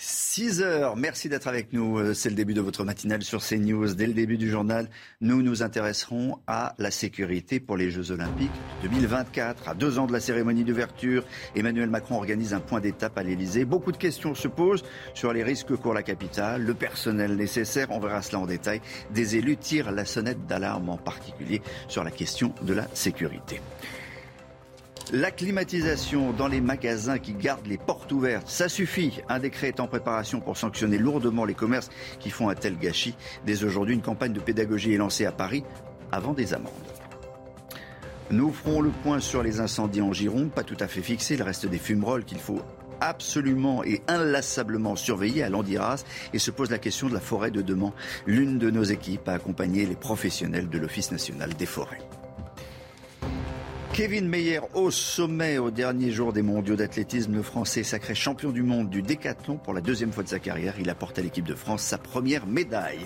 6 heures, merci d'être avec nous. Euh, c'est le début de votre matinale sur CNews. Dès le début du journal, nous nous intéresserons à la sécurité pour les Jeux Olympiques 2024. À deux ans de la cérémonie d'ouverture, Emmanuel Macron organise un point d'étape à l'Elysée. Beaucoup de questions se posent sur les risques court la capitale, le personnel nécessaire. On verra cela en détail. Des élus tirent la sonnette d'alarme, en particulier sur la question de la sécurité. La climatisation dans les magasins qui gardent les portes ouvertes, ça suffit. Un décret est en préparation pour sanctionner lourdement les commerces qui font un tel gâchis. Dès aujourd'hui, une campagne de pédagogie est lancée à Paris avant des amendes. Nous ferons le point sur les incendies en Gironde, pas tout à fait fixé, il reste des fumerolles qu'il faut absolument et inlassablement surveiller à Landiras et se pose la question de la forêt de Deman. L'une de nos équipes a accompagné les professionnels de l'Office national des forêts. Kevin Meyer au sommet au dernier jour des mondiaux d'athlétisme. Le Français sacré champion du monde du décathlon pour la deuxième fois de sa carrière. Il apporte à l'équipe de France sa première médaille.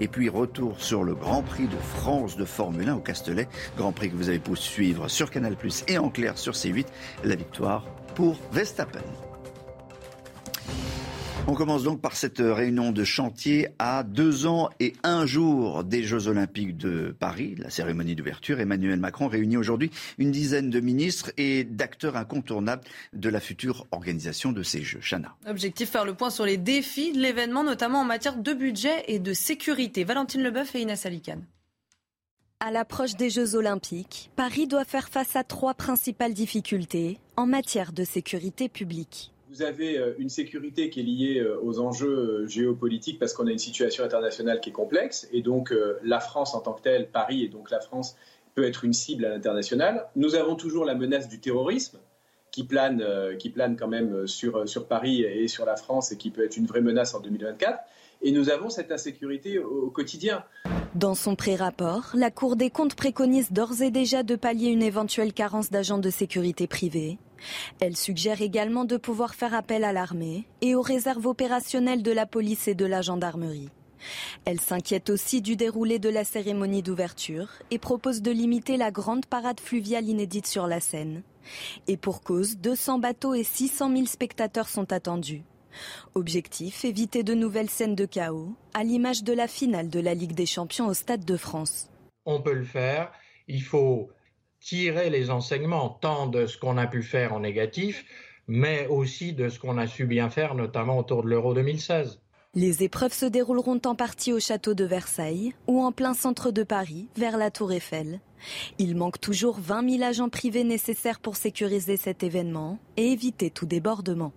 Et puis retour sur le Grand Prix de France de Formule 1 au Castellet. Grand Prix que vous avez pu suivre sur Canal Plus et en clair sur C8. La victoire pour Verstappen. On commence donc par cette réunion de chantier à deux ans et un jour des Jeux Olympiques de Paris, la cérémonie d'ouverture. Emmanuel Macron réunit aujourd'hui une dizaine de ministres et d'acteurs incontournables de la future organisation de ces Jeux. Chana. Objectif faire le point sur les défis de l'événement, notamment en matière de budget et de sécurité. Valentine Leboeuf et Inès Alicane. À l'approche des Jeux Olympiques, Paris doit faire face à trois principales difficultés en matière de sécurité publique. Vous avez euh, une sécurité qui est liée euh, aux enjeux euh, géopolitiques parce qu'on a une situation internationale qui est complexe et donc la France en tant que telle, Paris et donc la France peut être une cible à l'international. Nous avons toujours la menace du terrorisme qui plane, qui plane quand même sur, sur Paris et sur la France et qui peut être une vraie menace en 2024. Et nous avons cette insécurité au, au quotidien. Dans son pré-rapport, la Cour des comptes préconise d'ores et déjà de pallier une éventuelle carence d'agents de sécurité privés elle suggère également de pouvoir faire appel à l'armée et aux réserves opérationnelles de la police et de la gendarmerie. Elle s'inquiète aussi du déroulé de la cérémonie d'ouverture et propose de limiter la grande parade fluviale inédite sur la Seine. Et pour cause, 200 bateaux et 600 000 spectateurs sont attendus. Objectif, éviter de nouvelles scènes de chaos, à l'image de la finale de la Ligue des Champions au Stade de France. On peut le faire, il faut tirer les enseignements tant de ce qu'on a pu faire en négatif, mais aussi de ce qu'on a su bien faire, notamment autour de l'Euro 2016. Les épreuves se dérouleront en partie au château de Versailles ou en plein centre de Paris, vers la Tour Eiffel. Il manque toujours 20 000 agents privés nécessaires pour sécuriser cet événement et éviter tout débordement.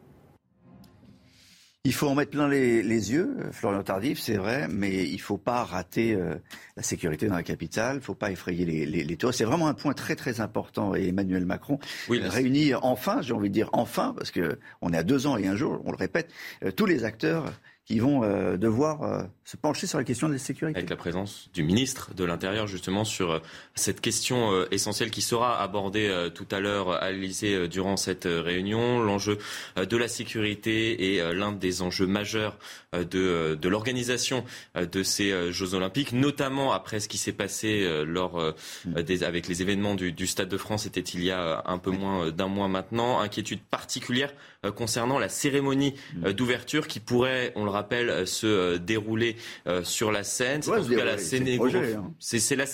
Il faut en mettre plein les, yeux, euh, Florian Tardif, c'est vrai, mais il ne faut pas rater euh, la sécurité dans la capitale, il ne faut pas effrayer les, les, touristes. C'est vraiment un point très très important. Et Emmanuel Macron oui, réunit enfin, j'ai envie de dire enfin, parce qu'on est à deux ans et un jour, on le répète, euh, tous les acteurs qui vont euh, devoir euh, se pencher sur la question de la sécurité. Avec la présence du ministre de l'Intérieur justement sur euh, cette question essentielle qui sera abordée tout à l'heure à l'Élysée durant cette réunion. L'enjeu de la sécurité est l'un des enjeux majeurs de, de l'organisation de ces Jeux Olympiques, notamment après ce qui s'est passé lors des, avec les événements du, du Stade de France, c'était il y a un peu moins d'un mois maintenant. Inquiétude particulière concernant la cérémonie d'ouverture qui pourrait, on le rappelle, euh, se euh, dérouler euh, sur la scène. C'est la, c'est la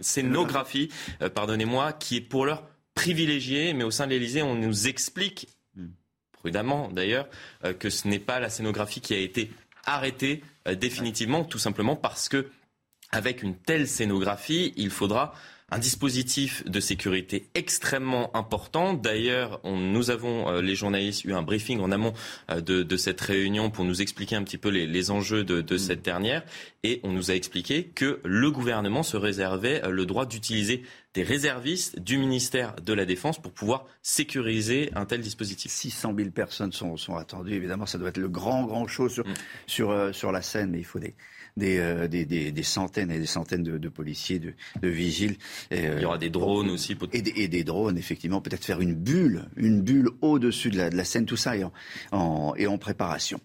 scénographie, pardonnez-moi, qui est pour l'heure privilégiée, mais au sein de l'Élysée, on nous explique, hmm. prudemment d'ailleurs, que ce n'est pas la scénographie qui a été arrêtée définitivement, tout simplement parce que avec une telle scénographie, il faudra un dispositif de sécurité extrêmement important. D'ailleurs, nous avons, euh, les journalistes, eu un briefing en amont euh, de, cette réunion pour nous expliquer un petit peu les, enjeux de, de, cette dernière. Et on nous a expliqué que le gouvernement se réservait euh, le droit d'utiliser des réservistes du ministère de la Défense pour pouvoir sécuriser un tel dispositif. 600 000 personnes sont, sont attendues. Évidemment, ça doit être le grand, grand show sur, mm. sur, euh, sur la scène, mais il faut des, euh, des, des, des, centaines et des centaines de, de policiers, de, de vigiles. Et, il y aura des drones aussi. Et des, et des drones, effectivement. Peut-être faire une bulle, une bulle au-dessus de la, de la scène. Tout ça est en, en, et en préparation.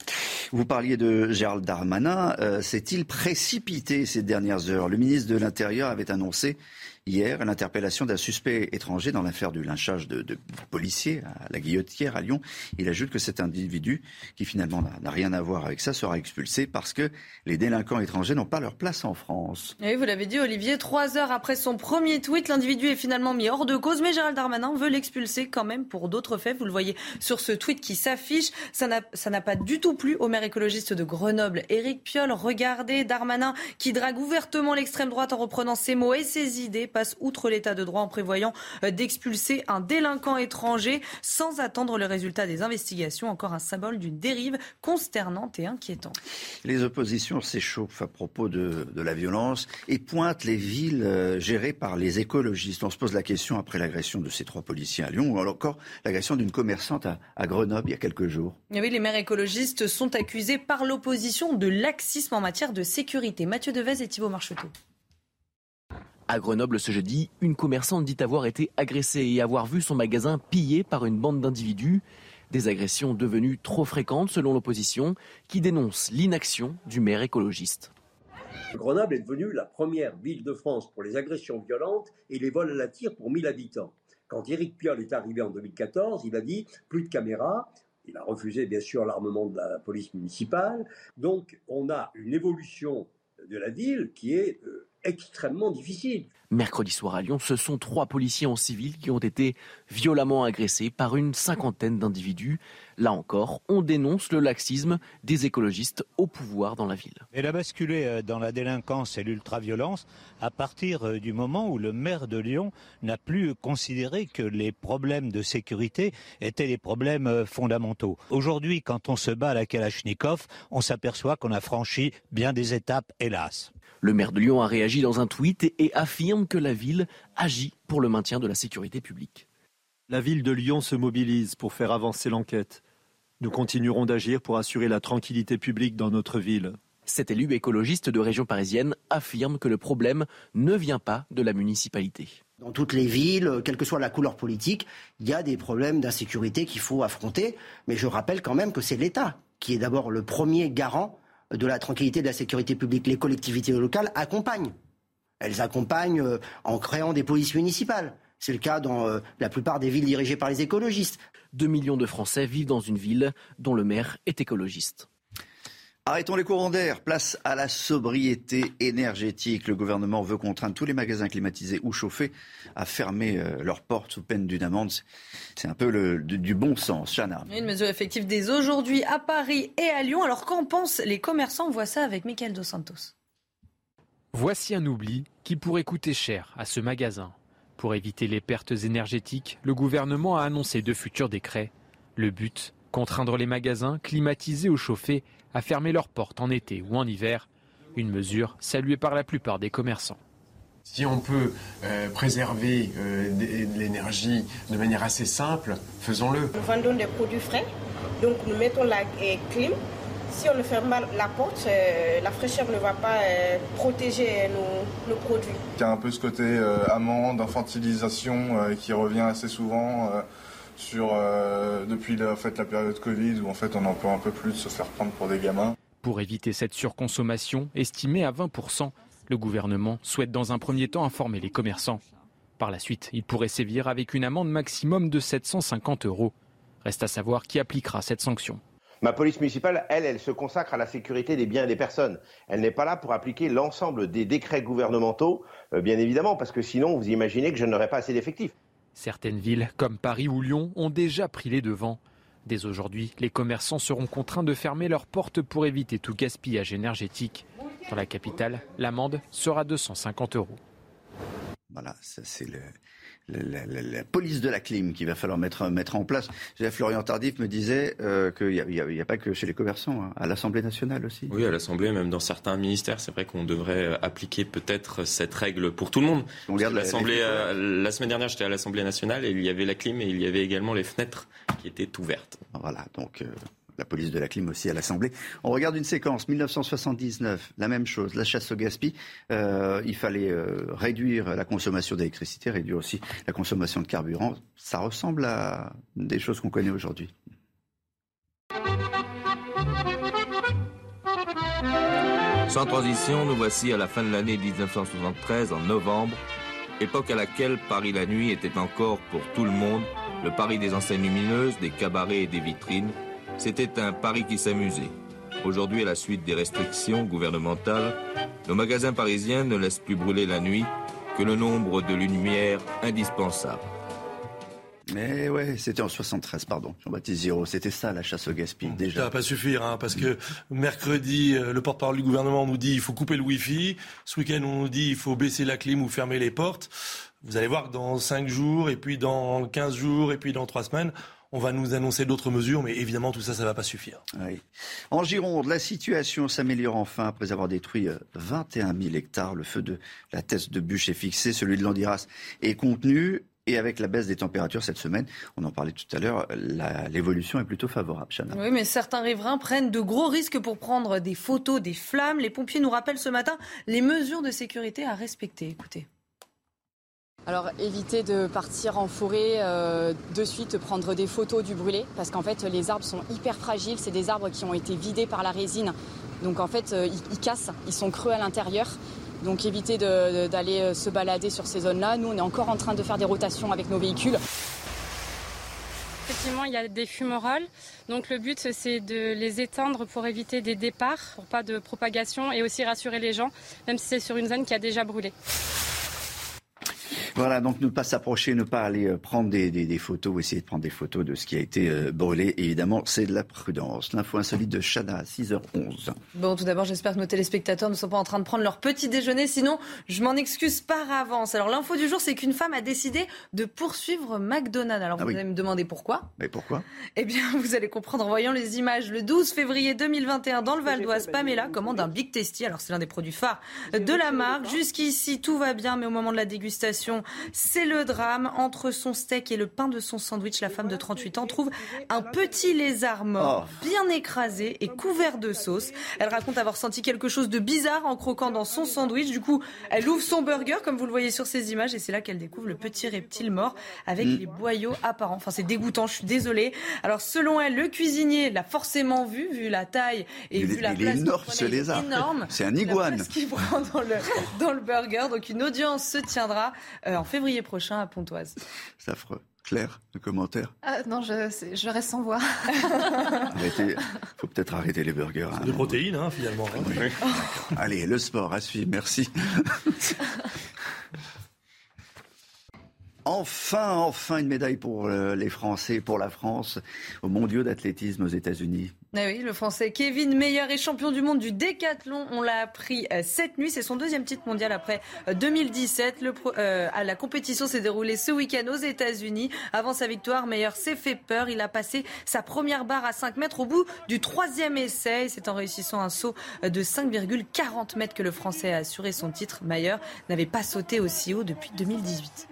Vous parliez de Gérald Darmanin. Euh, S'est-il précipité ces dernières heures? Le ministre de l'Intérieur avait annoncé hier l'interpellation d'un suspect étranger dans l'affaire du lynchage de, de, policiers à la Guillotière à Lyon. Il ajoute que cet individu, qui finalement n'a rien à voir avec ça, sera expulsé parce que les délinquants étrangers n'ont pas leur place en France. Oui, vous l'avez dit, Olivier, trois heures après son premier tweet, l'individu est finalement mis hors de cause, mais Gérald Darmanin veut l'expulser quand même pour d'autres faits. Vous le voyez sur ce tweet qui s'affiche. Ça n'a pas du tout plu au maire écologiste de Grenoble, Éric Piolle. Regardez Darmanin qui drague ouvertement l'extrême droite en reprenant ses mots et ses idées passe outre l'état de droit en prévoyant euh, d'expulser un délinquant étranger sans attendre le résultat des investigations. Encore un symbole d'une dérive consternante et inquiétante. Les oppositions s'échauffent à propos de, de, la violence et pointent les villes euh, gérées par les écologistes. On se pose la question après l'agression de ces trois policiers à Lyon ou encore l'agression d'une commerçante à, à, Grenoble il y a quelques jours. Et oui, les maires écologistes sont accusés par l'opposition de laxisme en matière de sécurité. Mathieu Devez et Thibault Marcheteau. À Grenoble ce jeudi, une commerçante dit avoir été agressée et avoir vu son magasin pillé par une bande d'individus. Des agressions devenues trop fréquentes selon l'opposition qui dénonce l'inaction du maire écologiste. Grenoble est devenue la première ville de France pour les agressions violentes et les vols à la tire pour 1000 habitants. Quand Éric Piolle est arrivé en 2014, il a dit plus de caméras. Il a refusé bien sûr l'armement de la police municipale. Donc on a une évolution de la ville qui est euh, extrêmement difficile. Mercredi soir à Lyon, ce sont trois policiers en civil qui ont été violemment agressés par une cinquantaine d'individus. Là encore, on dénonce le laxisme des écologistes au pouvoir dans la ville. Elle a basculé euh, dans la délinquance et l'ultraviolence à partir euh, du moment où le maire de Lyon n'a plus considéré que les problèmes de sécurité étaient des problèmes euh, fondamentaux. Aujourd'hui, quand on se bat à la Kalachnikov, on s'aperçoit qu'on a franchi bien des étapes, hélas. Le maire de Lyon a réagi dans un tweet et affirme que la ville agit pour le maintien de la sécurité publique. La ville de Lyon se mobilise pour faire avancer l'enquête. Nous continuerons d'agir pour assurer la tranquillité publique dans notre ville. Cet élu écologiste de région parisienne affirme que le problème ne vient pas de la municipalité. Dans toutes les villes, quelle que soit la couleur politique, il y a des problèmes d'insécurité qu'il faut affronter. Mais je rappelle quand même que c'est l'État qui est d'abord le premier garant de la tranquillité de la sécurité publique. Les collectivités locales accompagnent. Elles accompagnent euh, en créant des polices municipales. C'est le cas dans euh, la plupart des villes dirigées par les écologistes. 2 millions de Français vivent dans une ville dont le maire est écologiste. Arrêtons les courants d'air, place à la sobriété énergétique. Le gouvernement veut contraindre tous les magasins climatisés ou chauffés à fermer euh, leurs portes sous peine d'une amende. C'est un peu le, du, bon sens. Chana. Une mesure effective dès aujourd'hui à Paris et à Lyon. Alors qu'en pensent les commerçants? On voit ça avec Michael Dos Santos. Voici un oubli qui pourrait coûter cher à ce magasin. Pour éviter les pertes énergétiques, le gouvernement a annoncé de futurs décrets. Le but, contraindre les magasins climatisés ou chauffés à fermer leurs portes en été ou en hiver. Une mesure saluée par la plupart des commerçants. Si on peut euh, préserver euh, de l'énergie de manière assez simple, faisons-le. Nous vendons des produits frais, donc nous mettons la clim. Si on ne ferme pas la porte, euh, la fraîcheur ne va pas protéger nos, nos, produits. Il y a un peu ce côté amende, infantilisation qui revient assez souvent sur, euh, depuis la, en fait, la période Covid où en fait on en peut un peu plus se faire prendre pour des gamins. Pour éviter cette surconsommation, estimée à 20%, le gouvernement souhaite dans un premier temps informer les commerçants. Par la suite, il pourrait sévir avec une amende maximum de 750 euros. Reste à savoir qui appliquera cette sanction. Ma police municipale, elle, elle se consacre à la sécurité des biens et des personnes. Elle n'est pas là pour appliquer l'ensemble des décrets gouvernementaux, euh, bien évidemment, parce que sinon, vous imaginez que je n'aurais pas assez d'effectifs. Certaines villes, comme Paris ou Lyon, ont déjà pris les devants. Dès aujourd'hui, les commerçants seront contraints de fermer leurs portes pour éviter tout gaspillage énergétique. Dans la capitale, l'amende sera de 150 euros. Voilà, ça c'est la, police de la clim qu'il va falloir mettre, mettre en place. Florian Tardif me disait euh, qu'il n'y a, pas que chez les commerçants, hein, à l'Assemblée nationale aussi. Oui, à l'Assemblée, même dans certains ministères, c'est vrai qu'on devrait euh, appliquer peut-être cette règle pour tout le monde. On regarde l'Assemblée. Euh, la semaine dernière, j'étais à l'Assemblée nationale et il y avait la clim et il y avait également les fenêtres qui étaient ouvertes. Voilà, donc la police de la clim aussi à l'Assemblée. On regarde une séquence, 1979, la même chose, la chasse au gaspillage. Euh, il fallait euh, réduire la consommation d'électricité, réduire aussi la consommation de carburant. Ça ressemble à des choses qu'on connaît aujourd'hui. Sans transition, nous voici à la fin de l'année 1973, en novembre, époque à laquelle Paris la nuit était encore pour tout le monde le Paris des enseignes lumineuses, des cabarets et des vitrines, c'était un pari qui s'amusait. Aujourd'hui, à la suite des restrictions gouvernementales, nos magasins parisiens ne laissent plus brûler la nuit que le nombre de lumières indispensables. Mais ouais, c'était en 73, pardon. Jean-Baptiste Giraud, c'était ça la chasse au gaspillage déjà. Ça va pas suffire, hein, parce que mercredi, euh, le porte-parole du gouvernement nous dit il faut couper le Wi-Fi. Ce week-end, on nous dit il faut baisser la clim ou fermer les portes. Vous allez voir que dans 5 jours, et puis dans 15 jours, et puis dans 3 semaines, on va nous annoncer d'autres mesures, mais évidemment, tout ça, ça ne va pas suffire. En Gironde, la situation s'améliore enfin après avoir détruit 21 euh, 000 hectares. Le feu de la thèse de bûche est fixé, celui de l'Andiras est contenu. Et avec la baisse des températures cette semaine, on en parlait tout à l'heure, l'évolution est plutôt favorable. Chana. Oui, mais certains riverains prennent de gros risques pour prendre des photos des flammes. Les pompiers nous rappellent ce matin les mesures de sécurité à respecter. Écoutez. Alors évitez de partir en forêt euh, de suite prendre des photos du brûlé parce qu'en fait les arbres sont hyper fragiles, c'est des arbres qui ont été vidés par la résine. Donc en fait euh, ils, cassent, ils sont creux à l'intérieur. Donc évitez d'aller euh, se balader sur ces zones-là. Nous on est encore en train de faire des rotations avec nos véhicules. Effectivement, il y a des fumerolles. Donc le but, c'est de les éteindre pour éviter des départs, pour pas de propagation et aussi rassurer les gens, même si c'est sur une zone qui a déjà brûlé. Voilà, donc ne pas s'approcher, ne pas aller euh, prendre des, photos ou essayer de prendre des photos de ce qui a été euh, brûlé. Évidemment, c'est de la prudence. L'info insolite de Chana à 6h11. Bon, tout d'abord, j'espère que nos téléspectateurs ne sont pas en train de prendre leur petit déjeuner. Sinon, je m'en excuse par avance. Alors, l'info du jour, c'est qu'une femme a décidé de poursuivre McDonald's. Alors, ah vous allez me demander pourquoi. Mais pourquoi? Eh bien, vous allez comprendre en voyant les images. Le 12 février 2021, dans le Val d'Oise, Pamela commande un Big Tasty. Alors, c'est l'un des produits phares de la marque. Jusqu'ici, tout va bien, mais au moment de la dégustation, c'est le drame. Entre son steak et le pain de son sandwich, la femme de 38 ans trouve un petit lézard mort, oh. bien écrasé et couvert de sauce. Elle raconte avoir senti quelque chose de bizarre en croquant dans son sandwich. Du coup, elle ouvre son burger, comme vous le voyez sur ces images, et c'est là qu'elle découvre le petit reptile mort avec mm. les boyaux apparents. Enfin, c'est dégoûtant, je suis désolée. Alors, selon elle, le cuisinier l'a forcément vu, vu la taille et vu la place. énorme, ce lézard. C'est un iguane. Ce qu'il prend dans le, dans le burger. Donc, une audience se tiendra euh, en février prochain à Pontoise. C'est affreux. Claire, le commentaire ah, Non, je, je, reste sans voix. Il faut peut-être arrêter les burgers. Hein. De protéines, hein, finalement. Hein. Allez, le sport à suivre, merci. Enfin, enfin une médaille pour euh, les Français, pour la France, au mondiaux d'athlétisme aux États-Unis. Ah oui, le Français Kevin Meyer est champion du monde du décathlon. On l'a appris euh, cette nuit. C'est son deuxième titre mondial après 2017. Euh, le, la compétition s'est déroulée ce week-end aux États-Unis. Avant sa victoire, Meyer s'est fait peur. Il a passé sa première barre à 5 mètres au bout du troisième essai. C'est en réussissant un saut de 5,40 mètres que le Français a assuré son titre. Meyer n'avait pas sauté aussi haut depuis 2018.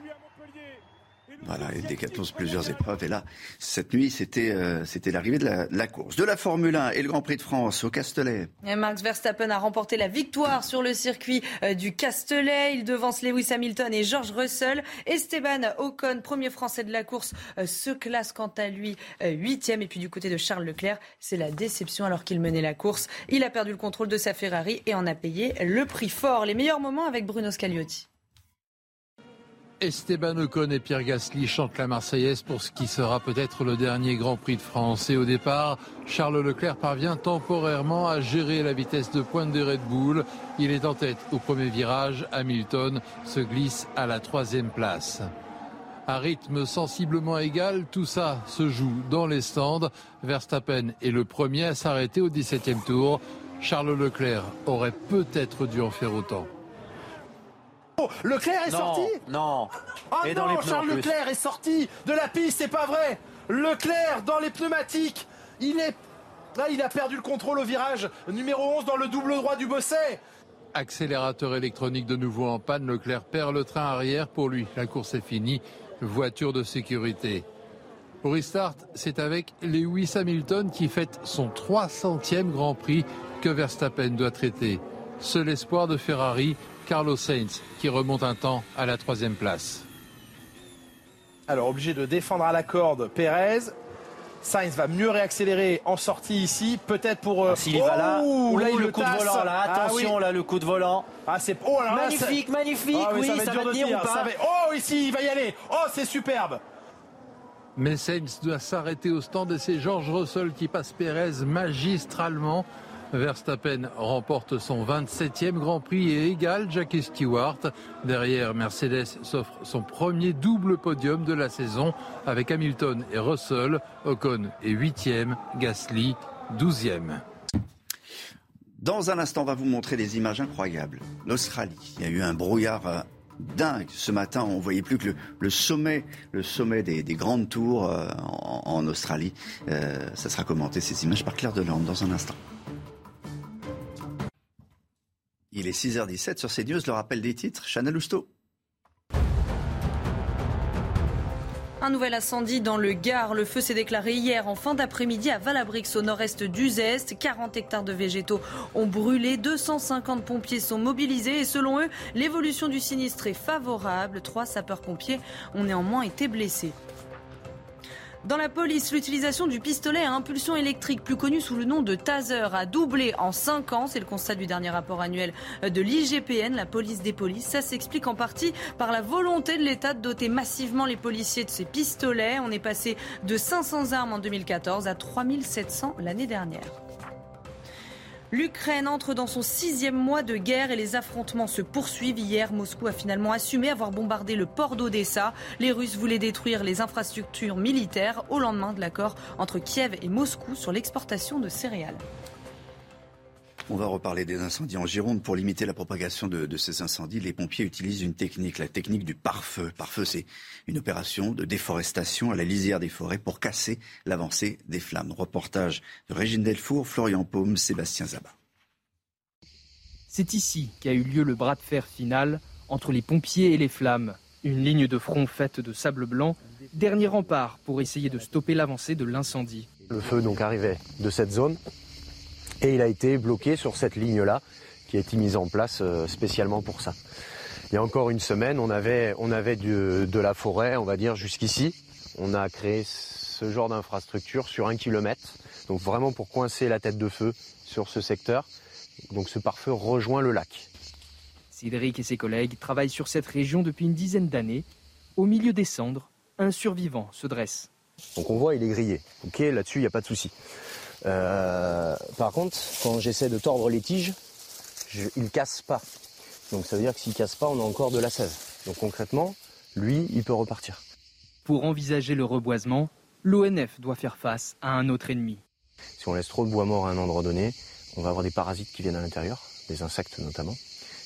Voilà, il décathlon plusieurs épreuves. Et là, cette nuit, c'était euh, c'était l'arrivée de la, course. De la Formule 1 et le Grand Prix de France au Castellet. Max Verstappen a remporté la victoire sur le circuit euh, du Castellet. Il devance Lewis Hamilton et George Russell. Esteban Ocon, premier Français de la course, euh, se classe quant à lui huitième. Et puis du côté de Charles Leclerc, c'est la déception alors qu'il menait la course. Il a perdu le contrôle de sa Ferrari et en a payé le prix fort. Les meilleurs moments avec Bruno Scagliotti. Esteban Ocon et Pierre Gasly chantent la Marseillaise pour ce qui sera peut-être le dernier Grand Prix de France. Et au départ, Charles Leclerc parvient temporairement à gérer la vitesse de pointe de Red Bull. Il est en tête au premier virage. Hamilton se glisse à la troisième place. À rythme sensiblement égal, tout ça se joue dans les stands. Verstappen est le premier à s'arrêter au 17e tour. Charles Leclerc aurait peut-être dû en faire autant. Leclerc est Non, sorti Non. Oh Et non, dans les pneus en Charles plus. Leclerc est sorti de la piste, c'est pas vrai Leclerc dans les pneumatiques, il est... Là, il a perdu le contrôle au virage numéro 11 dans le double droit du Bosset. Accélérateur électronique de nouveau en panne, Leclerc perd le train arrière. Pour lui, la course est finie. Voiture de sécurité. Pour Restart, c'est avec Lewis Hamilton qui fête son 300e Grand Prix que Verstappen doit traiter. Seul espoir de Ferrari, Carlos Sainz, qui remonte un temps à la troisième place. Alors, obligé de défendre à la corde Pérez. Sainz va mieux réaccélérer en sortie ici, peut-être pour. euh, S'il va là, oh, ou là, il le le coup de volant, là, Ah attention, oui. là, le coup de volant. Ah, c'est. Oh, là, Magnifique, ça- magnifique, Ah oui, ça va, ça tenir ou pas ça va- Oh, ici, il va y aller. Oh, c'est superbe. Mais Sainz doit s'arrêter au stand et c'est George Russell qui passe Pérez magistralement. Verstappen remporte son 27e Grand Prix et égale Jackie Stewart. Derrière, Mercedes s'offre son premier double podium de la saison avec Hamilton et Russell. Ocon est 8e, Gasly 12e. Dans un instant, on va vous montrer des images incroyables. L'Australie, il y a eu un brouillard euh, dingue. Ce matin, on voyait plus que le, sommet, le sommet des, des grandes tours euh, en, Australie. Euh, ça sera commenté, ces images, par Claire Delande dans un instant. Il est 6h17 sur CNews, le rappel des titres, Chanel Lousteau. Un nouvel incendie dans le Gard. Le feu s'est déclaré hier en fin d'après-midi à Valabrix au nord-est d'Uzès. 40 hectares de végétaux ont brûlé. 250 pompiers sont mobilisés et selon eux, l'évolution du sinistre est favorable. Trois sapeurs-pompiers ont néanmoins été blessés. Dans la police, l'utilisation du pistolet à impulsion électrique, plus connu sous le nom de taser, a doublé en 5 ans. C'est le constat du dernier rapport annuel de l'IGPN, la police des polices. Ça s'explique en partie par la volonté de l'État de doter massivement les policiers de ces pistolets. On est passé de 500 armes en 2014 à 3700 l'année dernière. L'Ukraine entre dans son sixième mois de guerre et les affrontements se poursuivent. Hier, Moscou a finalement assumé avoir bombardé le port d'Odessa. Les Russes voulaient détruire les infrastructures militaires au lendemain de l'accord entre Kiev et Moscou sur l'exportation de céréales. On va reparler des incendies en Gironde. Pour limiter la propagation de, de ces incendies, les pompiers utilisent une technique, la technique du pare-feu. Pare-feu, c'est une opération de déforestation à la lisière des forêts pour casser l'avancée des flammes. Reportage de Régine Delfour, Florian Paume, Sébastien Zabat. C'est ici qu'a eu lieu le bras de fer final entre les pompiers et les flammes. Une ligne de front faite de sable blanc, dernier rempart pour essayer de stopper l'avancée de l'incendie. Le feu donc arrivait de cette zone et il a été bloqué sur cette ligne-là qui a été mise en place euh, spécialement pour ça. Il y a encore une semaine, on avait, on avait du- de la forêt, on va dire, jusqu'ici. On a créé ce genre d'infrastructure sur un kilomètre, donc vraiment pour coincer la tête de feu sur ce secteur. Donc ce pare-feu rejoint le lac. Cédric et ses collègues travaillent sur cette région depuis une dizaine d'années. Au milieu des cendres, un survivant se dresse. Donc on voit, il est grillé. Ok, là-dessus, il n'y a pas de souci. Euh, par contre, quand j'essaie de tordre les tiges, je, il ne casse pas. Donc ça veut dire que s'il casse pas, on a encore de la sève. Donc concrètement, lui, il peut repartir. Pour envisager le reboisement, l'ONF doit faire face à un autre ennemi. Si on laisse trop de bois mort à un endroit donné, on va avoir des parasites qui viennent à l'intérieur, des insectes notamment.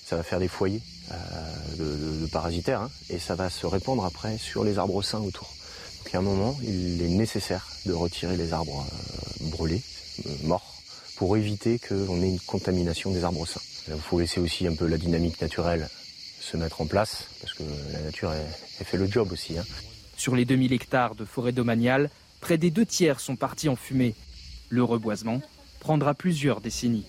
Ça va faire des foyers euh, de, de- de parasitaires hein, et ça va se répandre après sur les arbres sains autour. Donc à un moment, il est nécessaire de retirer les arbres euh, brûlés, euh, morts, pour éviter qu'on ait une contamination des arbres sains. Il faut laisser aussi un peu la dynamique naturelle se mettre en place, parce que la nature, fait le job aussi. hein. Sur les 2000 hectares de forêt domaniale, près des deux tiers sont partis en fumée. Le reboisement prendra plusieurs décennies.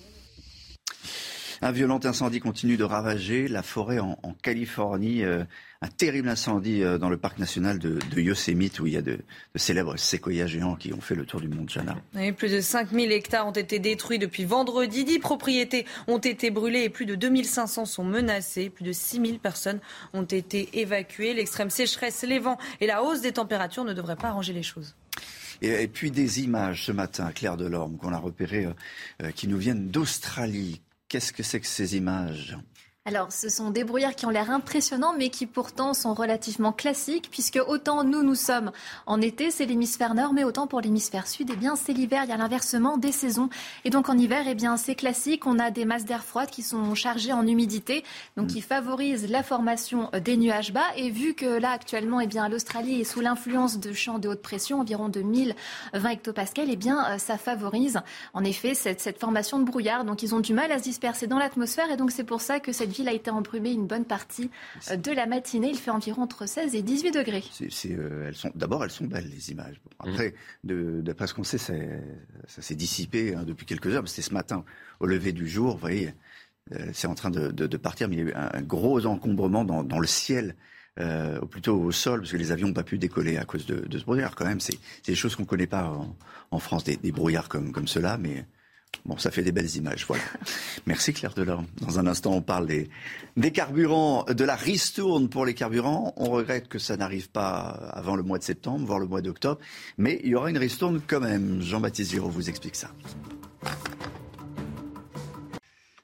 Un violent incendie continue de ravager la forêt en, en Californie. Euh, un terrible incendie euh, dans le parc national de, de Yosemite où il y a de, de célèbres séquoias géants qui ont fait le tour du monde Jana. Plus de 5000 hectares ont été détruits depuis vendredi. 10 propriétés ont été brûlées et plus de 2500 sont menacées. Plus de 6000 personnes ont été évacuées. L'extrême sécheresse, les vents et la hausse des températures ne devraient pas arranger les choses. Et, puis des images ce matin, Claire Delorme, qu'on a repérées, euh, qui nous viennent d'Australie. Qu'est-ce que c'est que ces images? Alors, ce sont des brouillards qui ont l'air impressionnants, mais qui pourtant sont relativement classiques, puisque autant nous, nous sommes en été, c'est l'hémisphère nord, mais autant pour l'hémisphère sud, eh bien, c'est l'hiver, il y a l'inversement des saisons. Et donc, en hiver, eh bien, c'est classique, on a des masses d'air froides qui sont chargées en humidité, donc qui favorisent la formation des nuages bas. Et vu que là, actuellement, eh bien, l'Australie est sous l'influence de champs de haute pression, environ de 1020 hectopascales, eh bien, euh, ça favorise, en effet, cette, cette formation de brouillard. Donc, ils ont du mal à se disperser dans l'atmosphère, et donc, c'est pour ça que cette ville a été embrumée une bonne partie euh, de la matinée. Il fait environ entre 16 et 18 degrés. Euh, elles sont, d'abord, elles sont belles, les images. après, d'après ce qu'on sait, ça s'est dissipé hein, depuis quelques heures. C'était ce matin, au lever du jour. Vous voyez, euh, c'est en train de, partir, mais il y a eu un, gros encombrement dans, le ciel. ou plutôt au sol, parce que les avions n'ont pas pu décoller à cause de, ce brouillard. Quand même, c'est des choses qu'on ne connaît pas en, France, des, des, brouillards comme, comme cela, mais Bon, ça fait des belles images, voilà. Merci Claire Delorme. Dans un instant, on parle des, carburants, de la ristourne pour les carburants. On regrette que ça n'arrive pas avant le mois de septembre, voire le mois d'octobre. Mais il y aura une ristourne quand même. Jean-Baptiste Giraud vous explique ça.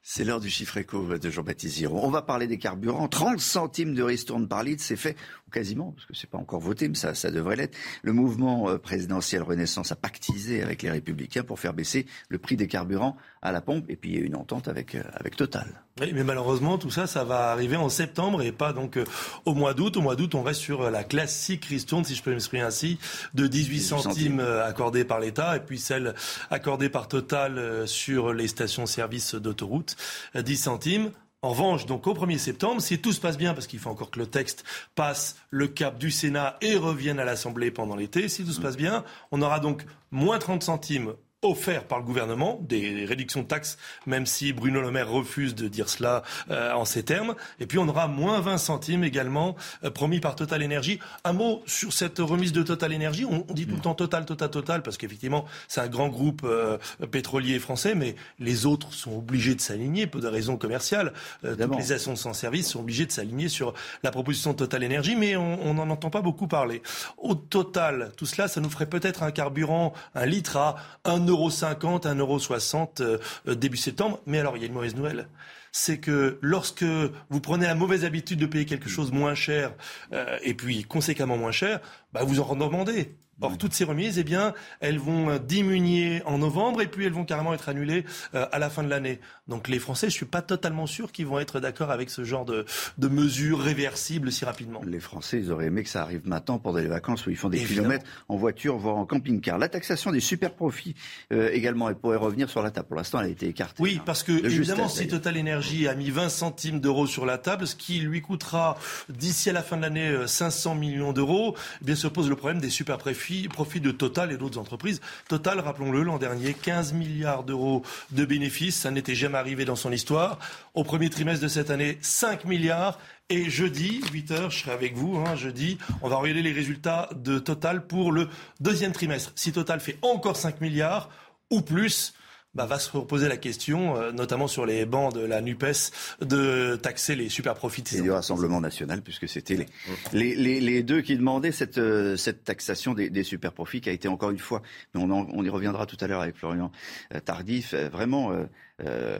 C'est l'heure du chiffre éco de Jean-Baptiste Giraud. On va parler des carburants. 30 centimes de ristourne par litre, c'est fait quasiment, parce que c'est pas encore voté, mais ça, ça devrait l'être. Le mouvement euh, présidentiel Renaissance a pactisé avec les Républicains pour faire baisser le prix des carburants à la pompe. Et puis il y a une entente avec, euh, avec Total. Oui, mais malheureusement, tout ça, ça va arriver en septembre et pas donc euh, au mois d'août. Au mois d'août, on reste sur la classique ristourne, si je peux m'exprimer ainsi, de 18, centimes, accordés par l'État et puis celle accordée par Total sur les stations-service d'autoroute, 10 centimes. En revanche, donc au 1er septembre, si tout se passe bien, parce qu'il faut encore que le texte passe le cap du Sénat et revienne à l'Assemblée pendant l'été, si tout se passe bien, on aura donc moins 30 centimes offert par le gouvernement, des réductions de taxes, même si Bruno Le Maire refuse de dire cela euh, en ces termes. Et puis on aura moins 20 centimes également euh, promis par Total Énergie. Un mot sur cette remise de Total Énergie. On, dit tout le temps Total, Total, Total, parce qu'effectivement c'est un grand groupe euh, pétrolier français, mais les autres sont obligés de s'aligner pour des raisons commerciales. toutes les stations sans service sont obligées de s'aligner sur la proposition de Total Énergie, mais on n'en entend pas beaucoup parler. Au total, tout cela, ça nous ferait peut-être un carburant, un litre à 1 1,50€, 1,60€ euh, début septembre. Mais alors, il y a une mauvaise nouvelle c'est que lorsque vous prenez la mauvaise habitude de payer quelque chose moins cher euh, et puis conséquemment moins cher, bah vous en redemandez. Or, toutes ces remises, eh bien, elles vont euh, diminuer en novembre et puis elles vont carrément être annulées euh, à la fin de l'année. Donc, les Français, je suis pas totalement sûr qu'ils vont être d'accord avec ce genre de, de, mesures réversibles si rapidement. Les Français, ils auraient aimé que ça arrive maintenant pendant les vacances où ils font des kilomètres en voiture, voire en camping-car. La taxation des super profits euh, également, elle pourrait revenir sur la table. Pour l'instant, elle a été écartée. Oui, parce que évidemment, si Total Energy a mis 20 centimes d'euros sur la table, ce qui lui coûtera d'ici à la fin de l'année 500 millions d'euros, eh bien se pose le problème des super profits de Total et d'autres entreprises. Total, rappelons-le, l'an dernier, 15 milliards d'euros de bénéfices. Ça n'était jamais arrivé dans son histoire. Au premier trimestre de cette année, 5 milliards. Et jeudi, 8 heures, je serai avec vous. Hein, jeudi, on va regarder les résultats de Total pour le deuxième trimestre. Si Total fait encore 5 milliards ou plus, bah, va se reposer la question, euh, notamment sur les bancs de la NUPES, de taxer les super profits. Et du Rassemblement national, puisque c'était les, les, les, les, deux qui demandaient cette, euh, cette taxation des, des, super profits, qui a été encore une fois, mais on, on y reviendra tout à l'heure avec Florian euh, Tardif, vraiment euh,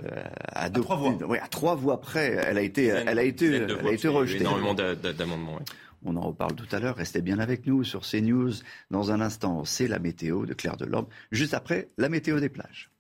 à, deux, trois voix. Oui, à trois voix près, elle a été, elle a été, elle a été rejetée. Énormément d'amendements. Oui. On en reparle tout à l'heure. Restez bien avec nous sur CNews. Dans un instant, c'est la météo de Claire Delorme. Juste après, la météo des plages.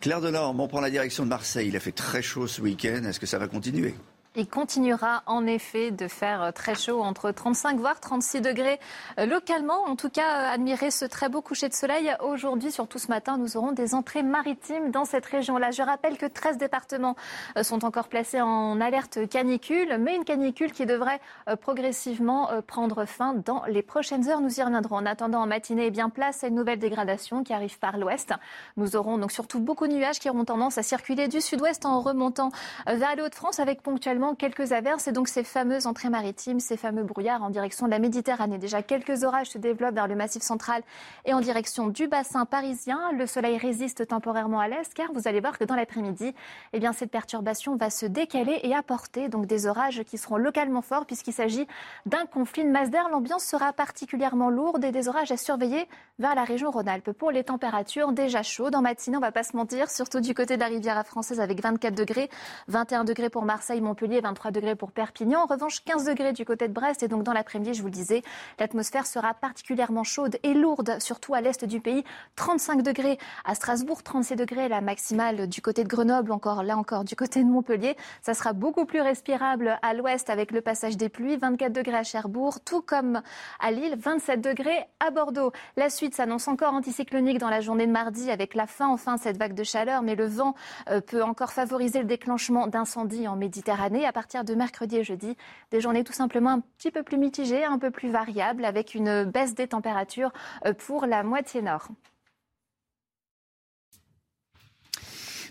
Claire Delorme, on prend la direction de Marseille. Il a fait très chaud ce week-end. Est-ce que ça va continuer? Il continuera en effet de faire très chaud, entre 35 voire 36 degrés euh, localement. En tout cas, euh, admirez ce très beau coucher de soleil. Aujourd'hui, surtout ce matin, nous aurons des entrées maritimes dans cette région-là. Je rappelle que 13 départements euh, sont encore placés en alerte canicule, mais une canicule qui devrait progressivement prendre fin dans les prochaines heures. Nous y reviendrons. En attendant, en matinée, eh bien place à une nouvelle dégradation qui arrive par l'ouest. Nous aurons donc surtout beaucoup de nuages qui auront tendance à circuler du sud-ouest en remontant vers les Hauts-de-France avec ponctuellement quelques averses et donc ces fameuses entrées maritimes, ces fameux brouillards en direction de la Méditerranée. Déjà quelques orages se développent vers le massif central et en direction du bassin parisien. Le soleil résiste temporairement à l'est car vous allez voir que dans l'après-midi, eh bien cette perturbation va se décaler et apporter donc des orages qui seront localement forts puisqu'il s'agit d'un conflit de masse d'air. L'ambiance sera particulièrement lourde et des orages à surveiller vers la région Rhône-Alpes. Pour les températures déjà chaudes en matinée, on va pas se mentir, surtout du côté de la Riviera française avec 24 degrés, 21 degrés pour Marseille, Montpellier, 23 degrés pour Perpignan. En revanche, 15 degrés du côté de Brest et donc dans l'après-midi, je vous le disais, l'atmosphère sera particulièrement chaude et lourde, surtout à l'est du pays. 35 degrés à Strasbourg, 36 degrés la maximale du côté de Grenoble, encore là encore du côté de Montpellier. Ça sera beaucoup plus respirable à l'ouest avec le passage des pluies, 24 degrés à Cherbourg, tout comme à Lille, 27 degrés à Bordeaux. La suite s'annonce encore anticyclonique dans la journée de mardi avec la fin enfin cette vague de chaleur, mais le vent euh, peut encore favoriser le déclenchement d'incendies en Méditerranée. À partir de mercredi et jeudi, des journées tout simplement un petit peu plus mitigées, un peu plus variables, avec une baisse des températures euh, pour la moitié nord.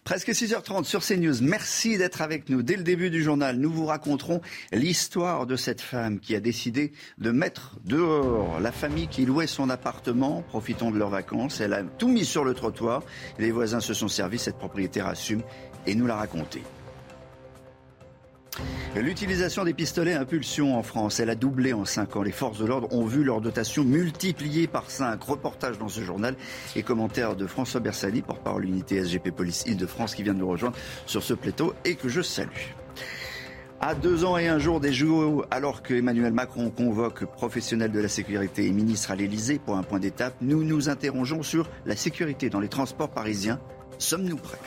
Presque 6h30 sur CNews. Merci d'être avec nous. Dès le début du journal, nous vous raconterons l'histoire de cette femme qui a décidé de mettre dehors la famille qui louait son appartement, profitant de leurs vacances. Elle a tout mis sur le trottoir. Les voisins se sont servis. Cette propriétaire assume et nous l'a raconté. L'utilisation des pistolets à impulsion en France, elle a doublé en 5 ans. Les forces de l'ordre ont vu leur dotation multipliée par 5. Reportage dans ce journal et commentaire de François Bersani, porte-parole l'unité SGP Police Île-de-France, qui vient de nous rejoindre sur ce plateau et que je salue. À deux ans et un jour des JO, alors que Emmanuel Macron convoque professionnels de la sécurité et ministres à l'Elysée pour un point d'étape, nous nous interrogeons sur la sécurité dans les transports parisiens. Sommes-nous prêts?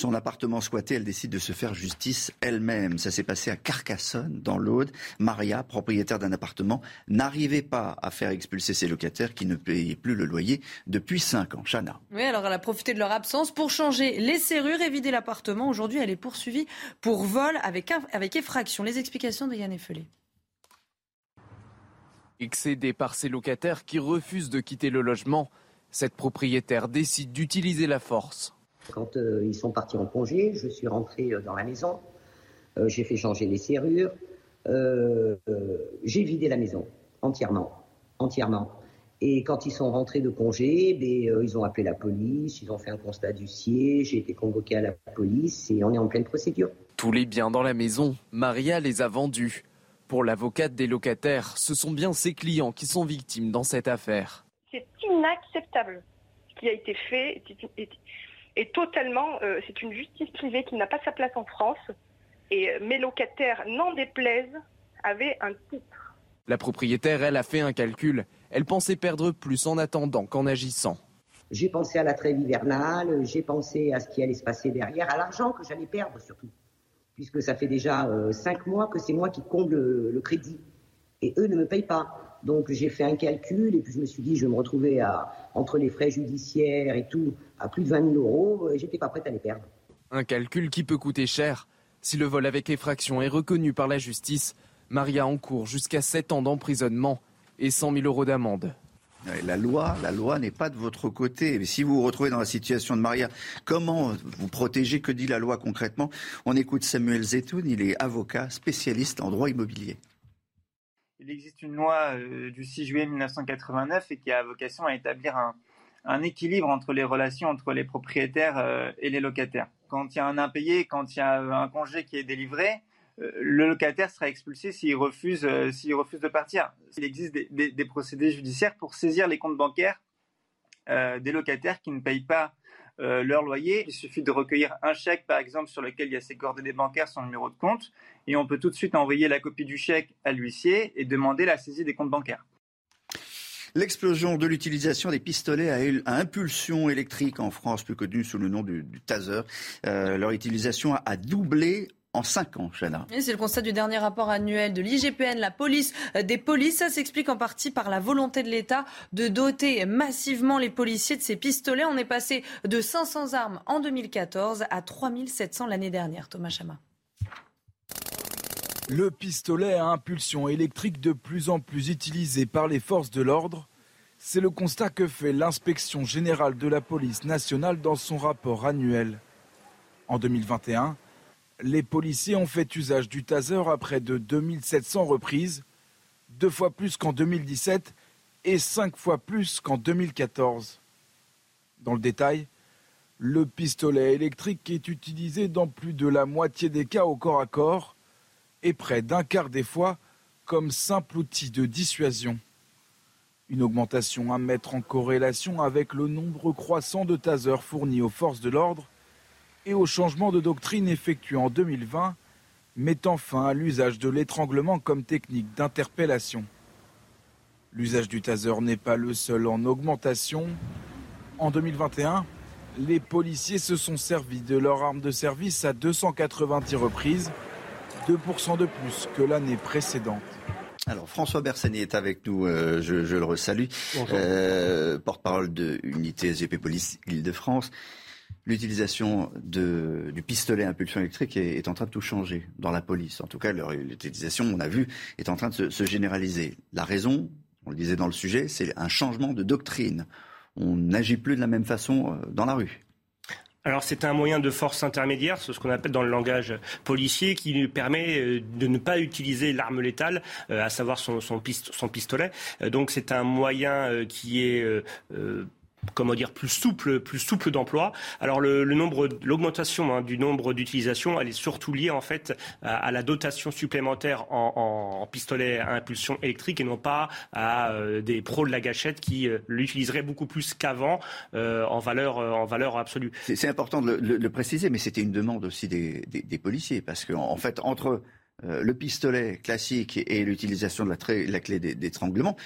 Son appartement squatté, elle décide de se faire justice elle-même. Ça s'est passé à Carcassonne, dans l'Aude. Maria, propriétaire d'un appartement, n'arrivait pas à faire expulser ses locataires qui ne payaient plus le loyer depuis 5 ans. Chana. Oui, alors elle a profité de leur absence pour changer les serrures et vider l'appartement. Aujourd'hui, elle est poursuivie pour vol avec, avec effraction. Les explications de Yann Effelé. Excédée par ses locataires qui refusent de quitter le logement, cette propriétaire décide d'utiliser la force. Quand euh, ils sont partis en congé, je suis rentré euh, dans la maison, euh, j'ai fait changer les serrures, j'ai vidé la maison entièrement, entièrement. Et quand ils sont rentrés de congé, ben, ils ont appelé la police, ils ont fait un constat d'huissier, j'ai été convoqué à la police et on est en pleine procédure. Tous les biens dans la maison, Maria les a vendus. Pour l'avocate des locataires, ce sont bien ses clients qui sont victimes dans cette affaire. C'est inacceptable ce qui a été fait et totalement, euh, c'est une justice privée qui n'a pas sa place en France. Et euh, mes locataires, n'en déplaisent, avaient un titre. La propriétaire, elle, a fait un calcul. Elle pensait perdre plus en attendant qu'en agissant. J'ai pensé à la trêve hivernale, j'ai pensé à ce qui allait se passer derrière, à l'argent que j'allais perdre surtout. Puisque ça fait déjà euh, cinq mois que c'est moi qui comble le crédit. Et eux ne me payent pas. Donc j'ai fait un calcul et puis je me suis dit je vais me retrouver à, entre les frais judiciaires et tout à plus de 20 000 euros et j'étais pas prête à les perdre. Un calcul qui peut coûter cher. Si le vol avec effraction est reconnu par la justice, Maria encourt jusqu'à 7 ans d'emprisonnement et 100 000 euros d'amende. La loi, la loi n'est pas de votre côté. Mais si vous vous retrouvez dans la situation de Maria, comment vous protégez? Que dit la loi concrètement? On écoute Samuel Zetoun, il est avocat spécialiste en droit immobilier il existe une loi euh, du 6 juillet 1989 et qui a vocation à établir un, équilibre entre les relations entre les propriétaires euh, et les locataires. Quand il y a un impayé, quand il y a un congé qui est délivré, euh, le locataire sera expulsé s'il refuse, s'il refuse de partir. Il existe des, procédés judiciaires pour saisir les comptes bancaires des locataires qui ne payent pas euh, leur loyer. Il suffit de recueillir un chèque, par exemple, sur lequel il y a ses coordonnées bancaires, son numéro de compte, et on peut tout de suite envoyer la copie du chèque à l'huissier et demander la saisie des comptes bancaires. L'explosion de l'utilisation des pistolets à, impulsion électrique en France, plus connue sous le nom du, taser, euh, leur utilisation a doublé en 5 ans, Chana. C'est le constat du dernier rapport annuel de l'IGPN, la police euh, des polices. Ça s'explique en partie par la volonté de l'État de doter massivement les policiers de ces pistolets. On est passé de 500 armes en 2014 à 3700 l'année dernière. Thomas Chama. Le pistolet à impulsion électrique de plus en plus utilisé par les forces de l'ordre, c'est le constat que fait l'inspection générale de la police nationale dans son rapport annuel. En 2021, Les policiers ont fait usage du taser à près de 2700 reprises, deux fois plus qu'en 2017 et cinq fois plus qu'en 2014. Dans le détail, le pistolet électrique est utilisé dans plus de la moitié des cas au corps à corps et près d'un quart des fois comme simple outil de dissuasion. Une augmentation à mettre en corrélation avec le nombre croissant de tasers fournis aux forces de l'ordre et au changement de doctrine effectué en 2020, mettant fin à l'usage de l'étranglement comme technique d'interpellation. L'usage du taser n'est pas le seul en augmentation. En 2021, les policiers se sont servis de leur arme de service à 290 reprises, 2% de plus que l'année précédente. Alors François Bersani est avec nous, euh, je, le resalue, euh, porte-parole de Unité SGP Police Île-de-France. L'utilisation du pistolet à impulsion électrique est, en train de tout changer dans la police. En tout cas, l'utilisation, on a vu, est en train de se généraliser. La raison, on le disait dans le sujet, c'est un changement de doctrine on n'agit plus de la même façon euh, dans la rue. Alors c'est un moyen de force intermédiaire, ce qu'on appelle dans le langage policier, qui permet euh, de ne pas utiliser l'arme létale, euh, à savoir son, pistolet. Donc c'est un moyen qui est comment dire plus souple, plus souple d'emploi. Alors le, nombre, l'augmentation hein, du nombre d'utilisations, elle est surtout liée en fait à, la dotation supplémentaire en, pistolet à impulsion électrique et non pas à euh, des pros de la gâchette qui euh, l'utiliseraient beaucoup plus qu'avant euh, en valeur en valeur absolue. C'est important de le, préciser, mais c'était une demande aussi des, policiers parce qu'en en fait entre le pistolet classique et l'utilisation de la, la clé d'étranglement,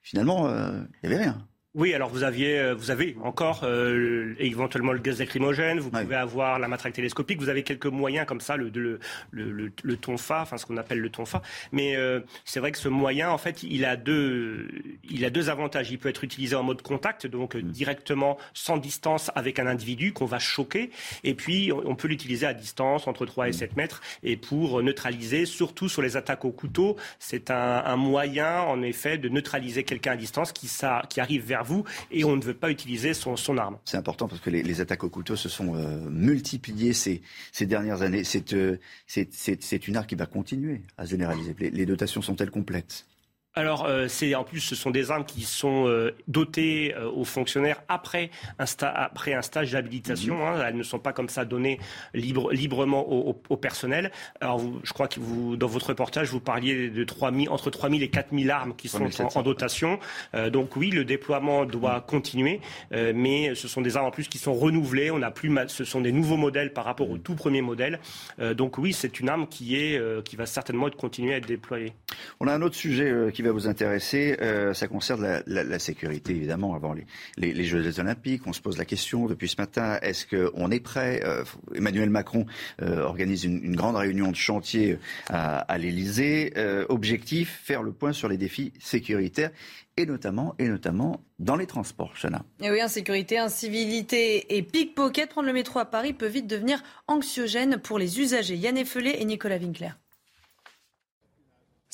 finalement, il n'y avait rien. Oui, alors vous aviez, euh, vous avez encore euh, éventuellement le gaz lacrymogène, vous pouvez avoir la matraque télescopique, vous avez quelques moyens comme ça, le, le, le, le tonfa, enfin ce qu'on appelle le tonfa. Mais euh, c'est vrai que ce moyen, en fait, il a deux, il a deux avantages. Il peut être utilisé en mode contact, donc mm. directement sans distance avec un individu qu'on va choquer, et puis on peut l'utiliser à distance entre 3 et 7 mm. mètres, et pour neutraliser, surtout sur les attaques au couteau, c'est un, un moyen, en effet, de neutraliser quelqu'un à distance qui, ça, qui arrive vers vous et on ne veut pas utiliser son, arme. C'est important parce que les, attaques au couteau se sont euh, multipliées ces, dernières années. Euh, c'est une arme qui va continuer à généraliser. les dotations sont-elles complètes? Alors, euh, c'est en plus, ce sont des armes qui sont euh, dotées euh, aux fonctionnaires après un, après un stage d'habilitation. Mhm. Hein. elles ne sont pas comme ça données libre, librement au, au, personnel. Alors, vous, je crois que vous, dans votre reportage, vous parliez de 3 000, entre 3 000 et 4 000 armes qui sont en, dotation. donc oui, le déploiement doit mhm. continuer, mais ce sont des armes en plus qui sont renouvelées. On a plus, ce sont des nouveaux modèles par rapport au mhm. tout premier modèle. donc oui, c'est une arme qui est, qui va certainement continuer à être déployée. On a un autre sujet qui va vous intéresser. Euh, ça concerne la, sécurité, évidemment, avant les, Jeux olympiques. On se pose la question depuis ce matin, est-ce qu'on est prêt euh, Emmanuel Macron euh, organise une, grande réunion de chantier à, l'Élysée. objectif, faire le point sur les défis sécuritaires et notamment, et notamment dans les transports, Chana. Et oui, insécurité, incivilité et pickpocket. Prendre le métro à Paris peut vite devenir anxiogène pour les usagers. Yann Effelé et Nicolas Winkler.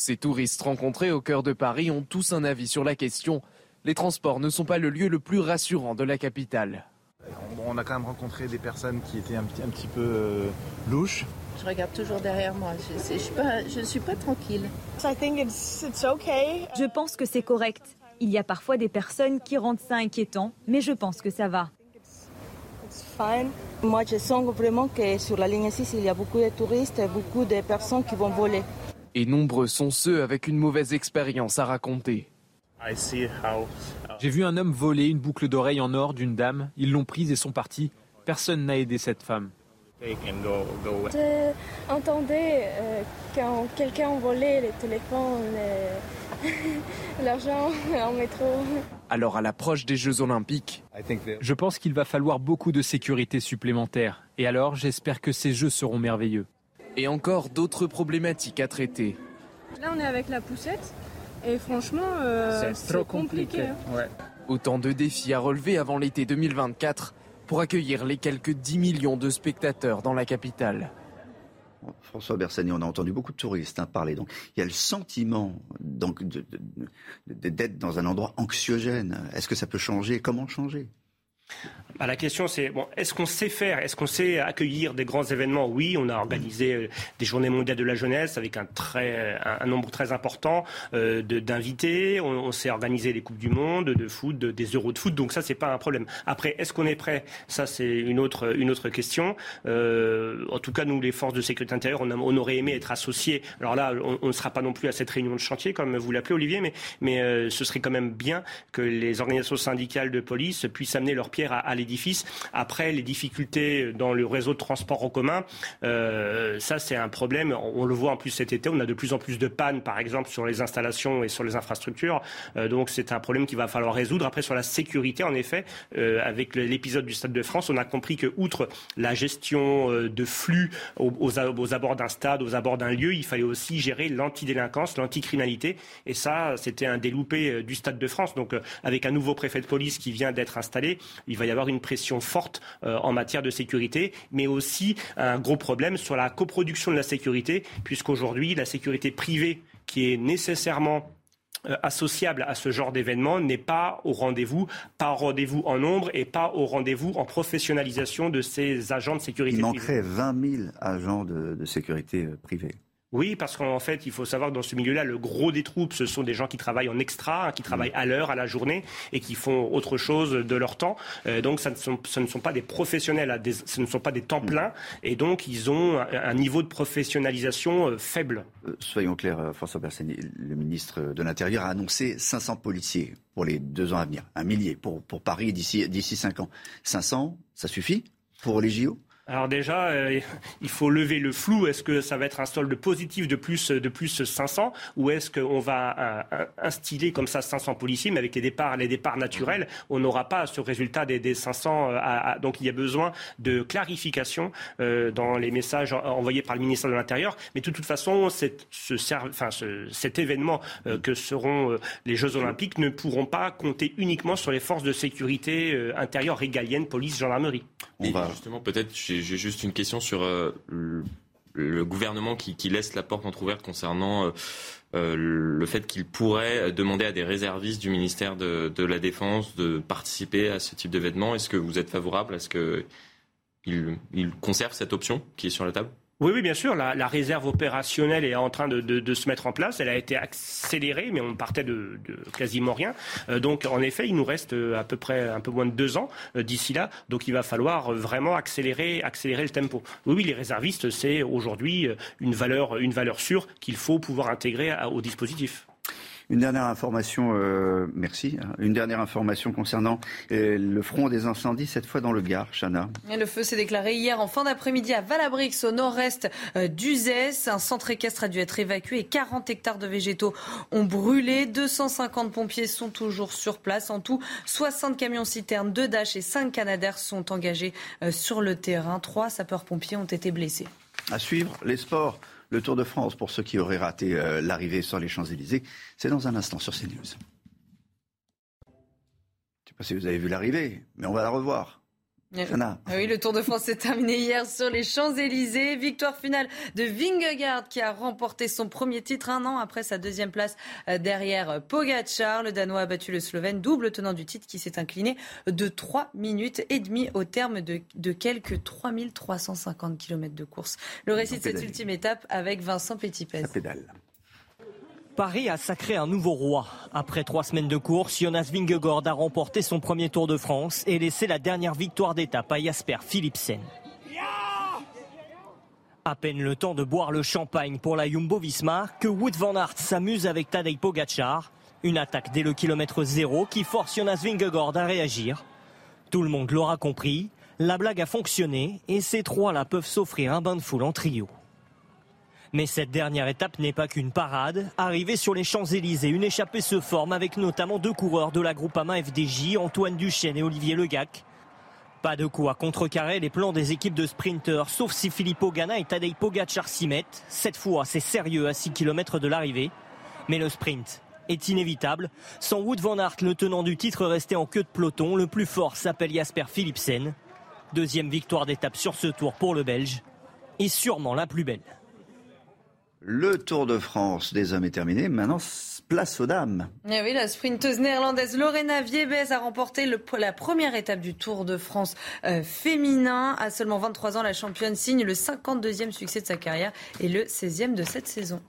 Ces touristes rencontrés au cœur de Paris ont tous un avis sur la question. Les transports ne sont pas le lieu le plus rassurant de la capitale. on a quand même rencontré des personnes qui étaient un petit, un petit peu euh, louches. Je regarde toujours derrière moi. Je ne suis, pas, je suis pas tranquille. Je pense que c'est correct. Il y a parfois des personnes qui rendent ça inquiétant, mais je pense que ça va. Moi, je sens vraiment que sur la ligne 6, il y a beaucoup de touristes et beaucoup de personnes qui vont voler. Et nombreux sont ceux avec une mauvaise expérience à raconter. J'ai vu un homme voler une boucle d'oreille en or d'une dame. Ils l'ont prise et sont partis. Personne n'a aidé cette femme. J'entendais euh, quand quelqu'un volait les téléphones, l'argent en métro. Alors à l'approche des Jeux olympiques, je pense qu'il va falloir beaucoup de sécurité supplémentaire. Et alors j'espère que ces Jeux seront merveilleux et encore d'autres problématiques à traiter. Là, on est avec la poussette et franchement, euh, c'est trop compliqué. Hein. Autant de défis à relever avant l'été 2024 pour accueillir les quelques 10 millions de spectateurs dans la capitale. François Bersani, on a entendu beaucoup de touristes hein, parler. Donc, il y a le sentiment donc, d'être dans un endroit anxiogène. Est-ce que ça peut changer? Comment changer? Bah, La question, c'est bon, est-ce qu'on sait faire? Est-ce qu'on sait accueillir des grands événements? Oui, on a organisé euh, des journées mondiales de la jeunesse avec un, très, un, nombre très important euh, d'invités. On, on sait organiser des Coupes du Monde, de foot, des Euros de foot. Donc ça, c'est pas un problème. Après, est-ce qu'on est prêt? Ça, c'est une autre, une autre question. Euh, en tout cas, nous, les forces de sécurité intérieure, on, on aurait aimé être associés. Alors là, on ne sera pas non plus à cette réunion de chantier, comme vous l'appelez, Olivier, mais, mais ce serait quand même bien que les organisations syndicales de police puissent amener leur à, l'édifice. Après, les difficultés dans le réseau de transport en commun, euh, ça c'est un problème. On, le voit en plus cet été, on a de plus en plus de pannes, par exemple, sur les installations et sur les infrastructures. Euh, donc c'est un problème qu'il va falloir résoudre. Après, sur la sécurité, en effet, euh, avec l'épisode du Stade de France, on a compris que, outre la gestion de flux aux, aux, abords d'un stade, aux abords d'un lieu, il fallait aussi gérer l'antidélinquance, l'anticriminalité. Et ça, c'était un des loupés du Stade de France. Donc, avec un nouveau préfet de police qui vient d'être installé, il va y avoir une pression forte euh, en matière de sécurité, mais aussi un gros problème sur la coproduction de la sécurité, puisqu'aujourd'hui, la sécurité privée qui est nécessairement associable à ce genre d'événement n'est pas au rendez-vous, pas au rendez-vous en nombre et pas au rendez-vous en professionnalisation de ces agents de sécurité. Il manquerait 20 000 agents de, de sécurité privée. Oui, parce qu'en fait, il faut savoir que dans ce milieu-là, le gros des troupes, ce sont des gens qui travaillent en extra, hein, qui travaillent à l'heure, à la journée, et qui font autre chose de leur temps. Euh, donc, ça ne, sont, ce ne sont pas des professionnels, des, ce ne sont pas des temps pleins, et donc ils ont un, un niveau de professionnalisation euh, faible. Euh, soyons clairs, François Bersani, le ministre de l'Intérieur a annoncé 500 policiers pour les deux ans à venir, un millier pour, pour Paris d'ici d'ici cinq ans. 500, ça suffit pour les JO alors déjà, euh, il faut lever le flou. Est-ce que ça va être un solde positif de plus de plus 500 ou est-ce qu'on va euh, instiller comme ça 500 policiers, mais avec les départs les départs naturels, on n'aura pas ce résultat des, des 500. Euh, à, à, donc il y a besoin de clarification euh, dans les messages envoyés par le ministère de l'Intérieur. Mais de toute façon, cette, ce, enfin, ce, cet événement euh, que seront les Jeux Olympiques ne pourront pas compter uniquement sur les forces de sécurité intérieure régaliennes, police, gendarmerie. On va justement peut-être j'ai juste une question sur euh, le, gouvernement qui, laisse la porte entrouverte concernant euh, euh, le fait qu'il pourrait demander à des réservistes du ministère de, de, la Défense de participer à ce type d'événement. Est-ce que vous êtes favorable à ce qu'il il conserve cette option qui est sur la table? Oui, oui, bien sûr. La, réserve opérationnelle est en train de, se mettre en place. Elle a été accélérée, mais on partait de, quasiment rien. Euh, donc, en effet, il nous reste euh, à peu près un peu moins de deux ans euh, d'ici là. Donc, il va falloir vraiment accélérer, accélérer le tempo. Oui, oui, les réservistes, c'est aujourd'hui une valeur, une valeur sûre qu'il faut pouvoir intégrer au dispositif. Une dernière information, euh, merci. Une dernière information concernant euh, le front des incendies, cette fois dans le Gard, Chana. Le feu s'est déclaré hier en fin d'après-midi à Valabrix, au nord-est euh, d'Uzès. Un centre équestre a dû être évacué et 40 hectares de végétaux ont brûlé. 250 pompiers sont toujours sur place. En tout, 60 camions citernes, 2 Dash et 5 Canadaires sont engagés sur le terrain. Trois sapeurs-pompiers ont été blessés. À suivre, les sports le Tour de France pour ceux qui auraient raté euh, l'arrivée sur les Champs-Élysées. C'est dans un instant sur CNews. Je ne sais pas si vous avez vu l'arrivée, mais on va la revoir. Ah oui, le Tour de France s'est terminé hier sur les Champs-Élysées. Victoire finale de Vingegaard qui a remporté son premier titre un an après sa deuxième place euh, derrière Pogacar. Le Danois a battu le Slovène, double tenant du titre qui s'est incliné de 3 minutes et demie au terme de, de quelques 3350 km de course. Le récit de cette ultime étape avec Vincent Petitpez. Paris a sacré un nouveau roi. Après trois semaines de course, Jonas Vingegaard a remporté son premier Tour de France et laissé la dernière victoire d'étape à Jasper Philipsen. À peine le temps de boire le champagne pour la Jumbo-Visma que Wood van Aert s'amuse avec Tadej Pogacar. Une attaque dès le kilomètre zéro qui force Jonas Vingegaard à réagir. Tout le monde l'aura compris, la blague a fonctionné et ces trois-là peuvent s'offrir un bain de foule en trio. Mais cette dernière étape n'est pas qu'une parade. Arrivé sur les Champs-Élysées, une échappée se forme avec notamment deux coureurs de la Groupama FDJ, Antoine Duchesne et Olivier Legac. Pas de quoi contrecarrer les plans des équipes de sprinteurs, sauf si Filippo Ganna et Tadej Pogacar s'y mettent. Cette fois, c'est sérieux à 6 km de l'arrivée. Mais le sprint est inévitable. Sans Wood van Aert, le tenant du titre resté en queue de peloton, le plus fort s'appelle Jasper Philipsen. Deuxième victoire d'étape sur ce tour pour le Belge. Et sûrement la plus belle. Le Tour de France des hommes est terminé. Maintenant, place aux dames. Eh oui, la sprinteuse néerlandaise Lorena Viebes a remporté la première étape du Tour de France euh, féminin. À seulement 23 ans, la championne signe le 52e succès de sa carrière et le 16e de cette saison.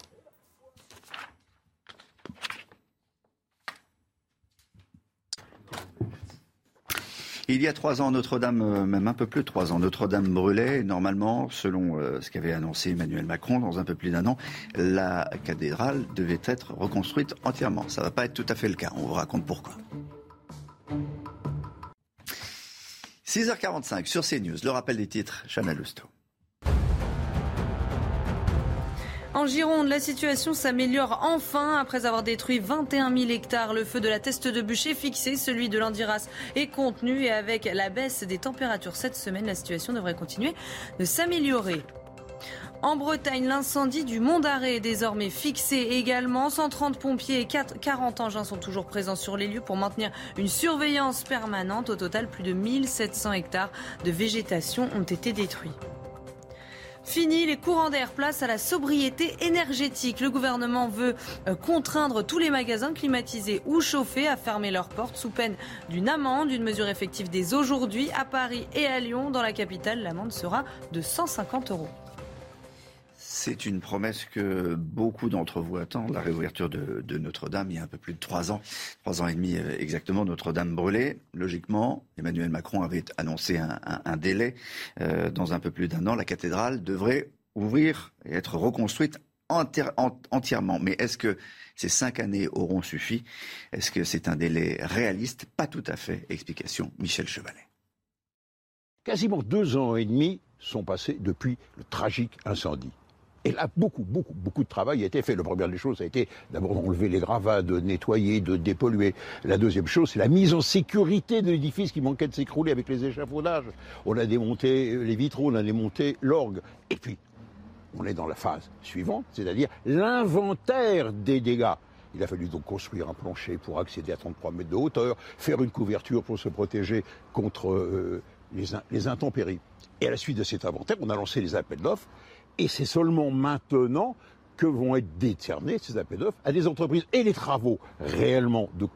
Il y a trois ans, Notre-Dame, euh, même un peu plus de trois ans, Notre-Dame brûlait. Normalement, selon euh, ce qu'avait annoncé Emmanuel Macron, dans un peu plus d'un an, la cathédrale devait être reconstruite entièrement. Ça ne va pas être tout à fait le cas. On vous raconte pourquoi. 6h45 sur CNews, le rappel des titres, Chanel Lousteau. En Gironde, la situation s'améliore enfin après avoir détruit 21 000 hectares. Le feu de la teste de bûcher fixé, celui de l'Andiras est contenu et avec la baisse des températures cette semaine, la situation devrait continuer de s'améliorer. En Bretagne, l'incendie du Mont d'Arrêt est désormais fixé également. 130 pompiers et 40 engins sont toujours présents sur les lieux pour maintenir une surveillance permanente. Au total, plus de 1700 hectares de végétation ont été détruits. Fini les courants d'air, place à la sobriété énergétique. Le gouvernement veut euh, contraindre tous les magasins climatisés ou chauffés à fermer leurs portes sous peine d'une amende, une mesure effective dès aujourd'hui à Paris et à Lyon. Dans la capitale, l'amende sera de 150 euros. C'est une promesse que beaucoup d'entre vous attendent, la réouverture de, Notre-Dame il y a un peu plus de trois ans, trois ans et demi euh, exactement, Notre-Dame brûlée. Logiquement, Emmanuel Macron avait annoncé un, délai. Euh, dans un peu plus d'un an, la cathédrale devrait ouvrir et être reconstruite entièrement. Mais est-ce que ces cinq années auront suffi? Est-ce que c'est un délai réaliste? Pas tout à fait. Explication, Michel Chevalet. Quasiment deux ans et demi sont passés depuis le tragique incendie. Et là, beaucoup, beaucoup, beaucoup de travail a été fait. La première des choses a été d'abord d'enlever les gravats, de nettoyer, de dépolluer. La deuxième chose, c'est la mise en sécurité de l'édifice qui manquait de s'écrouler avec les échafaudages. On a démonté les vitraux, on a démonté l'orgue. Et puis, on est dans la phase suivante, c'est-à-dire l'inventaire des dégâts. Il a fallu donc construire un plancher pour accéder à 33 mètres de hauteur, faire une couverture pour se protéger contre euh, les, les intempéries. Et à la suite de cet inventaire, on a lancé les appels d'offres et c'est seulement maintenant que vont être décernés ces appels d'offres à des entreprises. Et les travaux réellement de,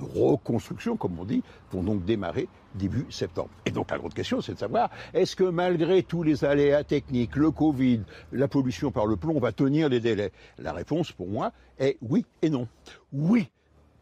reconstruction, comme on dit, vont donc démarrer début septembre. Et donc la grande question, c'est de savoir, est-ce que malgré tous les aléas techniques, le Covid, la pollution par le plomb, on va tenir les délais? La réponse, pour moi, est oui et non. Oui,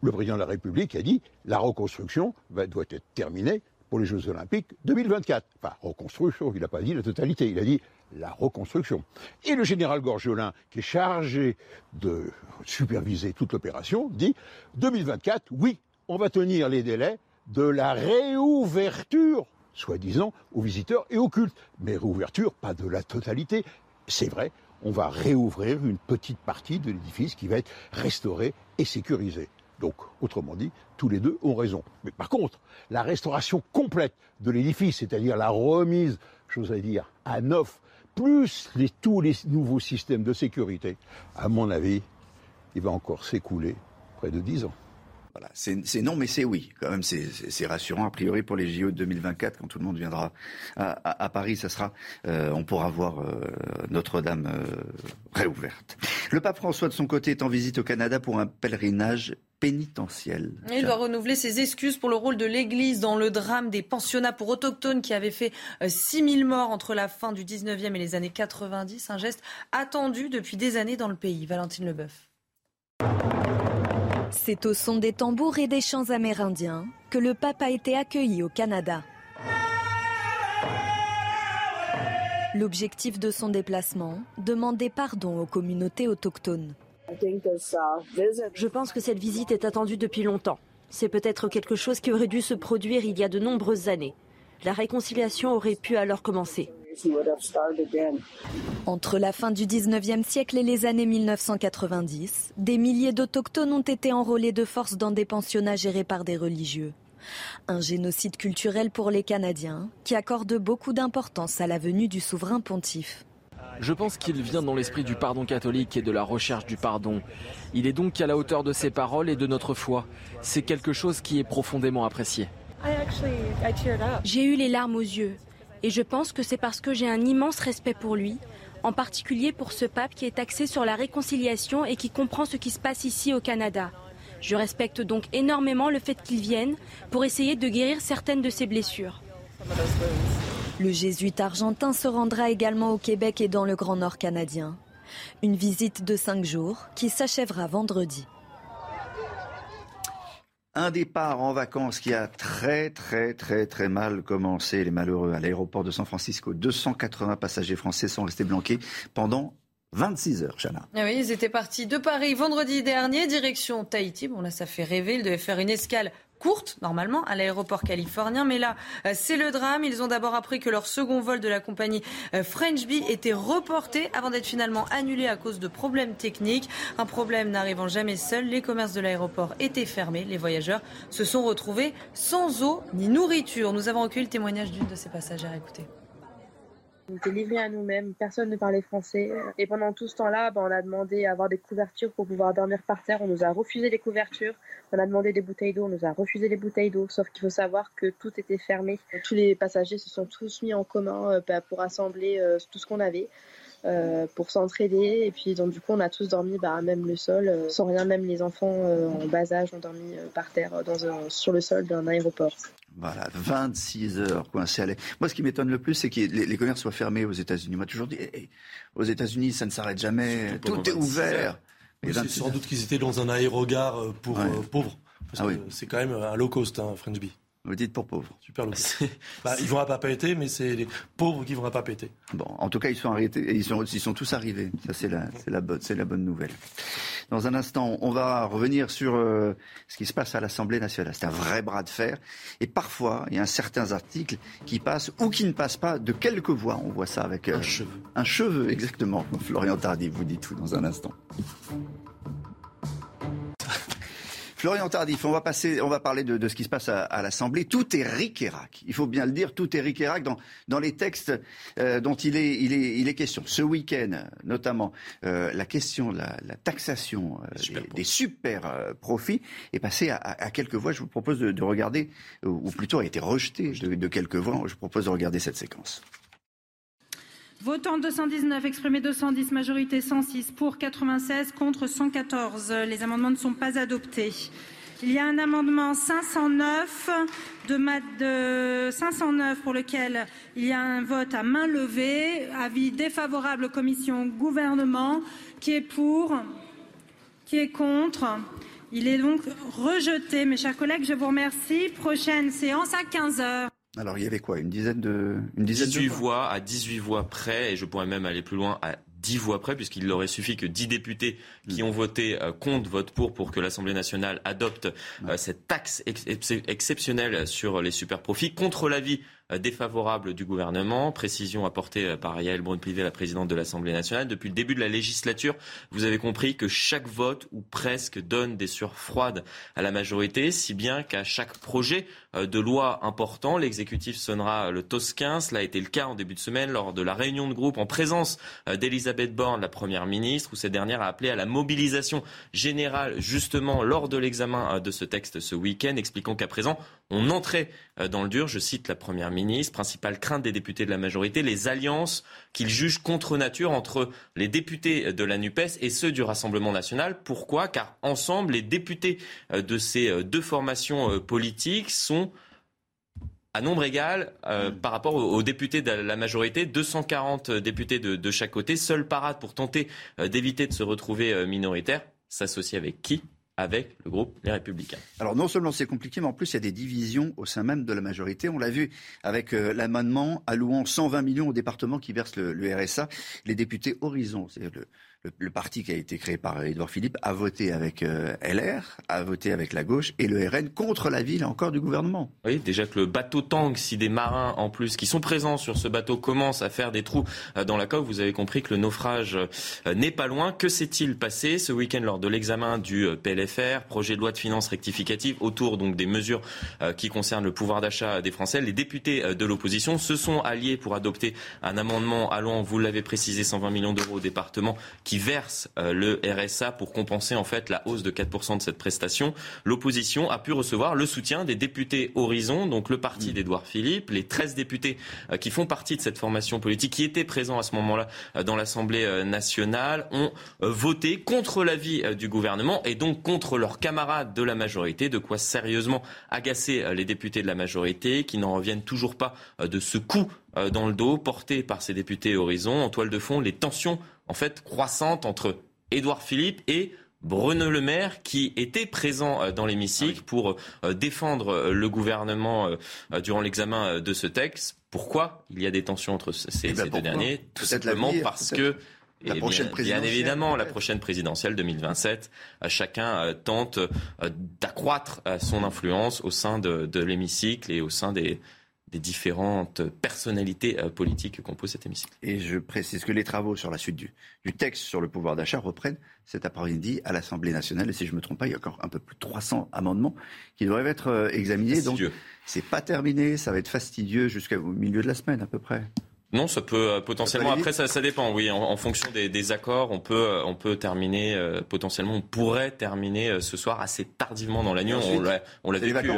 le président de la République a dit, la reconstruction doit être terminée pour les Jeux Olympiques 2024. Enfin, reconstruction, il n'a pas dit la totalité, il a dit la reconstruction. Et le général Gorgelin, qui est chargé de superviser toute l'opération, dit 2024, oui, on va tenir les délais de la réouverture, soi-disant, aux visiteurs et aux cultes. Mais réouverture, pas de la totalité. C'est vrai, on va réouvrir une petite partie de l'édifice qui va être restaurée et sécurisée. Donc, autrement dit, tous les deux ont raison. Mais par contre, la restauration complète de l'édifice, c'est-à-dire la remise, j'oserais dire, à neuf plus tous les nouveaux systèmes de sécurité, à mon avis, il va encore s'écouler près de 10 ans. Voilà, c'est non, mais c'est oui. Quand même, c'est rassurant. A priori, pour les JO de 2024, quand tout le monde viendra à, Paris, ça sera, euh, on pourra voir euh, Notre-Dame euh, réouverte. Le pape François, de son côté, est en visite au Canada pour un pèlerinage pénitentiel. Il doit renouveler ses excuses pour le rôle de l'Église dans le drame des pensionnats pour autochtones qui avait fait 6000 morts entre la fin du 19e et les années 90. Un geste attendu depuis des années dans le pays. Valentine Leboeuf. C'est au son des tambours et des chants amérindiens que le pape a été accueilli au Canada. L'objectif de son déplacement, demander pardon aux communautés autochtones. Je pense que cette visite est attendue depuis longtemps. C'est peut-être quelque chose qui aurait dû se produire il y a de nombreuses années. La réconciliation aurait pu alors commencer. Entre la fin du 19e siècle et les années 1990, des milliers d'autochtones ont été enrôlés de force dans des pensionnats gérés par des religieux. Un génocide culturel pour les Canadiens qui accorde beaucoup d'importance à la venue du souverain pontife. Je pense qu'il vient dans l'esprit du pardon catholique et de la recherche du pardon. Il est donc à la hauteur de ses paroles et de notre foi. C'est quelque chose qui est profondément apprécié. J'ai eu les larmes aux yeux. Et je pense que c'est parce que j'ai un immense respect pour lui, en particulier pour ce pape qui est axé sur la réconciliation et qui comprend ce qui se passe ici au Canada. Je respecte donc énormément le fait qu'il vienne pour essayer de guérir certaines de ses blessures. Le jésuite argentin se rendra également au Québec et dans le Grand Nord canadien. Une visite de cinq jours qui s'achèvera vendredi. Un départ en vacances qui a très très très très mal commencé, les malheureux, à l'aéroport de San Francisco. 280 passagers français sont restés bloqués pendant 26 heures, Chana. Ah oui, ils étaient partis de Paris vendredi dernier, direction Tahiti. Bon là, ça fait rêver. Ils devaient faire une escale courte, normalement, à l'aéroport californien. Mais là, euh, c'est le drame. Ils ont d'abord appris que leur second vol de la compagnie euh, French Bee était reporté avant d'être finalement annulé à cause de problèmes techniques. Un problème n'arrivant jamais seul. Les commerces de l'aéroport étaient fermés. Les voyageurs se sont retrouvés sans eau ni nourriture. Nous avons recueilli le témoignage d'une de ces passagères. Écoutez. On était livrés à nous-mêmes, personne ne parlait français. Et pendant tout ce temps-là, ben, on a demandé à avoir des couvertures pour pouvoir dormir par terre. On nous a refusé les couvertures. On a demandé des bouteilles d'eau, on nous a refusé les bouteilles d'eau. Sauf qu'il faut savoir que tout était fermé. Tous les passagers se sont tous mis en commun euh, ben, pour assembler euh, tout ce qu'on avait. Euh, pour s'entraider. Et puis, donc, du coup, on a tous dormi bah, même le sol, sans rien. Même les enfants en bas âge ont dormi par terre dans sur le sol d'un aéroport. Voilà, 26 heures coincés à Moi, ce qui m'étonne le plus, c'est que les, commerces soient fermés aux États-Unis. Moi, toujours dit, aux États-Unis, ça ne s'arrête jamais, tout est ouvert. c'est sans doute qu'ils étaient dans un aérogare pour euh, pauvres. Parce ah que c'est quand même un low cost, hein, Friendly. Vous dites pour pauvres. Super bah, ils vont pas péter, mais c'est les pauvres qui vont pas péter. Bon, en tout cas, ils sont arrêtés, ils sont, ils sont tous arrivés. Ça, c'est la, c'est la bonne, c'est la bonne nouvelle. Dans un instant, on va revenir sur euh, ce qui se passe à l'Assemblée nationale. C'est un vrai bras de fer. Et parfois, il y a certains articles qui passent ou qui ne passent pas de quelques voix. On voit ça avec euh, un cheveu. Un cheveu, exactement. Florian Tardy vous dit tout dans un instant. Florian Tardif, on va passer, on va parler de, ce qui se passe à, l'Assemblée. Tout est ric et rac. Il faut bien le dire, tout est ric et rac dans, dans les textes euh, dont il est, il, est, il est question. Ce week-end, notamment, euh, la question de la, taxation euh, des, super profits est passée à, quelques voix. Je vous propose de, regarder, ou plutôt a été rejetée de, de quelques voix. Je vous propose de regarder cette séquence. Votant 219, exprimé 210, majorité 106, pour 96, contre 114. Les amendements ne sont pas adoptés. Il y a un amendement 509 de, de 509 pour lequel il y a un vote à main levée. Avis défavorable commission gouvernement. Qui est pour? Qui est contre? Il est donc rejeté. Mes chers collègues, je vous remercie. Prochaine séance à 15 heures. Alors il y avait quoi Une dizaine de une dizaine 18 voix à 18 voix près et je pourrais même aller plus loin à 10 voix près, puisqu'il aurait suffi que 10 députés qui ont voté euh, contre votent pour pour que l'Assemblée nationale adopte euh, cette taxe exceptionnelle sur les super profits contre l'avis défavorable du gouvernement. Précision apportée euh, par Yael Braun-Pivet, la présidente de l'Assemblée nationale. Depuis le début de la législature, vous avez compris que chaque vote, ou presque, donne des sueurs froides à la majorité, si bien qu'à chaque projet euh, de loi important, l'exécutif sonnera le tosquin. Cela a été le cas en début de semaine lors de la réunion de groupe en présence d'Elisabeth Borne, la première ministre, où cette dernière a appelé à la mobilisation générale, justement, lors de l'examen de ce texte ce week-end, expliquant qu'à présent, on entrait dans le dur. Je cite la première ministre ministre. Principale crainte des députés de la majorité, les alliances qu'ils jugent contre nature entre les députés de la NUPES et ceux du Rassemblement national. Pourquoi? Car ensemble, les députés euh, de ces euh, deux formations euh, politiques sont à nombre égal par rapport aux, députés de la majorité, 240 députés de, chaque côté. Seule parade pour tenter d'éviter de se retrouver minoritaire. S'associer avec qui? Avec le groupe Les Républicains. Alors non seulement c'est compliqué, mais en plus il y a des divisions au sein même de la majorité. On l'a vu avec euh, l'amendement allouant 120 millions aux départements qui versent le, le RSA. Les députés Horizon, c'est le, le, parti qui a été créé par Édouard Philippe a voté avec euh, LR, a voté avec la gauche et le RN contre la ville encore du gouvernement. Oui, déjà que le bateau tank, si des marins en plus qui sont présents sur ce bateau commencent à faire des trous euh, dans la coque, vous avez compris que le naufrage euh, n'est pas loin. Que s'est-il passé ce week-end lors de l'examen du PLFR, projet de loi de finances rectificative autour donc des mesures qui concernent le pouvoir d'achat des Français? Les députés de l'opposition se sont alliés pour adopter un amendement allant, vous l'avez précisé, 120 millions d'euros au département qui verse euh, le RSA pour compenser en fait la hausse de 4% de cette prestation, l'opposition a pu recevoir le soutien des députés Horizon, donc le parti d'Édouard Philippe, les 13 députés euh, qui font partie de cette formation politique, qui étaient présents à ce moment-là euh, dans l'Assemblée nationale, ont voté contre l'avis du gouvernement et donc contre leurs camarades de la majorité, de quoi sérieusement agacer les députés de la majorité qui n'en reviennent toujours pas de ce coup dans le dos porté par ces députés Horizon. En toile de fond, les tensions en fait croissante entre Édouard Philippe et Bruno Le Maire qui était présent euh, dans l'hémicycle ah pour euh, défendre euh, le gouvernement durant l'examen de ce texte. Pourquoi il y a des tensions entre ces, eh ben, deux derniers? Tout simplement parce que la eh prochaine bien, bien, évidemment, la prochaine présidentielle 2027, chacun tente d'accroître son influence au sein de l'hémicycle et au sein des, des différentes personnalités euh, politiques composent cet hémicycle. Et je précise que les travaux sur la suite du, texte sur le pouvoir d'achat reprennent cet après-midi à l'Assemblée nationale. Et si je ne me trompe pas, il y a encore un peu plus de 300 amendements qui devraient être euh, examinés. Donc, c'est pas terminé. Ça va être fastidieux jusqu'au milieu de la semaine à peu près. Non, ça peut euh, potentiellement. Après, ça, ça dépend. Oui, en, fonction des, accords, on peut, on peut terminer potentiellement. On pourrait terminer ce soir assez tardivement dans l'année. On l'a vécu.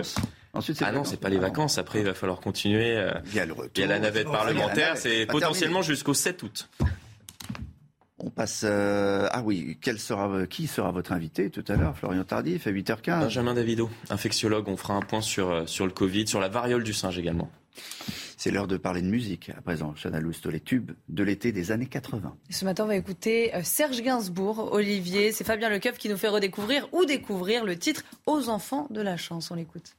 Ensuite, ah non, c'est pas les vacances. Après, il va falloir continuer. Euh, il y a, le retour, il y a la navette parlementaire. C'est potentiellement jusqu'au 7 août. On passe. Euh, ah oui, quel sera, qui sera votre invité tout à l'heure? Florian Tardif à 8h15. Benjamin Davido, infectiologue. On fera un point sur, euh, sur le Covid, sur la variole du singe également. C'est l'heure de parler de musique. À présent, Chana Lousteau, les tubes de l'été des années 80. ce matin, on va écouter Serge Gainsbourg, Olivier. C'est Fabien Lecoeuf qui nous fait redécouvrir ou découvrir le titre Aux enfants de la chance. On l'écoute.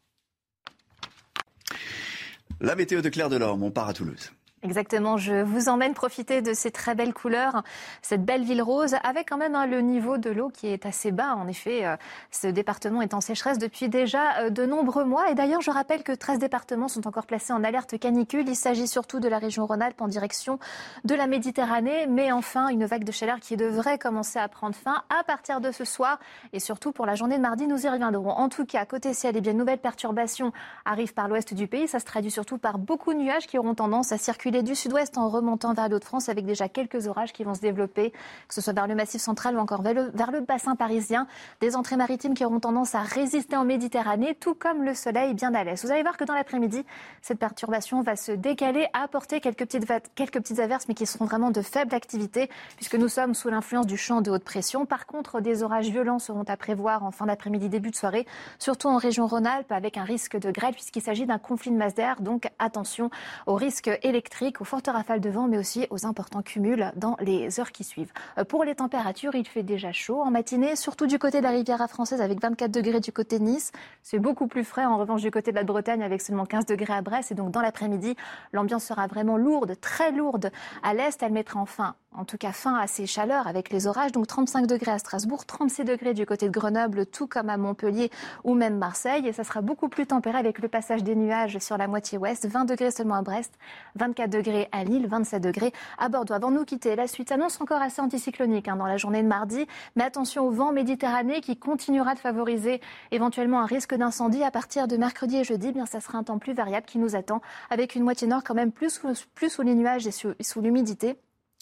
La météo de Claire Delorme, on part à Toulouse. Exactement, je vous emmène profiter de ces très belles couleurs, cette belle ville rose, avec quand même hein, le niveau de l'eau qui est assez bas. En effet, euh, ce département est en sécheresse depuis déjà euh, de nombreux mois. Et d'ailleurs, je rappelle que 13 départements sont encore placés en alerte canicule. Il s'agit surtout de la région Rhône-Alpes en direction de la Méditerranée. Mais enfin, une vague de chaleur qui devrait commencer à prendre fin à partir de ce soir. Et surtout pour la journée de mardi, nous y reviendrons. En tout cas, côté ciel, eh bien, nouvelles perturbations arrivent par l'ouest du pays. Ça se traduit surtout par beaucoup de nuages qui auront tendance à circuler du sud-ouest en remontant vers l'autre France avec déjà quelques orages qui vont se développer, que ce soit vers le massif central ou encore vers le, bassin parisien. Des entrées maritimes qui auront tendance à résister en Méditerranée, tout comme le soleil bien à l'est. Vous allez voir que dans l'après-midi, cette perturbation va se décaler, apporter quelques petites, quelques petites averses, mais qui seront vraiment de faible activité, puisque nous sommes sous l'influence du champ de haute pression. Par contre, des orages violents seront à prévoir en fin d'après-midi, début de soirée, surtout en région Rhône-Alpes, avec un risque de grêle, puisqu'il s'agit d'un conflit de masse d'air. Donc attention au risque électrique aux fortes rafales de vent, mais aussi aux importants cumuls dans les heures qui suivent. Euh, pour les températures, il fait déjà chaud en matinée, surtout du côté de la Riviera française avec 24 degrés du côté de Nice. C'est beaucoup plus frais en revanche du côté de la Bretagne avec seulement 15 degrés à Brest. Et donc dans l'après-midi, l'ambiance sera vraiment lourde, très lourde. À l'est, elle mettra enfin en tout cas fin à ces chaleurs avec les orages. Donc 35 degrés à Strasbourg, 36 degrés du côté de Grenoble, tout comme à Montpellier ou même Marseille. Et ça sera beaucoup plus tempéré avec le passage des nuages sur la moitié ouest. 20 degrés seulement à Brest, 24 degrés à Lille, 27 degrés à Bordeaux. Avant de nous quitter, la suite annonce encore assez anticyclonique hein, dans la journée de mardi. Mais attention au vent méditerranéen qui continuera de favoriser éventuellement un risque d'incendie à partir de mercredi et jeudi. Bien, ça sera un temps plus variable qui nous attend avec une moitié nord quand même plus, plus sous les nuages et sous l'humidité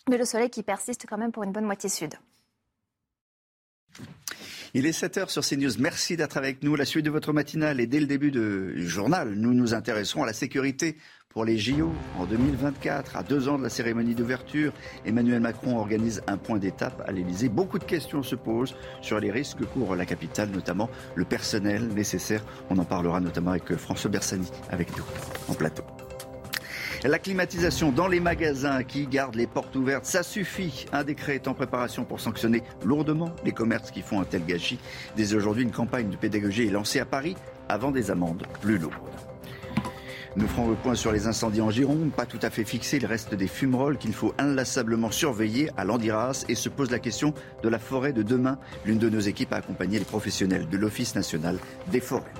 mais le soleil qui persiste quand même pour une bonne moitié sud. Il est 7h sur CNews. Merci d'être avec nous. La suite de votre matinale et dès le début du journal, nous nous intéresserons à la sécurité pour les JO en 2024. À deux ans de la cérémonie d'ouverture, Emmanuel Macron organise un point d'étape à l'Elysée. Beaucoup de questions se posent sur les risques que la capitale, notamment le personnel nécessaire. On en parlera notamment avec François Bersani avec nous en plateau. La climatisation dans les magasins qui gardent les portes ouvertes, ça suffit. Un décret est en préparation pour sanctionner lourdement les commerces qui font un tel gâchis. Dès aujourd'hui, une campagne de pédagogie est lancée à Paris avant des amendes plus lourdes. Nous ferons le point sur les incendies en Gironde, pas tout à fait fixé, il reste des fumerolles qu'il faut inlassablement surveiller à Landiras et se pose la question de la forêt de demain. L'une de nos équipes a accompagné les professionnels de l'Office national des forêts.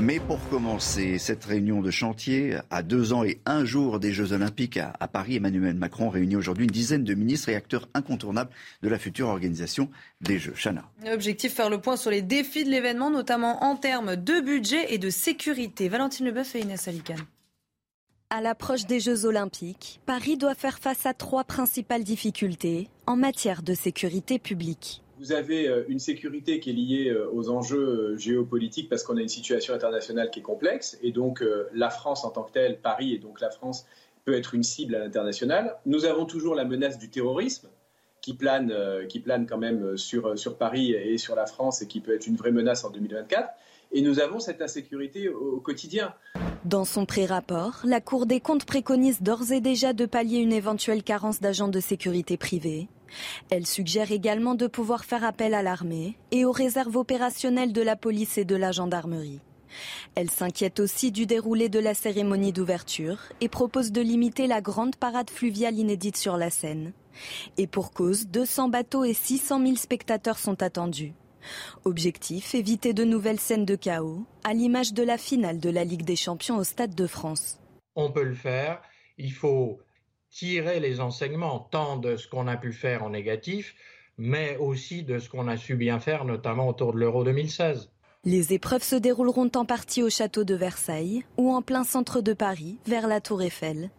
Mais pour commencer, cette réunion de chantier, à deux ans et un jour des Jeux Olympiques à, Paris, Emmanuel Macron réunit aujourd'hui une dizaine de ministres et acteurs incontournables de la future organisation des Jeux. Chana. Objectif faire le point sur les défis de l'événement, notamment en termes de budget et de sécurité. Valentine Leboeuf et Inès Alicane. À l'approche des Jeux olympiques, Paris doit faire face à trois principales difficultés en matière de sécurité publique. Vous avez euh, une sécurité qui est liée euh, aux enjeux euh, géopolitiques parce qu'on a une situation internationale qui est complexe et donc la France en tant que telle, Paris et donc la France peut être une cible à l'international. Nous avons toujours la menace du terrorisme qui plane, qui plane quand même sur, sur Paris et sur la France et qui peut être une vraie menace en 2024. Et nous avons cette insécurité au, quotidien. Dans son pré-rapport, la Cour des comptes préconise d'ores et déjà de pallier une éventuelle carence d'agents de sécurité privés. Elle suggère également de pouvoir faire appel à l'armée et aux réserves opérationnelles de la police et de la gendarmerie. Elle s'inquiète aussi du déroulé de la cérémonie d'ouverture et propose de limiter la grande parade fluviale inédite sur la Seine. Et pour cause, 200 bateaux et 600 000 spectateurs sont attendus. Objectif, éviter de nouvelles scènes de chaos, à l'image de la finale de la Ligue des Champions au Stade de France. On peut le faire, il faut tirer les enseignements tant de ce qu'on a pu faire en négatif, mais aussi de ce qu'on a su bien faire, notamment autour de l'Euro 2016. Les épreuves se dérouleront en partie au château de Versailles ou en plein centre de Paris, vers la Tour Eiffel.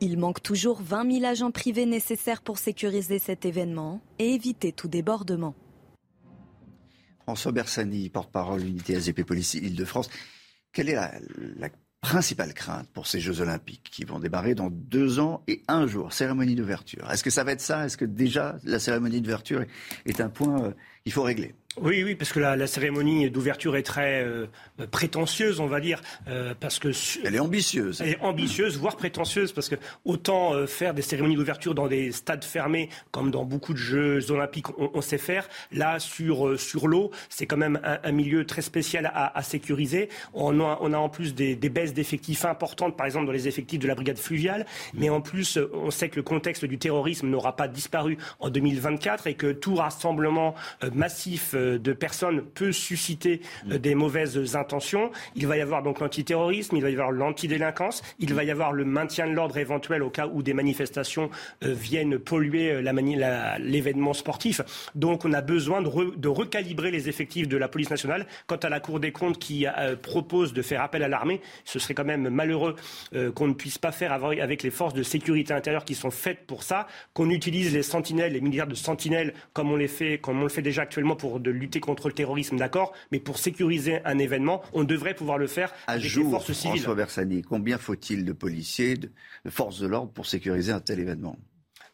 Il manque toujours 20 000 agents privés nécessaires pour sécuriser cet événement et éviter tout débordement. François Bersani, porte-parole unité AZP Police Île-de-France. Quelle est la, principale crainte pour ces Jeux Olympiques qui vont démarrer dans deux ans et un jour, cérémonie d'ouverture. Est-ce que ça va être ça? Est-ce que déjà la cérémonie d'ouverture est, un point euh, qu'il faut régler? Oui, oui, parce que la, cérémonie d'ouverture est très euh, prétentieuse, on va dire, euh, parce que elle est ambitieuse. Elle est ambitieuse, voire prétentieuse, parce que autant euh, faire des cérémonies d'ouverture dans des stades fermés, comme dans beaucoup de Jeux olympiques, on, sait faire. Là, sur sur l'eau, c'est quand même un, milieu très spécial à, à sécuriser. On a, on a, en plus des, des baisses d'effectifs importantes, par exemple dans les effectifs de la brigade fluviale, mais en plus, on sait que le contexte du terrorisme n'aura pas disparu en 2024 et que tout rassemblement massif de personnes peut susciter euh, des mauvaises intentions. Il va y avoir donc l'antiterrorisme, il va y avoir l'antidélinquance, il va y avoir le maintien de l'ordre éventuel au cas où des manifestations euh, viennent polluer l'événement sportif. Donc on a besoin de, recalibrer les effectifs de la police nationale. Quant à la Cour des comptes qui propose de faire appel à l'armée, ce serait quand même malheureux qu'on ne puisse pas faire avec les forces de sécurité intérieure qui sont faites pour ça, qu'on utilise les sentinelles, les militaires de sentinelles comme on les fait, comme on le fait déjà actuellement pour de lutter contre le terrorisme, d'accord, mais pour sécuriser un événement, on devrait pouvoir le faire à avec jour, les forces civiles. François Bersani, combien faut-il de policiers, de forces de l'ordre pour sécuriser un tel événement?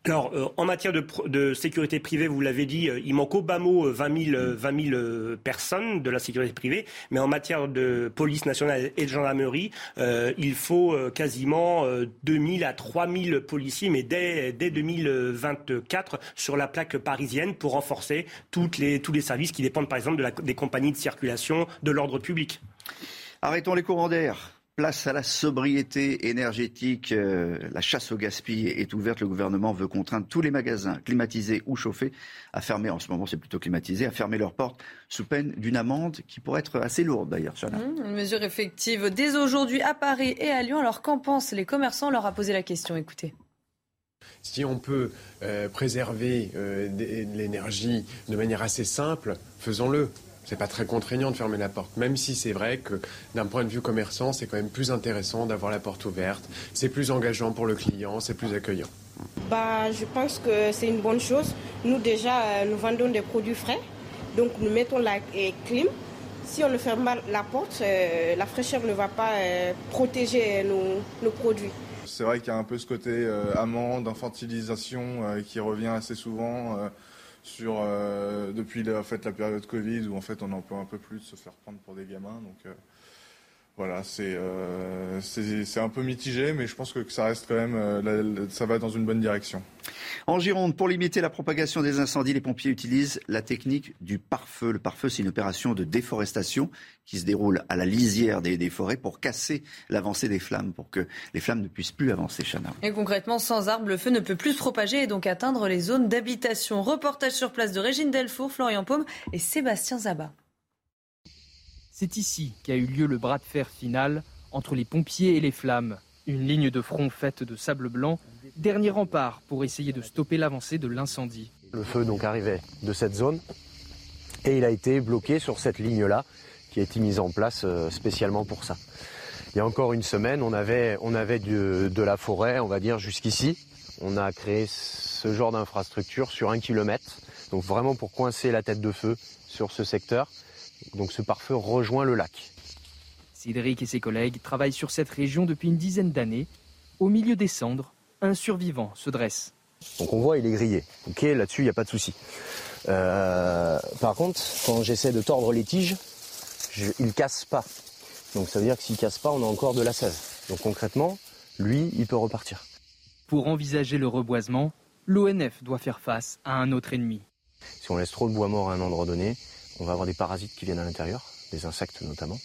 Alors, euh, en matière de, sécurité privée, vous l'avez dit, euh, il manque au bas mot 20 000, personnes de la sécurité privée, mais en matière de police nationale et de gendarmerie, euh, il faut quasiment 2 000 à 3 000 policiers, mais dès, dès 2024 sur la plaque parisienne pour renforcer toutes les, tous les services qui dépendent par exemple des compagnies de circulation de l'ordre public. Arrêtons les courants d'air. Place à la sobriété énergétique. Euh, la chasse au gaspillage est ouverte. Le gouvernement veut contraindre tous les magasins climatisés ou chauffés à fermer, en ce moment c'est plutôt climatisé, à fermer leurs portes sous peine d'une amende qui pourrait être assez lourde d'ailleurs. Mmh, une mesure effective dès aujourd'hui à Paris et à Lyon. Alors qu'en pensent les commerçants? On leur a posé la question. Écoutez. Si on peut euh, préserver euh, l'énergie de manière assez simple, faisons-le c'est pas très contraignant de fermer la porte. Même si c'est vrai que d'un point de vue commerçant, c'est quand même plus intéressant d'avoir la porte ouverte. C'est plus engageant pour le client, c'est plus accueillant. Bah, je pense que c'est une bonne chose. Nous déjà, euh, nous vendons des produits frais, donc nous mettons la clim. Si on ne ferme pas la porte, euh, la fraîcheur ne va pas euh, protéger nos, produits. C'est vrai qu'il y a un peu ce côté amende, infantilisation qui revient assez souvent sur euh, depuis la, fait, la période Covid où en fait on en peut un peu plus se faire prendre pour des gamins. Donc euh, voilà, euh, c'est c'est un peu mitigé, mais je pense que ça reste quand même, ça va dans une bonne direction. En Gironde, pour limiter la propagation des incendies, les pompiers utilisent la technique du pare-feu. Le pare-feu, c'est une opération de déforestation qui se déroule à la lisière des, forêts pour casser l'avancée des flammes, pour que les flammes ne puissent plus avancer, Chana. Et concrètement, sans arbres, le feu ne peut plus se propager et donc atteindre les zones d'habitation. Reportage sur place de Régine Delfour, Florian Paume et Sébastien Zabat. C'est ici qu'a eu lieu le bras de fer final entre les pompiers et les flammes. Une ligne de front faite de sable blanc, dernier rempart pour essayer de stopper l'avancée de l'incendie. Le feu donc arrivait de cette zone et il a été bloqué sur cette ligne-là qui a été mise en place euh, spécialement pour ça. Il y a encore une semaine, on avait, on avait de la forêt, on va dire, jusqu'ici. On a créé ce genre d'infrastructure sur un kilomètre, donc vraiment pour coincer la tête de feu sur ce secteur. Donc ce pare-feu rejoint le lac. Cédric et ses collègues travaillent sur cette région depuis une dizaine d'années. Au milieu des cendres, un survivant se dresse. Donc on voit, il est grillé. Ok, là-dessus, il n'y a pas de souci. Euh, par contre, quand j'essaie de tordre les tiges, il ne casse pas. Donc ça veut dire que s'il ne casse pas, on a encore de la sève. Donc concrètement, lui, il peut repartir. Pour envisager le reboisement, l'ONF doit faire face à un autre ennemi. Si on laisse trop de bois mort à un endroit donné, on va avoir des parasites qui viennent à l'intérieur, des insectes notamment.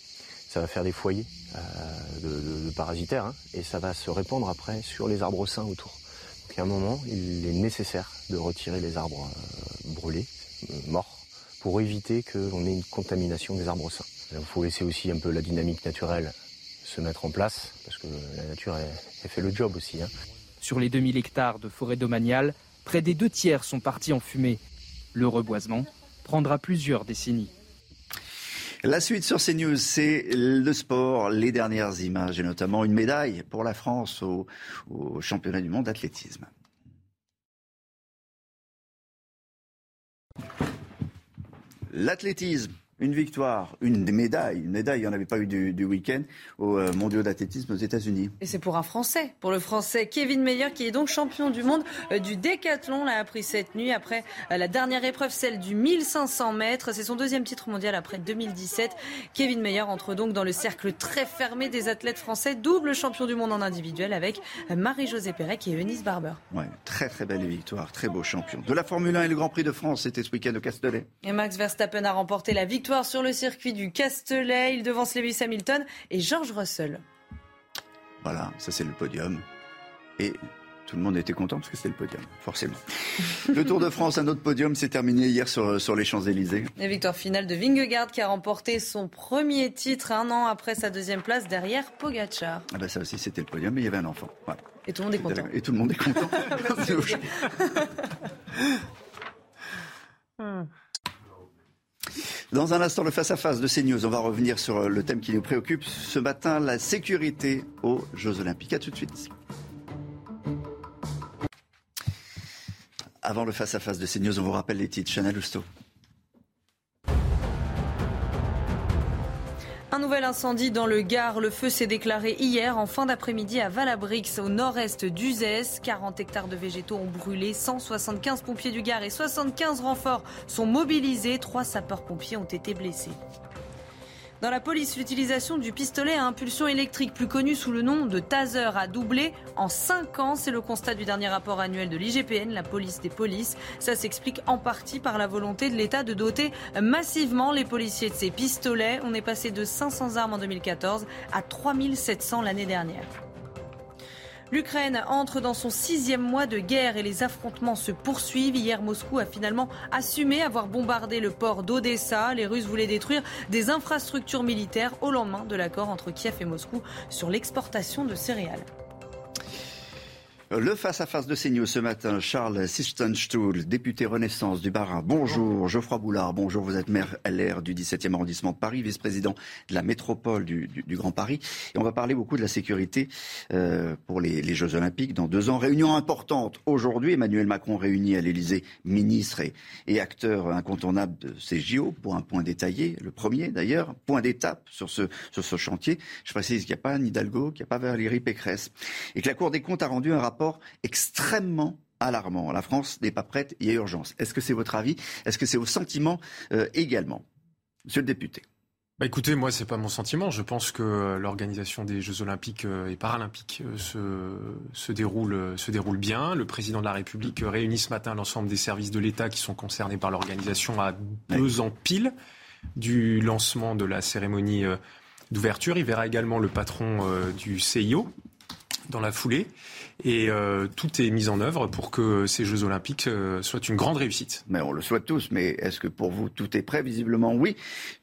Ça va faire des foyers euh, de, parasitaires hein, et ça va se répandre après sur les arbres sains autour. Donc à un moment, il est nécessaire de retirer les arbres euh, brûlés, euh, morts, pour éviter qu'on ait une contamination des arbres sains. Il faut laisser aussi un peu la dynamique naturelle se mettre en place, parce que la nature, elle, fait le job aussi. Hein. Sur les 2000 hectares de forêt domaniale, près des deux tiers sont partis en fumée. Le reboisement prendra plusieurs décennies. La suite sur CNews, c'est le sport, les dernières images et notamment une médaille pour la France au, au championnat du monde d'athlétisme. L'athlétisme, une victoire, une médaille. Une médaille, il n'y en avait pas eu du, week-end aux euh, mondiaux d'athlétisme aux États-Unis. Et c'est pour un Français, pour le Français Kevin Meyer, qui est donc champion du monde euh, du décathlon, l'a appris cette nuit après euh, la dernière épreuve, celle du 1500 mètres. C'est son deuxième titre mondial après 2017. Kevin Meyer entre donc dans le cercle très fermé des athlètes français, double champion du monde en individuel avec Marie-Josée Pérec et Eunice Barber. Ouais, très très belle victoire, très beau champion. De la Formule 1 et le Grand Prix de France, c'était ce week-end au Castellet. Et Max Verstappen a remporté la victoire sur le circuit du Castellet. Il devance Lewis Hamilton et George Russell. Voilà, ça c'est le podium. Et tout le monde était content parce que c'était le podium, forcément. le Tour de France, un autre podium, s'est terminé hier sur, sur les Champs-Élysées. La victoire finale de Vingegaard qui a remporté son premier titre un an après sa deuxième place derrière Pogacar. Ah ben ça aussi c'était le podium, mais il y avait un enfant. Et tout le monde est content. Et tout le monde est content. Dans un instant, le face-à-face de CNews. On va revenir sur euh, le thème qui nous préoccupe ce matin, la sécurité aux Jeux Olympiques. A tout de suite. Avant le face-à-face de CNews, on vous rappelle les titres. Chanel Housteau. Un nouvel incendie dans le Gard. Le feu s'est déclaré hier en fin d'après-midi à Valabrix, au nord-est d'Uzès. 40 hectares de végétaux ont brûlé. 175 pompiers du Gard et 75 renforts sont mobilisés. Trois sapeurs-pompiers ont été blessés. Dans la police, l'utilisation du pistolet à impulsion électrique, plus connu sous le nom de taser, a doublé en 5 ans. C'est le constat du dernier rapport annuel de l'IGPN, la police des polices. Ça s'explique en partie par la volonté de l'État de doter massivement les policiers de ces pistolets. On est passé de 500 armes en 2014 à 3700 l'année dernière. L'Ukraine entre dans son sixième mois de guerre et les affrontements se poursuivent. Hier, Moscou a finalement assumé avoir bombardé le port d'Odessa. Les Russes voulaient détruire des infrastructures militaires au lendemain de l'accord entre Kiev et Moscou sur l'exportation de céréales. Le face-à-face de CNews ce matin, Charles Sistenstuhl, député Renaissance du Barin. Bonjour. Geoffroy Boulard, bonjour. Vous êtes maire LR du 17e arrondissement de Paris, vice-président de la métropole du, Grand Paris. Et on va parler beaucoup de la sécurité euh, pour les, Jeux Olympiques dans deux ans. Réunion importante aujourd'hui. Emmanuel Macron réunit à l'Elysée ministres et, et, acteurs incontournables de ces JO pour un point détaillé, le premier d'ailleurs, point d'étape sur ce, sur ce chantier. Je précise qu'il n'y a pas Anne Hidalgo, qu'il n'y a pas Valérie Pécresse. Et que la Cour des comptes a rendu un rapport extrêmement alarmant. La France n'est pas prête, il y a urgence. Est-ce que c'est votre avis? Est-ce que c'est au sentiment euh, également? Monsieur le député. Bah écoutez, moi, c'est pas mon sentiment. Je pense que l'organisation des Jeux Olympiques euh, et Paralympiques euh, se, se, déroule, se déroule bien. Le président de la République réunit ce matin l'ensemble des services de l'État qui sont concernés par l'organisation à deux ans pile du lancement de la cérémonie d'ouverture. Il verra également le patron du CIO dans la foulée. Et euh, tout est mis en œuvre pour que ces Jeux Olympiques euh, soient une grande réussite. Mais on le souhaite tous. Mais est-ce que pour vous tout est prêt? Visiblement oui.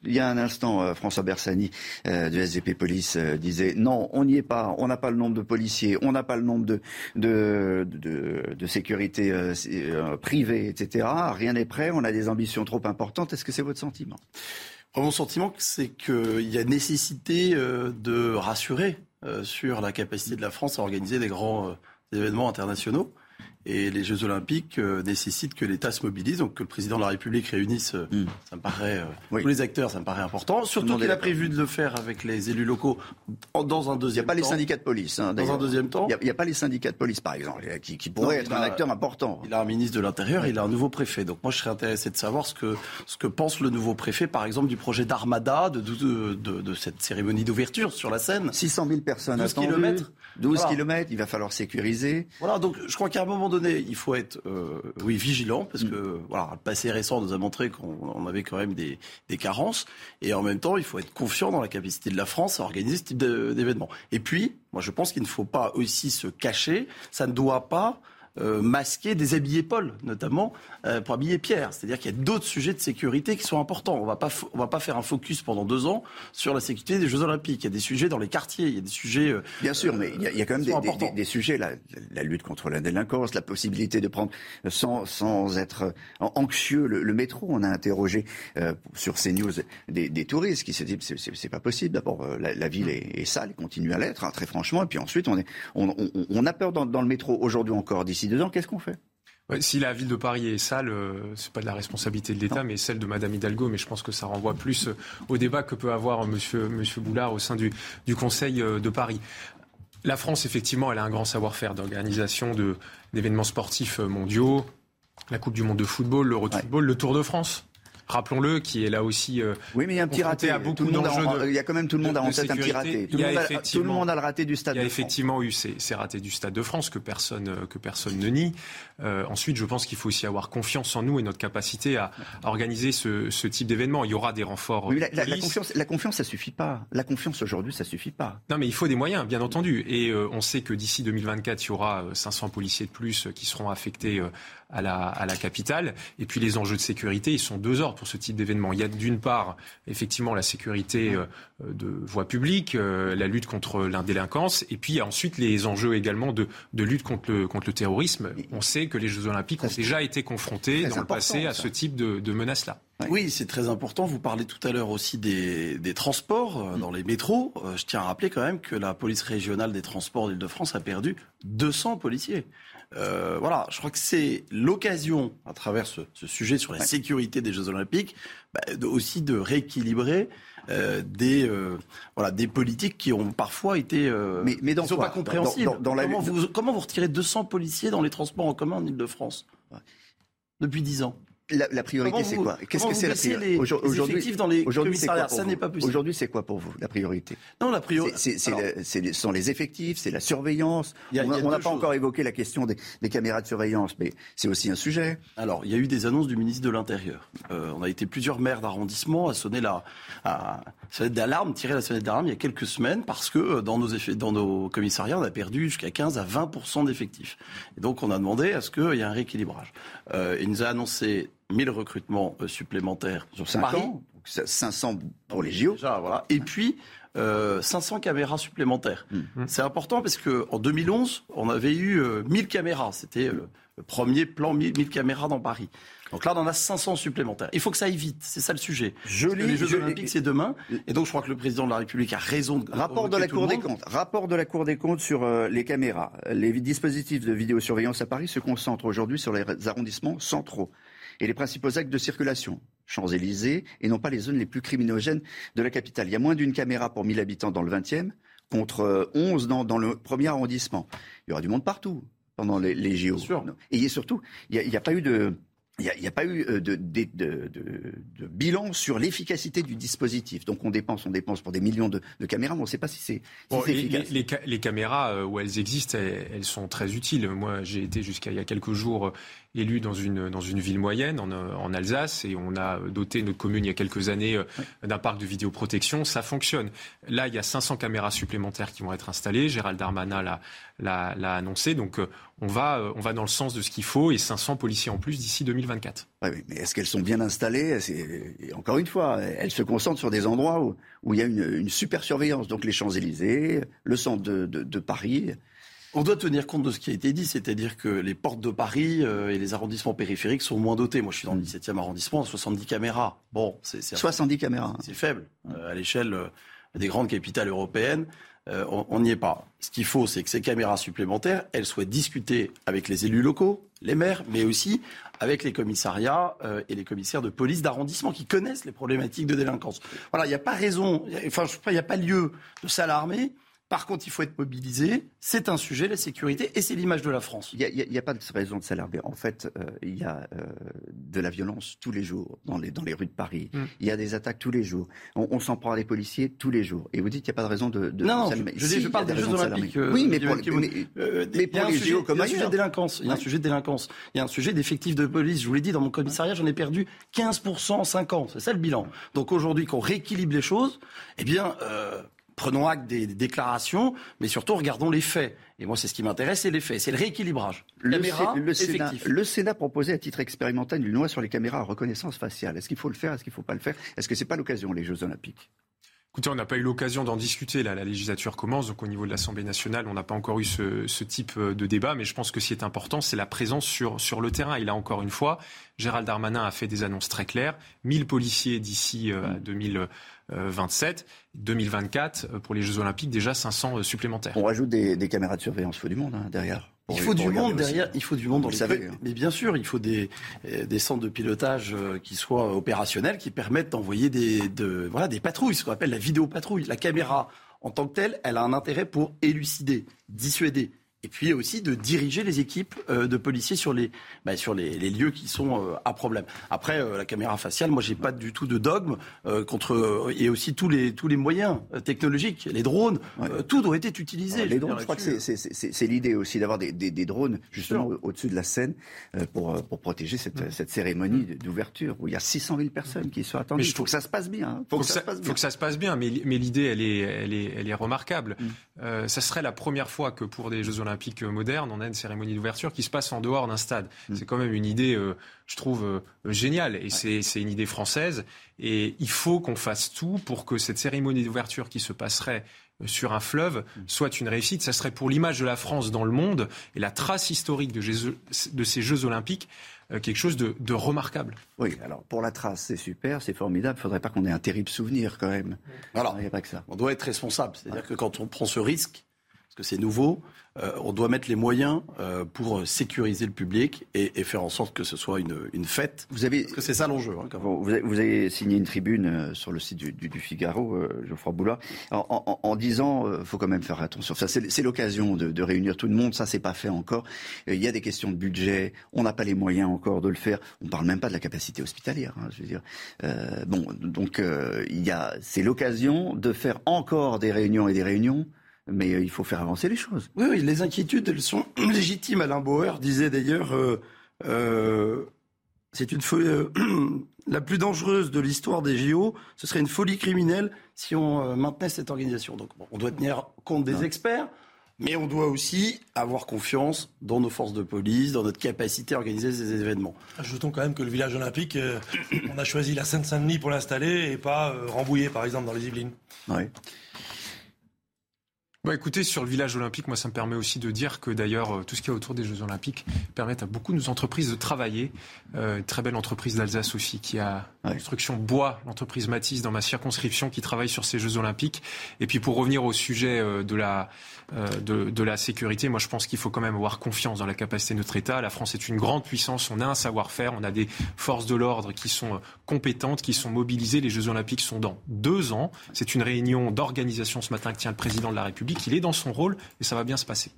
Il y a un instant, euh, François Bersani du SGP Police disait non, on n'y est pas. On n'a pas le nombre de policiers, on n'a pas le nombre de de, de, de sécurité privée, etc. Rien n'est prêt. On a des ambitions trop importantes. Est-ce que c'est votre sentiment? Mon sentiment, c'est qu'il y a nécessité de rassurer sur la capacité de la France à organiser des grands événements internationaux. Et les Jeux Olympiques euh, nécessitent que l'État se mobilise, donc que le président de la République réunisse, euh, hmm. ça me paraît, euh, tous les acteurs, ça me paraît important. Surtout qu'il a prévu de le faire avec les élus locaux dans un deuxième temps. Il n'y a pas les syndicats de police. Hein, dans un deuxième temps. Il n'y a, pas les syndicats de police, par exemple, qui, qui pourraient être un acteur important. Il a un ministre de l'Intérieur, il a un nouveau préfet. Donc moi, je serais intéressé de savoir ce que, ce que pense le nouveau préfet, par exemple, du projet d'Armada, de, de, de, de, cette cérémonie d'ouverture sur la scène. 600 000 personnes 12 km. 12 km, il va falloir sécuriser. Voilà, donc je crois qu'à un moment donné, il faut être euh, oui, vigilant, parce que mm. voilà, le passé récent nous a montré qu'on avait quand même des, des, carences. Et en même temps, il faut être confiant dans la capacité de la France à organiser ce type d'événement. Et puis, moi, je pense qu'il ne faut pas aussi se cacher. Ça ne doit pas euh, masquer, déshabiller Paul, notamment euh, pour habiller Pierre. C'est-à-dire qu'il y a d'autres sujets de sécurité qui sont importants. On on va pas faire un focus pendant deux ans sur la sécurité des Jeux Olympiques. Il y a des sujets dans les quartiers, il y a des sujets. Euh, Bien sûr, mais il y, a, quand même des, des, sujets, la, la, lutte contre la délinquance, la possibilité de prendre sans, sans être anxieux le, métro. On a interrogé sur ces news des, touristes qui se disent c'est pas possible. D'abord, la, ville est, sale, continue à l'être, hein, très franchement. Et puis ensuite, on, est, on, on, a peur dans, dans le métro aujourd'hui encore d'ici deux ans, qu'est-ce qu'on fait? Si la ville de Paris est sale, euh, c'est pas de la responsabilité de l'État, mais celle de Madame Hidalgo. Mais je pense que ça renvoie plus euh, au débat que peut avoir Monsieur, Monsieur Boulard au sein du, du Conseil euh, de Paris. La France, effectivement, elle a un grand savoir-faire d'organisation d'événements sportifs mondiaux, la Coupe du Monde de football, l'Euro de football, le Tour de France rappelons-le, qui est là aussi. Euh, oui, mais il y a un petit raté. À beaucoup il y a quand même tout le monde a en tête un petit raté. Tout, le monde a, le raté du Stade. Il y a effectivement eu ces, ratés du Stade de France que personne euh, que personne ne nie. Euh, ensuite, je pense qu'il faut aussi avoir confiance en nous et notre capacité à, organiser ce, type d'événement. Il y aura des renforts. Oui, la, confiance, la confiance, ça suffit pas. La confiance aujourd'hui, ça suffit pas. Non, mais il faut des moyens, bien entendu. Et on sait que d'ici 2024, il y aura 500 policiers de plus qui seront affectés à la, à la capitale. Et puis les enjeux de sécurité, ils sont deux ordres pour ce type d'événement. Il y a d'une part, effectivement, la sécurité euh, de voie publique, euh, la lutte contre l'indélinquance, et puis ensuite les enjeux également de, de lutte contre le, contre le terrorisme. On sait que les Jeux Olympiques ont déjà été confrontés dans le passé à ce type de, de menaces-là. Oui, c'est très important. Vous parlez tout à l'heure aussi des, des transports euh, dans les métros. Je tiens à rappeler quand même que la police régionale des transports d'Île-de-France a perdu 200 policiers. Euh, voilà, je crois que c'est l'occasion, à travers ce, sujet sur la sécurité des Jeux Olympiques, bah, aussi de rééquilibrer euh, des euh, voilà des politiques qui ont parfois été mais, mais sont pas compréhensibles. comment, vous, comment vous retirez 200 policiers dans les transports en commun en Ile-de-France? Depuis 10 ans la, priorité, c'est quoi? Qu'est-ce que c'est la priorité Aujourd'hui, dans les aujourd'hui, Ça n'est pas possible. Aujourd'hui, c'est quoi pour vous la priorité? Non, la priorité. Ce sont les effectifs, c'est la surveillance. on n'a pas encore évoqué la question des, caméras de surveillance, mais c'est aussi un sujet. Alors, il y a eu des annonces du ministre de l'Intérieur. Euh, on a été plusieurs maires d'arrondissement à sonner la à sonnette d'alarme, tirer la sonnette d'alarme il y a quelques semaines parce que euh, dans nos effets, dans nos commissariats, on a perdu jusqu'à 15 à 20% d'effectifs. Et donc, on a demandé à ce qu'il y ait un rééquilibrage. Euh, il nous a annoncé 1000 recrutements euh, supplémentaires sur 5 ans, 500 pour les JO. voilà. Et puis, euh, 500 caméras supplémentaires. Hmm. Hmm. C'est important parce qu'en 2011, on avait eu 1000 euh, caméras. C'était le, premier plan 1000, 1000 caméras dans Paris. Donc là, on en a 500 supplémentaires. Il faut que ça aille vite, c'est ça le sujet. Je lis, les Jeux Olympiques, c'est demain. Et donc, je crois que le président de la République a raison de Rapport de la Cour des comptes. Rapport de la Cour des comptes sur euh, les caméras. Les dispositifs de vidéosurveillance à Paris se concentrent aujourd'hui sur les arrondissements centraux et les principaux actes de circulation. Champs-Élysées et non pas les zones les plus criminogènes de la capitale. Il y a moins d'une caméra pour 1000 habitants dans le 20e contre 11 dans, dans le premier arrondissement. Il y aura du monde partout pendant les, les JO. Et surtout, il n'y a, a, pas eu de, il n'y a, pas eu euh, de, de, de, bilan sur l'efficacité du dispositif. Donc on dépense, on dépense pour des millions de, caméras, mais on ne sait pas si c'est efficace. Les, caméras, euh, où elles existent, elles, sont très utiles. Moi, j'ai été jusqu'à il y a quelques jours euh, élu dans une, dans une ville moyenne, en, en, Alsace, et on a doté notre commune il y a quelques années d'un parc de vidéoprotection. Ça fonctionne. Là, il y a 500 caméras supplémentaires qui vont être installées. Gérald Darmanin l'a annoncé. Donc on va, on va dans le sens de ce qu'il faut et 500 policiers en plus d'ici 2020. Oui, mais est-ce qu'elles sont bien installées? Encore une fois, elles se concentrent sur des endroits où, il y a une, super surveillance. Donc les Champs-Élysées, le centre de, Paris. On doit tenir compte de ce qui a été dit, c'est-à-dire que les portes de Paris euh, et les arrondissements périphériques sont moins dotés. Moi, je suis dans le 17e arrondissement, 70 caméras. Bon, c'est 70 caméras. C'est faible à l'échelle des grandes capitales européennes. on n'y est pas. Ce qu'il faut, c'est que ces caméras supplémentaires, elles soient discutées avec les élus locaux, les maires, mais aussi avec les commissariats euh, et les commissaires de police d'arrondissement qui connaissent les problématiques de délinquance. Voilà, il n'y a pas raison, enfin, il n'y a pas lieu de s'alarmer. Par contre, il faut être mobilisé. C'est un sujet, la sécurité, et c'est l'image de la France. Il n'y a, pas de raison de s'alarmer. En fait, euh, il y a euh, de la violence tous les jours dans les, dans les rues de Paris. Mm. Il y a des attaques tous les jours. On, s'en prend à des policiers tous les jours. Et vous dites qu'il n'y a pas de raison de, de non, s'alarmer. Je, je, je, parle des Jeux Olympiques. oui, mais pour, mais, mais pour les Jeux comme Il y a un sujet de délinquance. Il y a un sujet de délinquance. Il y a un sujet d'effectifs de police. Je vous l'ai dit, dans mon commissariat, j'en ai perdu 15% en 5 ans. C'est ça le bilan. Donc aujourd'hui, qu'on rééquilibre les choses, eh bien, euh, prenons acte des, déclarations, mais surtout regardons les faits. Et moi, c'est ce qui m'intéresse, c'est les faits, c'est le rééquilibrage. Le, le, Sénat, le, Sénat, proposait à titre expérimental une loi sur les caméras à reconnaissance faciale. Est-ce qu'il faut le faire Est-ce qu'il ne faut pas le faire? Est-ce que ce n'est pas l'occasion, les Jeux Olympiques? Écoutez, on n'a pas eu l'occasion d'en discuter. Là, la législature commence, donc au niveau de l'Assemblée nationale, on n'a pas encore eu ce, type euh, de débat. Mais je pense que ce qui est important, c'est la présence sur, sur le terrain. Et là, encore une fois, Gérald Darmanin a fait des annonces très claires. 1000 policiers d'ici euh, à mm. 2000. 27. 2024, pour les Jeux Olympiques, déjà 500 euh, supplémentaires. On rajoute des, caméras de surveillance, il faut du monde hein, derrière. Il faut du monde derrière, il faut du monde dans les. Hein. Mais bien sûr, il faut des, euh, centres de pilotage euh, qui soient opérationnels, qui permettent d'envoyer des, voilà, des patrouilles, ce qu'on appelle la vidéo patrouille. La caméra, en tant que telle, elle a un intérêt pour élucider, dissuader et puis aussi de diriger les équipes euh, de policiers sur les, bah, sur les, les, lieux qui sont euh, à problème. Après, euh, la caméra faciale, moi, j'ai pas du tout de dogme contre et aussi tous les tous les moyens technologiques, les drones, tout doit être utilisé. les drones, je crois que c'est l'idée aussi d'avoir des, des, des, drones justement au-dessus de la scène pour pour protéger cette, cette cérémonie d'ouverture où il y a 600 000 personnes qui sont attendues. Il faut que ça se passe bien. Faut, que, ça, se passe bien. Faut que ça se passe bien. Mais, mais l'idée, elle est elle est elle est remarquable. Mm. ça serait la première fois que pour des Jeux Olympiques olympique moderne, on a une cérémonie d'ouverture qui se passe en dehors d'un stade. Mm. C'est quand même une idée, euh, je trouve, euh, géniale. Et c'est une idée française. Et il faut qu'on fasse tout pour que cette cérémonie d'ouverture qui se passerait euh, sur un fleuve mm. soit une réussite. Ça serait pour l'image de la France dans le monde et la trace historique de, de ces Jeux olympiques quelque chose de, de, remarquable. Oui, alors pour la trace, c'est super, c'est formidable. Il ne faudrait pas qu'on ait un terrible souvenir quand même. Alors, il n'y a pas que ça. On doit être responsable. C'est-à-dire que quand on prend ce risque, que c'est nouveau, euh, on doit mettre les moyens euh, pour sécuriser le public et, faire en sorte que ce soit une, fête. Vous avez, parce que c'est ça l'enjeu. Hein, vous, avez, signé une tribune euh, sur le site du, Figaro, Geoffroy Boulard, en, disant, il faut quand même faire attention. c'est l'occasion de, réunir tout le monde. Ça, c'est pas fait encore. Il y a des questions de budget. On n'a pas les moyens encore de le faire. On parle même pas de la capacité hospitalière. Hein, je veux dire. bon, donc il y a, c'est l'occasion de faire encore des réunions et des réunions mais euh, il faut faire avancer les choses. Oui, oui les inquiétudes, elles sont légitimes. Alain Bauer disait d'ailleurs, euh, euh, c'est une folie, la plus dangereuse de l'histoire des JO, ce serait une folie criminelle si on maintenait cette organisation. Donc on doit tenir compte des experts, mais on doit aussi avoir confiance dans nos forces de police, dans notre capacité à organiser ces événements. Ajoutons quand même que le village olympique, on a choisi la Seine-Saint-Denis pour l'installer et pas Rambouillet, par exemple, dans les Yvelines. Oui. Bah écoutez, sur le village olympique, moi ça me permet aussi de dire que d'ailleurs euh, tout ce qui est autour des Jeux olympiques permet à beaucoup de nos entreprises de travailler. Euh, une très belle entreprise d'Alsace aussi qui a construction bois, l'entreprise Matisse dans ma circonscription qui travaille sur ces Jeux olympiques. Et puis pour revenir au sujet euh, de la de, de, la sécurité, moi je pense qu'il faut quand même avoir confiance dans la capacité de notre État. La France est une grande puissance, on a un savoir-faire, on a des forces de l'ordre qui sont compétentes, qui sont mobilisées. Les Jeux olympiques sont dans deux ans. C'est une réunion d'organisation ce matin que tient le président de la République qu'il est dans son rôle et ça va bien se passer.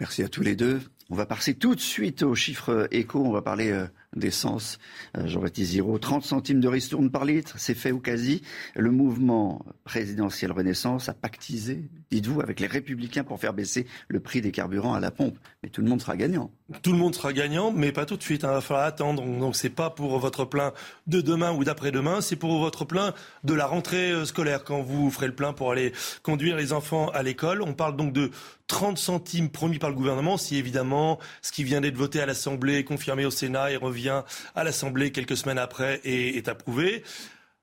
Merci à tous les deux. On va passer tout de suite aux chiffres échos. On va parler euh, d'essence. Euh, Jean-Baptiste Ziro, 30 centimes de ristourne par litre, c'est fait ou quasi. Le mouvement présidentiel Renaissance a pactisé, dites-vous, avec les Républicains pour faire baisser le prix des carburants à la pompe. Mais tout le monde sera gagnant. Tout le monde sera gagnant, mais pas tout de suite. Il va falloir attendre. Donc c'est pas pour votre plein de demain ou d'après-demain, c'est pour votre plein de la rentrée euh, scolaire quand vous ferez le plein pour aller conduire les enfants à l'école. On parle donc de 30 centimes promis par le gouvernement si évidemment ce qui vient d'être voté à l'Assemblée est confirmé au Sénat et revient à l'Assemblée quelques semaines après et est approuvé.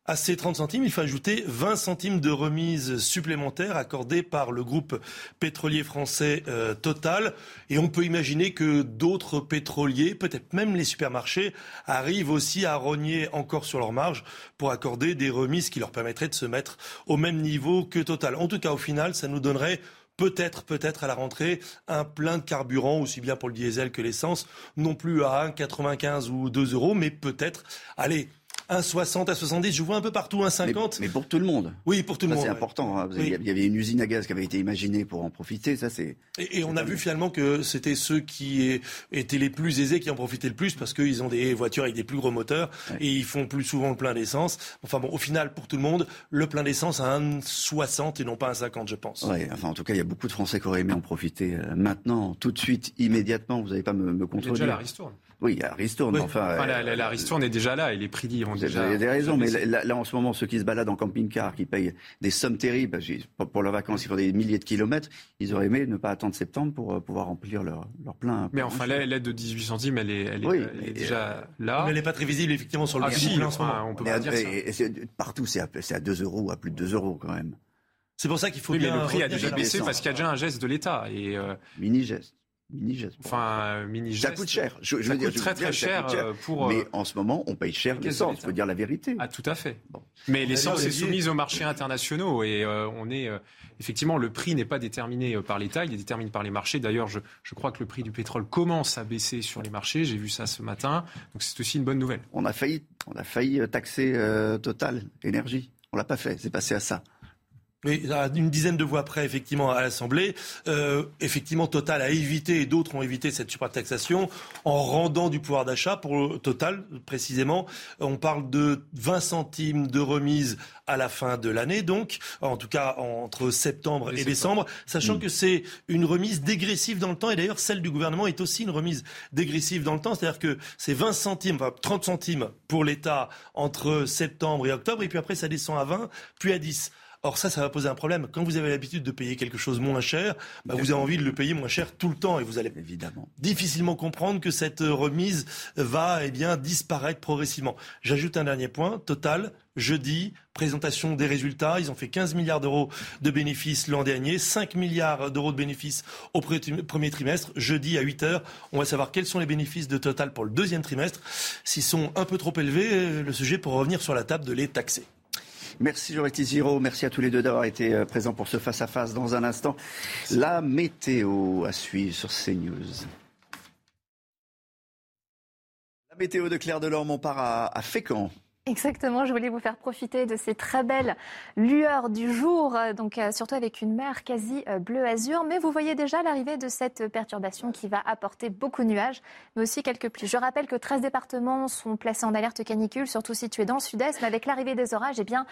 à ces 30 centimes, il faut ajouter 20 centimes de remise supplémentaire accordée par le groupe pétrolier français euh, Total. Et on peut imaginer que d'autres pétroliers, peut-être même les supermarchés, arrivent aussi à rogner encore sur leur marge pour accorder des remises qui leur permettraient de se mettre au même niveau que Total. En tout cas, au final, ça nous donnerait peut-être, peut-être à la rentrée, un plein de carburant, aussi bien pour le diesel que l'essence, non plus à 1,95 ou 2 euros, mais peut-être, allez, 1,60 à 70, je vois un peu partout 1,50. Mais, pour tout le monde. Oui, pour tout le monde. C'est important. Hein. Il y avait une usine à gaz qui avait été imaginée pour en profiter. Ça, c'est. Et, on a vu finalement que c'était ceux qui étaient les plus aisés qui en profitaient le plus parce qu'ils ont des voitures avec des plus gros moteurs et ils font plus souvent le plein d'essence. Enfin bon, au final, pour tout le monde, le plein d'essence à 1,60 et non pas 1,50, je pense. Oui, enfin en tout cas, il y a beaucoup de Français qui auraient aimé en profiter euh, maintenant, tout de suite, immédiatement. Vous n'allez pas me, me contrôler. déjà la ristourne. Oui, il y a ristourne. Enfin, enfin la, la, ristourne est déjà là et les prix ont déjà. Vous avez raison, mais là, en ce moment, ceux qui se baladent en camping-car, qui payent des sommes terribles, pour leurs vacances, ils font des milliers de kilomètres, ils auraient aimé ne pas attendre septembre pour euh, pouvoir remplir leur, leur plein. Mais enfin, l'aide de 18 centimes, elle est, elle est, déjà là. Mais elle n'est pas très visible, effectivement, sur le ah, en ce moment. On peut pas dire ça. partout, c'est à, 2 euros, à plus de 2 euros quand même. C'est pour ça qu'il faut oui, bien. Mais le prix a déjà baissé parce qu'il y a déjà un geste de l'État. Et euh, Mini-geste. Mini-geste. Enfin, mini-geste. Ça coûte cher. Je, ça coûte très très cher, euh, pour. Mais en ce moment, on paye cher l'essence. Il faut dire la vérité. Ah, tout à fait. Bon. Mais l'essence est soumise aux marchés internationaux et euh, on est euh, effectivement le prix n'est pas déterminé par l'État, il est déterminé par les marchés. D'ailleurs, je, je, crois que le prix du pétrole commence à baisser sur les marchés. J'ai vu ça ce matin, donc c'est aussi une bonne nouvelle. On a failli, on a failli taxer Total énergie. On l'a pas fait. C'est passé à ça. Oui, une dizaine de voix près, effectivement, à l'Assemblée. Euh, effectivement, Total a évité, et d'autres ont évité cette surtaxation en rendant du pouvoir d'achat. Pour Total, précisément, on parle de 20 centimes de remise à la fin de l'année, donc, en tout cas entre septembre et, décembre, sachant mm. que c'est une remise dégressive dans le temps. Et d'ailleurs, celle du gouvernement est aussi une remise dégressive dans le temps. C'est-à-dire que c'est 20 centimes, enfin 30 centimes pour l'État entre septembre et octobre, et puis après, ça descend à 20, puis à 10. Or ça, ça va poser un problème. Quand vous avez l'habitude de payer quelque chose moins cher, bah, vous avez envie de le payer moins cher tout le temps et vous allez évidemment difficilement comprendre que cette remise va eh bien disparaître progressivement. J'ajoute un dernier point. Total, jeudi, présentation des résultats. Ils ont fait 15 milliards d'euros de bénéfices l'an dernier, 5 milliards d'euros de bénéfices au premier trimestre. Jeudi à 8 heures, on va savoir quels sont les bénéfices de Total pour le deuxième trimestre. S'ils sont un peu trop élevés, le sujet pour revenir sur la table de les taxer. Merci Joretti Ziro, merci à tous les deux d'avoir été euh, présents pour ce face-à-face dans un instant. La météo à suivre sur CNews. La météo de Claire Delorme, on part à, à Fécamp. Exactement, je voulais vous faire profiter de ces très belles lueurs du jour, euh, donc euh, surtout avec une mer quasi euh, bleu-azur. Mais vous voyez déjà l'arrivée de cette perturbation qui va apporter beaucoup de nuages, mais aussi quelques pluies. Je rappelle que 13 départements sont placés en alerte canicule, surtout situés dans le sud-est. Mais avec l'arrivée des orages, eh bien,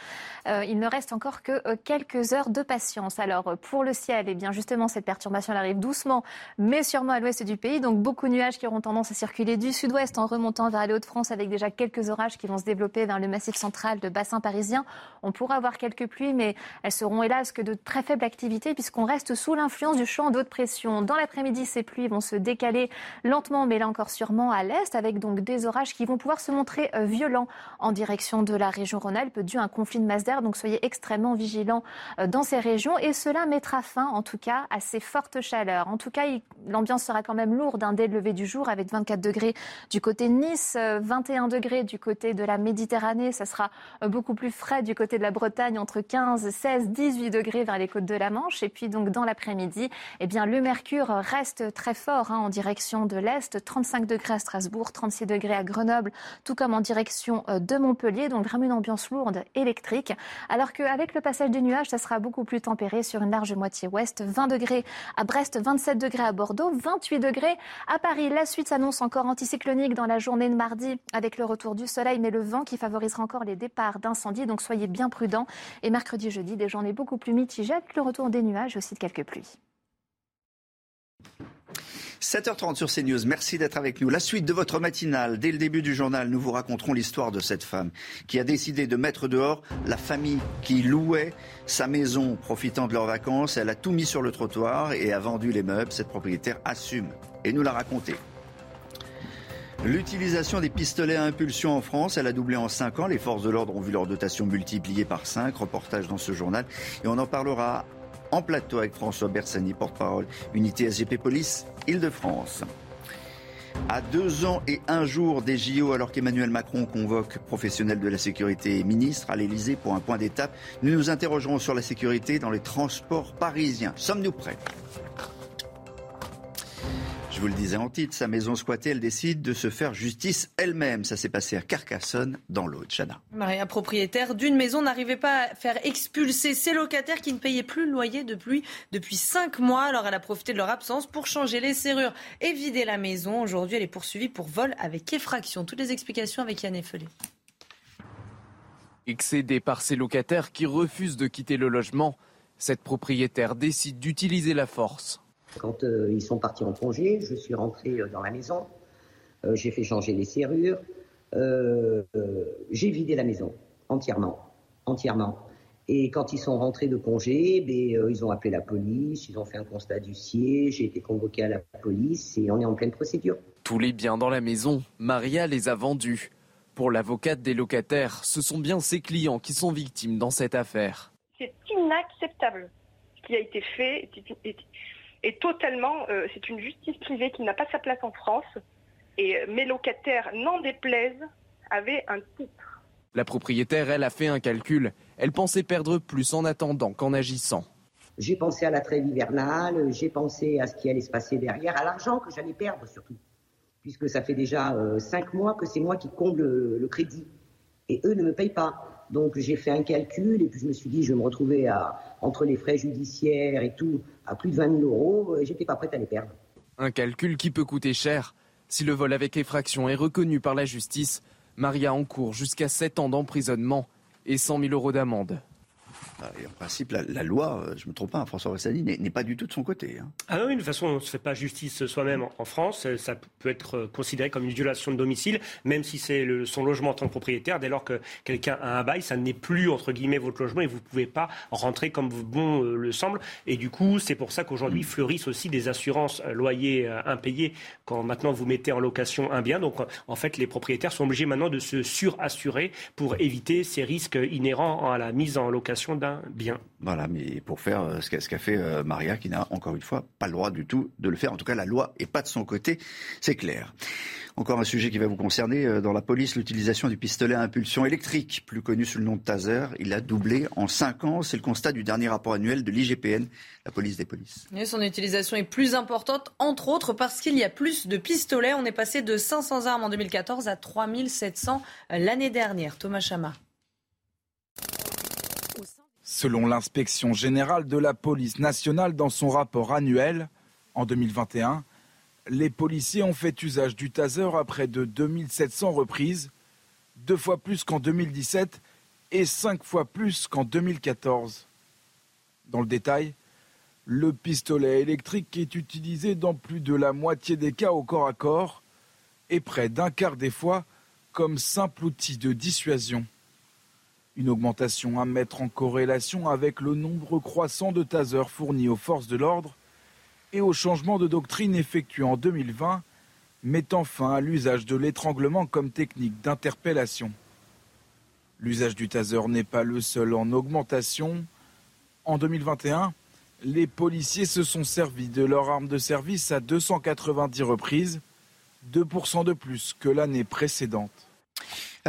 il ne reste encore que quelques heures de patience. Alors pour le ciel, eh bien justement cette perturbation arrive doucement, mais sûrement à l'ouest du pays. Donc beaucoup de nuages qui auront tendance à circuler du sud-ouest en remontant vers les Hauts-de-France, avec déjà quelques orages qui vont se développer vers le massif central de bassin parisien. On pourra avoir quelques pluies, mais elles seront hélas que de très faible activité puisqu'on reste sous l'influence du champ d'eau de pression. Dans l'après-midi, ces pluies vont se décaler lentement, mais là encore sûrement à l'est, avec donc des orages qui vont pouvoir se montrer euh, violents en direction de la région Rhône-Alpes dû à un conflit de masse d'air. Donc soyez extrêmement vigilants euh, dans ces régions et cela mettra fin en tout cas à ces fortes chaleurs. En tout cas, l'ambiance sera quand même lourde hein, dès le lever du jour avec 24 degrés du côté de Nice, 21 euh, degrés du côté de la Méditerranée Méditerranée, ça sera euh, beaucoup plus frais du côté de la Bretagne, entre 15, 16, 18 degrés vers les côtes de la Manche. Et puis donc dans l'après-midi, eh bien le mercure reste très fort hein, en direction de l'est, 35 degrés à Strasbourg, 36 degrés à Grenoble, tout comme en direction euh, de Montpellier. Donc vraiment une ambiance lourde électrique. Alors qu'avec le passage des nuages, ça sera beaucoup plus tempéré sur une large moitié ouest, 20 degrés à Brest, 27 degrés à Bordeaux, 28 degrés à Paris. La suite s'annonce encore anticyclonique dans la journée de mardi avec le retour du soleil, mais le vent qui favorisera encore les départs d'incendies, donc soyez bien prudents. Et mercredi, jeudi, des journées beaucoup plus mitigées avec le retour des nuages aussi de quelques pluies. 7h30 sur CNews, merci d'être avec nous. La suite de votre matinale, dès le début du journal, nous vous raconterons l'histoire de cette femme qui a décidé de mettre dehors la famille qui louait sa maison profitant de leurs vacances. Elle a tout mis sur le trottoir et a vendu les meubles. Cette propriétaire assume et nous l'a raconté. L'utilisation des pistolets à impulsion en France, elle a doublé en 5 ans. Les forces de l'ordre ont vu leur dotation multipliée par 5. Reportage dans ce journal. Et on en parlera en plateau avec François Bersani, porte-parole, unité SGP Police Île-de-France. À deux ans et un jour des JO, alors qu'Emmanuel Macron convoque professionnels de la sécurité et ministres à l'Elysée pour un point d'étape, nous nous interrogerons sur la sécurité dans les transports parisiens. Sommes-nous prêts? Je vous le disais en titre, sa maison squattée, elle décide de se faire justice elle-même. Ça s'est passé à Carcassonne, dans l'Aude. Chana. Maria, propriétaire d'une maison, n'arrivait pas à faire expulser ses locataires qui ne payaient plus le loyer depuis, depuis cinq mois. Alors elle a profité de leur absence pour changer les serrures et vider la maison. Aujourd'hui, elle est poursuivie pour vol avec effraction. Toutes les explications avec Yann Effelé. Excédée par ses locataires qui refusent de quitter le logement, cette propriétaire décide d'utiliser la force. Quand euh, ils sont partis en congé, je suis rentré euh, dans la maison, euh, j'ai fait changer les serrures, j'ai vidé la maison entièrement, entièrement. Et quand ils sont rentrés de congé, ben, ils ont appelé la police, ils ont fait un constat d'huissier, j'ai été convoqué à la police et on est en pleine procédure. Tous les biens dans la maison, Maria les a vendus. Pour l'avocate des locataires, ce sont bien ses clients qui sont victimes dans cette affaire. C'est inacceptable ce qui a été fait et totalement, euh, c'est une justice privée qui n'a pas sa place en France. Et euh, mes locataires, n'en déplaisent, avaient un titre. La propriétaire, elle, a fait un calcul. Elle pensait perdre plus en attendant qu'en agissant. J'ai pensé à la trêve hivernale, j'ai pensé à ce qui allait se passer derrière, à l'argent que j'allais perdre surtout. Puisque ça fait déjà euh, cinq mois que c'est moi qui comble le crédit. Et eux ne me payent pas. Donc j'ai fait un calcul et puis je me suis dit, je vais me retrouver à, entre les frais judiciaires et tout à plus de 20 000 euros et j'étais pas prête à les perdre. Un calcul qui peut coûter cher. Si le vol avec effraction est reconnu par la justice, Maria encourt jusqu'à 7 ans d'emprisonnement et 100 000 euros d'amende. En principe, la, loi, euh, je ne me trompe pas, François Ressani n'est pas du tout de son côté. Hein. Ah oui, de toute façon, on ne se fait pas justice soi-même en France. Ça peut être euh, considéré comme une violation de domicile, même si c'est son logement en tant que propriétaire. Dès lors que quelqu'un a un bail, ça n'est plus, entre guillemets, votre logement et vous ne pouvez pas rentrer comme bon euh, le semble. Et du coup, c'est pour ça qu'aujourd'hui fleurissent aussi des assurances loyers impayés quand maintenant vous mettez en location un bien. Donc, en fait, les propriétaires sont obligés maintenant de se surassurer pour éviter ces risques inhérents à la mise en location d'un bien. Voilà, mais pour faire euh, ce qu'a fait euh, Maria, qui n'a encore une fois pas le droit du tout de le faire. En tout cas, la loi n'est pas de son côté, c'est clair. Encore un sujet qui va vous concerner. Euh, dans la police, l'utilisation du pistolet à impulsion électrique, plus connu sous le nom de taser, il a doublé en 5 ans. C'est le constat du dernier rapport annuel de l'IGPN, la police des polices. Et son utilisation est plus importante, entre autres parce qu'il y a plus de pistolets. On est passé de 500 armes en 2014 à 3700 l'année dernière. Thomas Chama. Selon l'inspection générale de la police nationale dans son rapport annuel, en 2021, les policiers ont fait usage du taser à près de 2700 reprises, deux fois plus qu'en 2017 et cinq fois plus qu'en 2014. Dans le détail, le pistolet électrique est utilisé dans plus de la moitié des cas au corps à corps et près d'un quart des fois comme simple outil de dissuasion. Une augmentation à mettre en corrélation avec le nombre croissant de tasers fournis aux forces de l'ordre et au changement de doctrine effectué en 2020, mettant fin à l'usage de l'étranglement comme technique d'interpellation. L'usage du taser n'est pas le seul en augmentation. En 2021, les policiers se sont servis de leur arme de service à 290 reprises, 2% de plus que l'année précédente.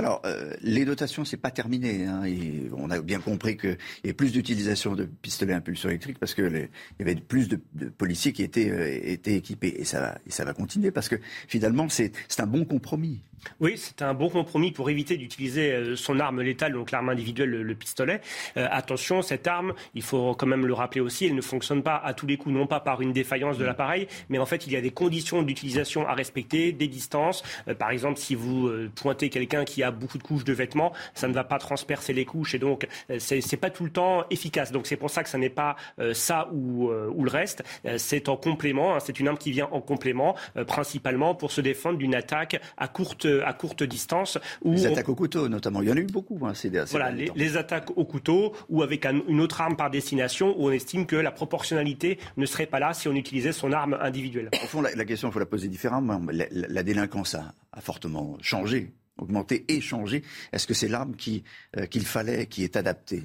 Alors, euh, les dotations, c'est pas terminé. Hein, et on a bien compris qu'il y avait plus d'utilisation de pistolets à impulsion électrique parce qu'il y avait plus de, policiers qui étaient, euh, étaient équipés. Et ça, et ça va continuer parce que finalement, c'est un bon compromis. Oui, c'est un bon compromis pour éviter d'utiliser euh, son arme létale, donc l'arme individuelle, le, pistolet. Euh, attention, cette arme, il faut quand même le rappeler aussi, elle ne fonctionne pas à tous les coups, non pas par une défaillance de l'appareil, mais en fait, il y a des conditions d'utilisation à respecter, des distances. Euh, par exemple, si vous pointez quelqu'un qui a beaucoup de couches de vêtements, ça ne va pas transpercer les couches et donc c'est pas tout le temps efficace. Donc c'est pour ça que ça n'est pas ça ou, ou, le reste. c'est en complément, hein, c'est une arme qui vient en complément, principalement pour se défendre d'une attaque à courte à courte distance. Où les attaques au couteau, notamment. Il y en a eu beaucoup hein, ces, Voilà, les, attaques au couteau ou avec une autre arme par destination où on estime que la proportionnalité ne serait pas là si on utilisait son arme individuelle. Au fond, la, question, il faut la poser différemment. La, délinquance a, fortement changé augmenté et changé. Est-ce que c'est l'arme euh, qu'il fallait, qui est adaptée?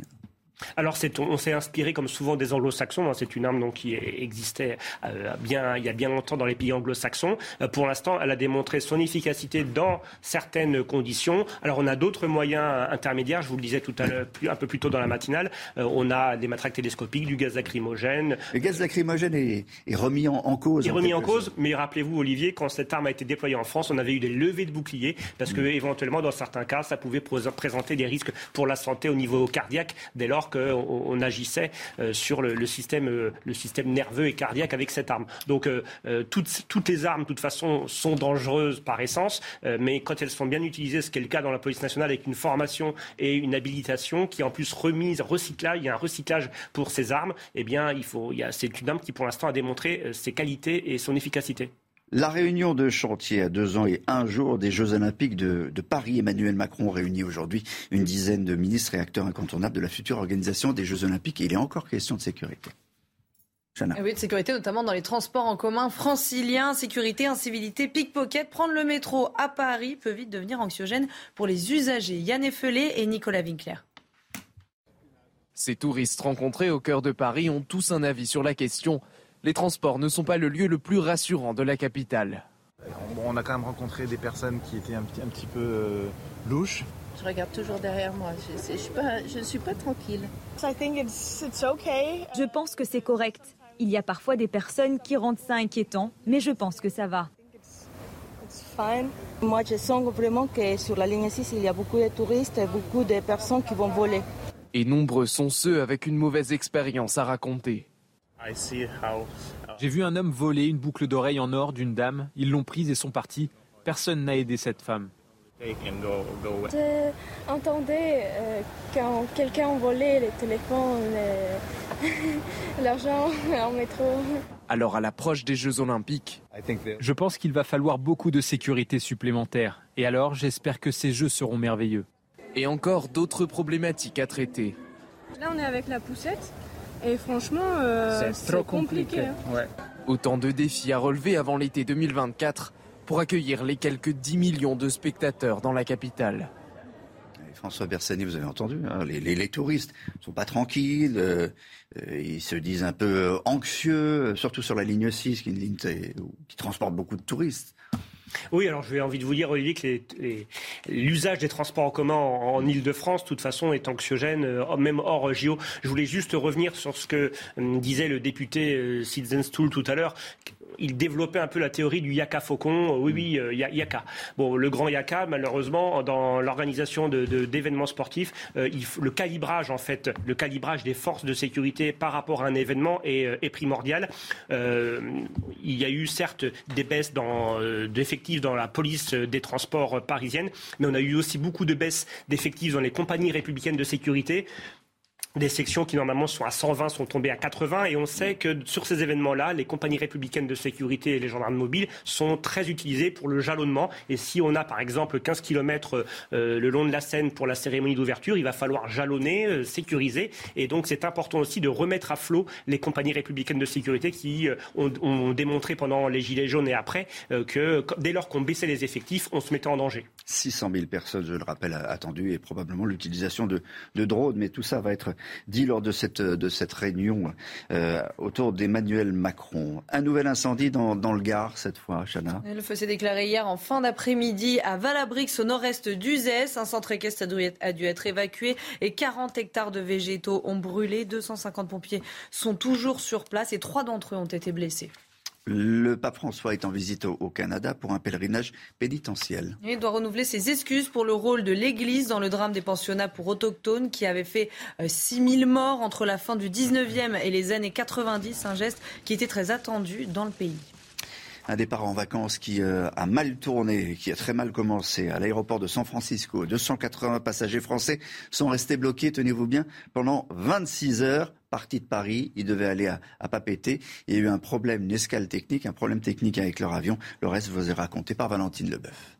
Alors on s'est inspiré comme souvent des anglo-saxons, hein. c'est une arme donc, qui existait euh, bien, il y a bien longtemps dans les pays anglo-saxons. Euh, pour l'instant, elle a démontré son efficacité dans certaines conditions. Alors on a d'autres moyens intermédiaires, je vous le disais tout à l'heure, un peu plus tôt dans la matinale, euh, on a des matraques télescopiques, du gaz lacrymogène. Le gaz lacrymogène est, remis en, cause. Est remis en cause, mais rappelez-vous Olivier, quand cette arme a été déployée en France, on avait eu des levées de boucliers parce que mm. éventuellement dans certains cas, ça pouvait présenter des risques pour la santé au niveau cardiaque dès lors qu'on agissait euh, sur le, système, euh, le système nerveux et cardiaque avec cette arme. Donc euh, toutes, toutes les armes, de toute façon, sont dangereuses par essence, mais quand elles sont bien utilisées, ce qui est le cas dans la police nationale, avec une formation et une habilitation qui est en plus remise, recyclage, il y a un recyclage pour ces armes, eh bien, il faut, c'est une arme qui pour l'instant a démontré ses qualités et son efficacité. La réunion de chantier à deux ans et un jour des Jeux Olympiques de, Paris, Emmanuel Macron réunit aujourd'hui une dizaine de ministres et acteurs incontournables de la future organisation des Jeux Olympiques. Et il est encore question de sécurité. Chana. Oui, de sécurité, notamment dans les transports en commun franciliens, sécurité, incivilité, pickpocket. Prendre le métro à Paris peut vite devenir anxiogène pour les usagers. Yann Effelé et Nicolas Winkler. Ces touristes rencontrés au cœur de Paris ont tous un avis sur la question. Les transports ne sont pas le lieu le plus rassurant de la capitale. on a quand même rencontré des personnes qui étaient un petit, un petit peu euh, louches. Je regarde toujours derrière moi. Je ne suis, pas, je suis pas tranquille. Je pense que c'est correct. Il y a parfois des personnes qui rendent ça inquiétant, mais je pense que ça va. Moi, je sens vraiment que sur la ligne 6, il y a beaucoup de touristes et beaucoup de personnes qui vont voler. Et nombreux sont ceux avec une mauvaise expérience à raconter. J'ai vu un homme voler une boucle d'oreille en or d'une dame. Ils l'ont prise et sont partis. Personne n'a aidé cette femme. J'entendais euh, quand quelqu'un volait les téléphones, l'argent en métro. Alors à l'approche des Jeux olympiques, je pense qu'il va falloir beaucoup de sécurité supplémentaire. Et alors j'espère que ces Jeux seront merveilleux. Et encore d'autres problématiques à traiter. Là on est avec la poussette. Et franchement, euh, c'est trop compliqué. Hein. Autant de défis à relever avant l'été 2024 pour accueillir les quelques 10 millions de spectateurs dans la capitale. François Bersani, vous avez entendu, hein, les, touristes ne sont pas tranquilles, euh, euh, ils se disent un peu anxieux, surtout sur la ligne 6, qui est une ligne qui transporte beaucoup de touristes. Oui, alors j'ai envie de vous dire, Olivier, que l'usage des transports en commun en, Ile-de-France, de toute façon, est anxiogène, euh, même hors JO. Je voulais juste revenir sur ce que euh, disait le député euh, Stool tout à l'heure il développait un peu la théorie du yaka faucon. Oui, oui, euh, yaka. Bon, le grand yaka, malheureusement, dans l'organisation d'événements sportifs, euh, le calibrage, en fait, le calibrage des forces de sécurité par rapport à un événement est, euh, primordial. il y a eu certes des baisses d'effectifs dans la police des transports parisiennes, mais on a eu aussi beaucoup de baisses d'effectifs dans les compagnies républicaines de sécurité des sections qui normalement sont à 120 sont tombées à 80 et on sait que sur ces événements-là, les compagnies républicaines de sécurité et les gendarmes mobiles sont très utilisés pour le jalonnement. Et si on a par exemple 15 km euh, le long de la Seine pour la cérémonie d'ouverture, il va falloir jalonner, euh, sécuriser. Et donc c'est important aussi de remettre à flot les compagnies républicaines de sécurité qui euh, ont, démontré pendant les gilets jaunes et après que dès lors qu'on baissait les effectifs, on se mettait en danger. 600 000 personnes, je le rappelle, attendues et probablement l'utilisation de, de drones, mais tout ça va être dit lors de cette, réunion euh, autour d'Emmanuel Macron. Un nouvel incendie dans, dans le Gard cette fois, Chana. Le feu s'est déclaré hier en fin d'après-midi à Valabrix, au nord-est d'Uzès. Un centre équestre a dû être évacué et 40 hectares de végétaux ont brûlé. 250 pompiers sont toujours sur place et trois d'entre eux ont été blessés. Le pape François est en visite au, Canada pour un pèlerinage pénitentiel. Il doit renouveler ses excuses pour le rôle de l'Église dans le drame des pensionnats pour autochtones qui avait fait 6000 euh, morts entre la fin du 19e et les années 90, un geste qui était très attendu dans le pays. Un départ en vacances qui euh, a mal tourné, qui a très mal commencé à l'aéroport de San Francisco. 280 passagers français sont restés bloqués, tenez-vous bien, pendant 26 heures parti de Paris, ils devaient aller à, à Papeete. Il y a eu un problème, une escale technique, un problème technique avec leur avion. Le reste vous est raconté par Valentine Leboeuf.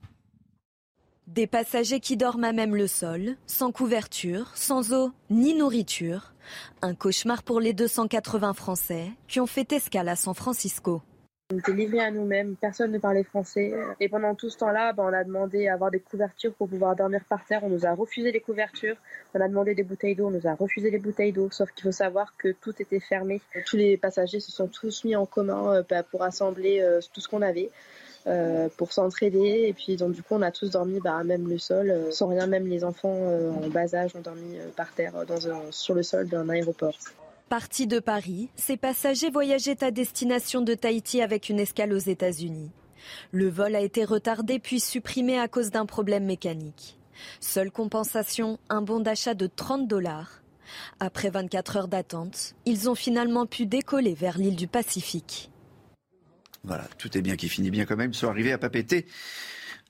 Des passagers qui dorment à même le sol, sans couverture, sans eau ni nourriture. Un cauchemar pour les 280 Français qui ont fait escale à San Francisco. On était livrés à nous-mêmes, personne ne parlait français. Et pendant tout ce temps-là, ben, on a demandé à avoir des couvertures pour pouvoir dormir par terre. On nous a refusé les couvertures. On a demandé des bouteilles d'eau, on nous a refusé les bouteilles d'eau. Sauf qu'il faut savoir que tout était fermé. Tous les passagers se sont tous mis en commun euh, ben, pour assembler euh, tout ce qu'on avait. Euh, pour s'entraider et puis donc du coup on a tous dormi bah, même le sol sans rien même les enfants en bas âge ont dormi par terre sur le sol d'un aéroport. Partis de Paris, ces passagers voyageaient à destination de Tahiti avec une escale aux États-Unis. Le vol a été retardé puis supprimé à cause d'un problème mécanique. Seule compensation, un bon d'achat de 30 dollars. Après 24 heures d'attente, ils ont finalement pu décoller vers l'île du Pacifique. Voilà, tout est bien qui finit bien quand même. Ils sont arrivés à Papété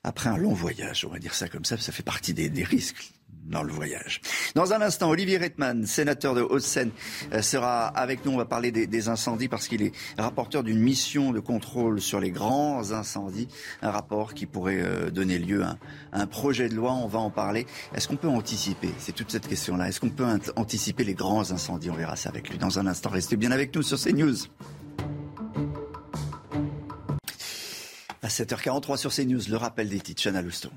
après un long voyage, on va dire ça comme ça, ça fait partie des, des risques dans le voyage. Dans un instant, Olivier Rettman, sénateur de Haute-Seine, euh, sera avec nous. On va parler des, incendies parce qu'il est rapporteur d'une mission de contrôle sur les grands incendies. Un rapport qui pourrait euh, donner lieu à un, projet de loi. On va en parler. Est-ce qu'on peut anticiper? C'est toute cette question-là. Est-ce qu'on peut anticiper les grands incendies? On verra ça avec lui dans un instant. Restez bien avec nous sur CNews. À 7h43 sur CNews, le rappel des titres. Chana Lousteau.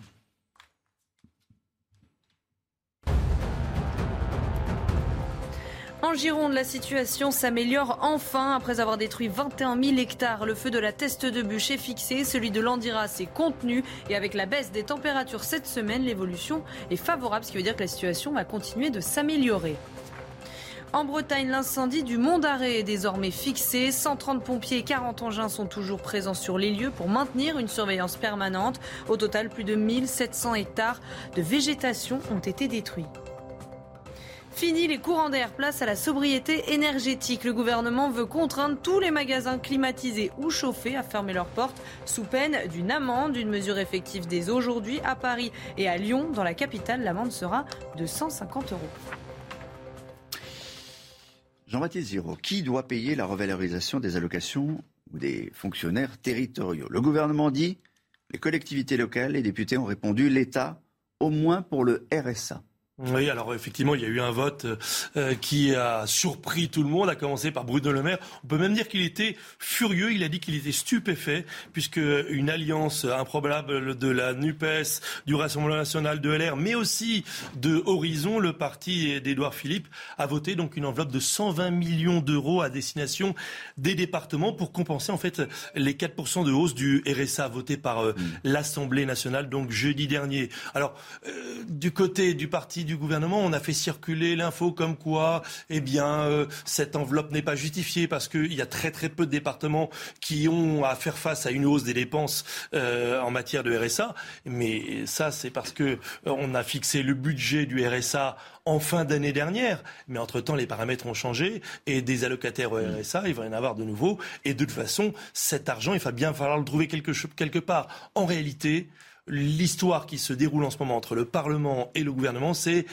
En Gironde, la situation s'améliore enfin après avoir détruit 21 000 hectares. Le feu de la teste de bûche est fixé, celui de l'Andiras est contenu et avec la baisse des températures cette semaine, l'évolution est favorable, ce qui veut dire que la situation va continuer de s'améliorer. En Bretagne, l'incendie du Mont d'Arrêt est désormais fixé. 130 pompiers et 40 engins sont toujours présents sur les lieux pour maintenir une surveillance permanente. Au total, plus de 1700 hectares de végétation ont été détruits. Fini les courants d'air, place à la sobriété énergétique. Le gouvernement veut contraindre tous les magasins climatisés ou chauffés à fermer leurs portes sous peine d'une amende, une mesure effective dès aujourd'hui à Paris et à Lyon. Dans la capitale, l'amende sera de 150 euros. Jean-Baptiste Giraud, qui doit payer la revalorisation des allocations ou des fonctionnaires territoriaux? Le gouvernement dit, les collectivités locales, les députés ont répondu, l'État, au moins pour le RSA. Oui, alors effectivement, il y a eu un vote euh, qui a surpris tout le monde, à commencer par Bruno Le Maire. On peut même dire qu'il était furieux, il a dit qu'il était stupéfait, puisque une alliance improbable de la NUPES, du Rassemblement national, de LR, mais aussi de Horizon, le parti d'Édouard Philippe, a voté donc une enveloppe de 120 millions d'euros à destination des départements pour compenser en fait les 4% de hausse du RSA voté par euh, mm. l'Assemblée nationale, donc jeudi dernier. Alors, euh, du côté du parti du gouvernement, on a fait circuler l'info comme quoi, eh bien, euh, cette enveloppe n'est pas justifiée parce qu'il y a très très peu de départements qui ont à faire face à une hausse des dépenses euh, en matière de RSA. Mais ça, c'est parce que euh, on a fixé le budget du RSA en fin d'année dernière. Mais entre-temps, les paramètres ont changé et des allocataires au RSA, il va y en avoir de nouveau. Et de toute façon, cet argent, il va bien falloir le trouver quelque, quelque part. En réalité, l'histoire qui se déroule en ce moment entre le Parlement et le gouvernement, c'est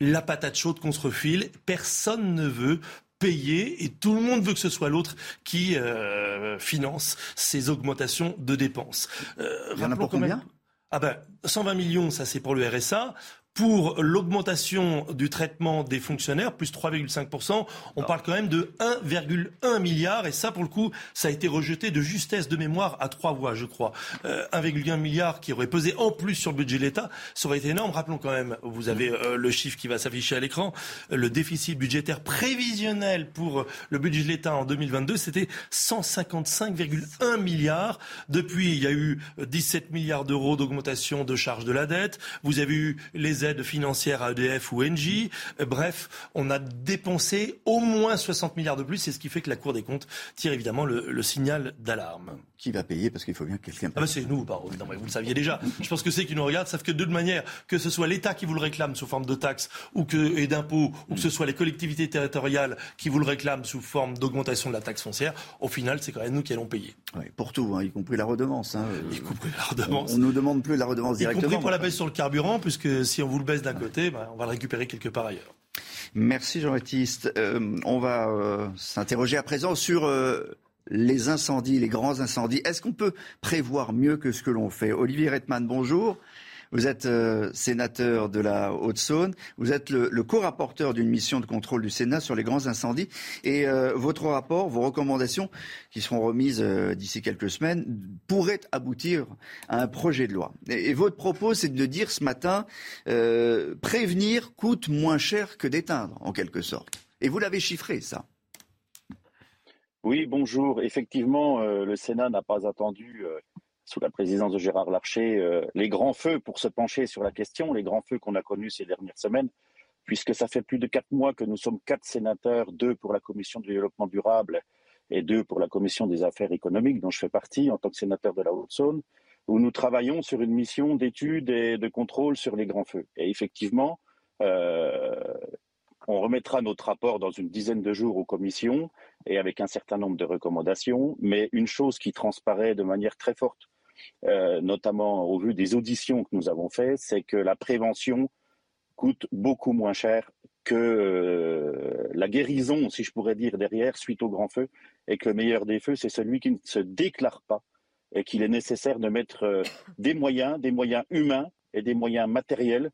la patate chaude qu'on se refile. Personne ne veut payer et tout le monde veut que ce soit l'autre qui euh, finance ces augmentations de dépenses. Euh, Il y en a pour combien? Ah ben, 120 millions, ça c'est pour le RSA pour l'augmentation du traitement des fonctionnaires, plus 3,5%, on parle quand même de 1,1 milliard. Et ça, pour le coup, ça a été rejeté de justesse de mémoire à trois voix, je crois. 1,1 euh, milliard qui aurait pesé en plus sur le budget de l'État, ça aurait été énorme. Rappelons quand même, vous avez euh, le chiffre qui va s'afficher à l'écran, le déficit budgétaire prévisionnel pour le budget de l'État en 2022, c'était 155,1 milliards. Depuis, il y a eu 17 milliards d'euros d'augmentation de charges de la dette. Vous avez eu les aides financières à EDF ou Engie. Euh, bref, on a dépensé au moins 60 milliards de plus. C'est ce qui fait que la Cour des comptes tire évidemment le, signal d'alarme. Qui va payer Parce qu'il faut bien que quelqu'un paye. Ah bah c'est nous, bah, vous le saviez déjà. Je pense que c'est qui nous regardent savent que de toute manière, que ce soit l'État qui vous le réclame sous forme de taxes ou que, et d'impôts, ou que ce soit les collectivités territoriales qui vous le réclament sous forme d'augmentation de la taxe foncière, au final, c'est quand même nous qui allons payer. Oui, pour tout, hein, y compris la redevance. Hein. Y compris la redevance. On ne nous demande plus la redevance directement. Y compris pour la baisse sur le carburant, puisque si on vous le baisse d'un côté, bah, on va le récupérer quelque part ailleurs. Merci Jean-Baptiste. Euh, on va euh, s'interroger à présent sur euh, les incendies, les grands incendies. Est-ce qu'on peut prévoir mieux que ce que l'on fait? Olivier Rettman, bonjour. Vous êtes euh, sénateur de la Haute-Saône. Vous êtes le, co-rapporteur d'une mission de contrôle du Sénat sur les grands incendies. Et euh, votre rapport, vos recommandations, qui seront remises euh, d'ici quelques semaines, pourraient aboutir à un projet de loi. Et, votre propos, c'est de dire ce matin, prévenir coûte moins cher que d'éteindre, en quelque sorte. Et vous l'avez chiffré, ça. Oui, bonjour. Effectivement, le Sénat n'a pas attendu sous la présidence de Gérard Larcher, euh, les grands feux pour se pencher sur la question, les grands feux qu'on a connus ces dernières semaines, puisque ça fait plus de quatre mois que nous sommes quatre sénateurs, deux pour la commission du développement durable et deux pour la commission des affaires économiques, dont je fais partie en tant que sénateur de la Haute-Saône, où nous travaillons sur une mission d'étude et de contrôle sur les grands feux. Et effectivement, euh, on remettra notre rapport dans une dizaine de jours aux commissions et avec un certain nombre de recommandations. Mais une chose qui transparaît de manière très forte euh, notamment au vu des auditions que nous avons faites, c'est que la prévention coûte beaucoup moins cher que euh, la guérison, si je pourrais dire, derrière, suite au grand feu, et que le meilleur des feux, c'est celui qui ne se déclare pas, et qu'il est nécessaire de mettre euh, des moyens, des moyens humains et des moyens matériels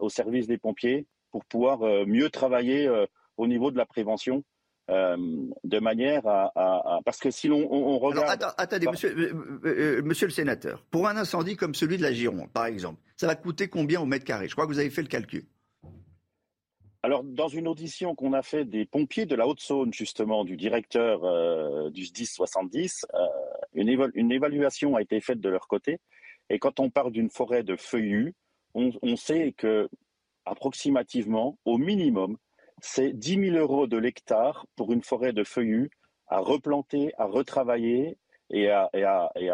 au service des pompiers pour pouvoir mieux travailler au niveau de la prévention euh, de manière à, Parce que si l'on on, regarde... attendez, monsieur, euh, euh, monsieur, le sénateur, pour un incendie comme celui de la Gironde, par exemple, ça va coûter combien au mètre carré? Je crois que vous avez fait le calcul. Alors, dans une audition qu'on a fait des pompiers de la Haute-Saône, justement, du directeur du SDIS 70, une, une, évaluation a été faite de leur côté. Et quand on parle d'une forêt de feuillus, on, on sait que, approximativement, au minimum, c'est 10 000 euros de l'hectare pour une forêt de feuillus à replanter, à retravailler et à,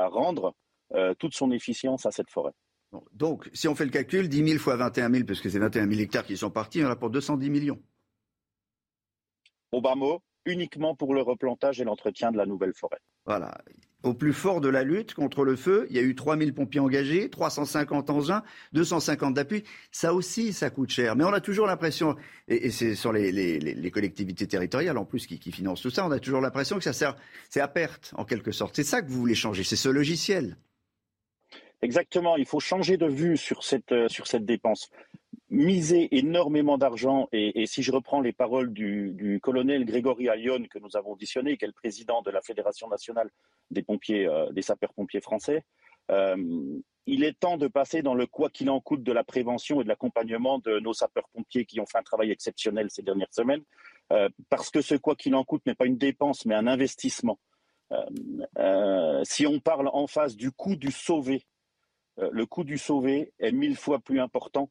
rendre euh, toute son efficience à cette forêt. Donc, si on fait le calcul, 10 000 fois 21 000, parce que c'est 21 000 hectares qui sont partis, on a pour 210 millions. Au bas mot, uniquement pour le replantage et l'entretien de la nouvelle forêt. Voilà au plus fort de la lutte contre le feu. Il y a eu 3000 pompiers engagés, 350 engins, 250 d'appui. Ça aussi, ça coûte cher. Mais on a toujours l'impression, et, c'est sur les, collectivités territoriales en plus qui, financent tout ça, on a toujours l'impression que ça sert, c'est à perte en quelque sorte. C'est ça que vous voulez changer, c'est ce logiciel. Exactement, il faut changer de vue sur cette, euh, sur cette dépense. Miser énormément d'argent, et, si je reprends les paroles du, colonel Grégory Allion que nous avons auditionné, qui est le président de la Fédération nationale des pompiers, euh, des sapeurs-pompiers français, euh, il est temps de passer dans le quoi qu'il en coûte de la prévention et de l'accompagnement de nos sapeurs-pompiers qui ont fait un travail exceptionnel ces dernières semaines, parce que ce quoi qu'il en coûte n'est pas une dépense, mais un investissement. si on parle en face du coût du sauvé, euh, le coût du sauvé est mille fois plus important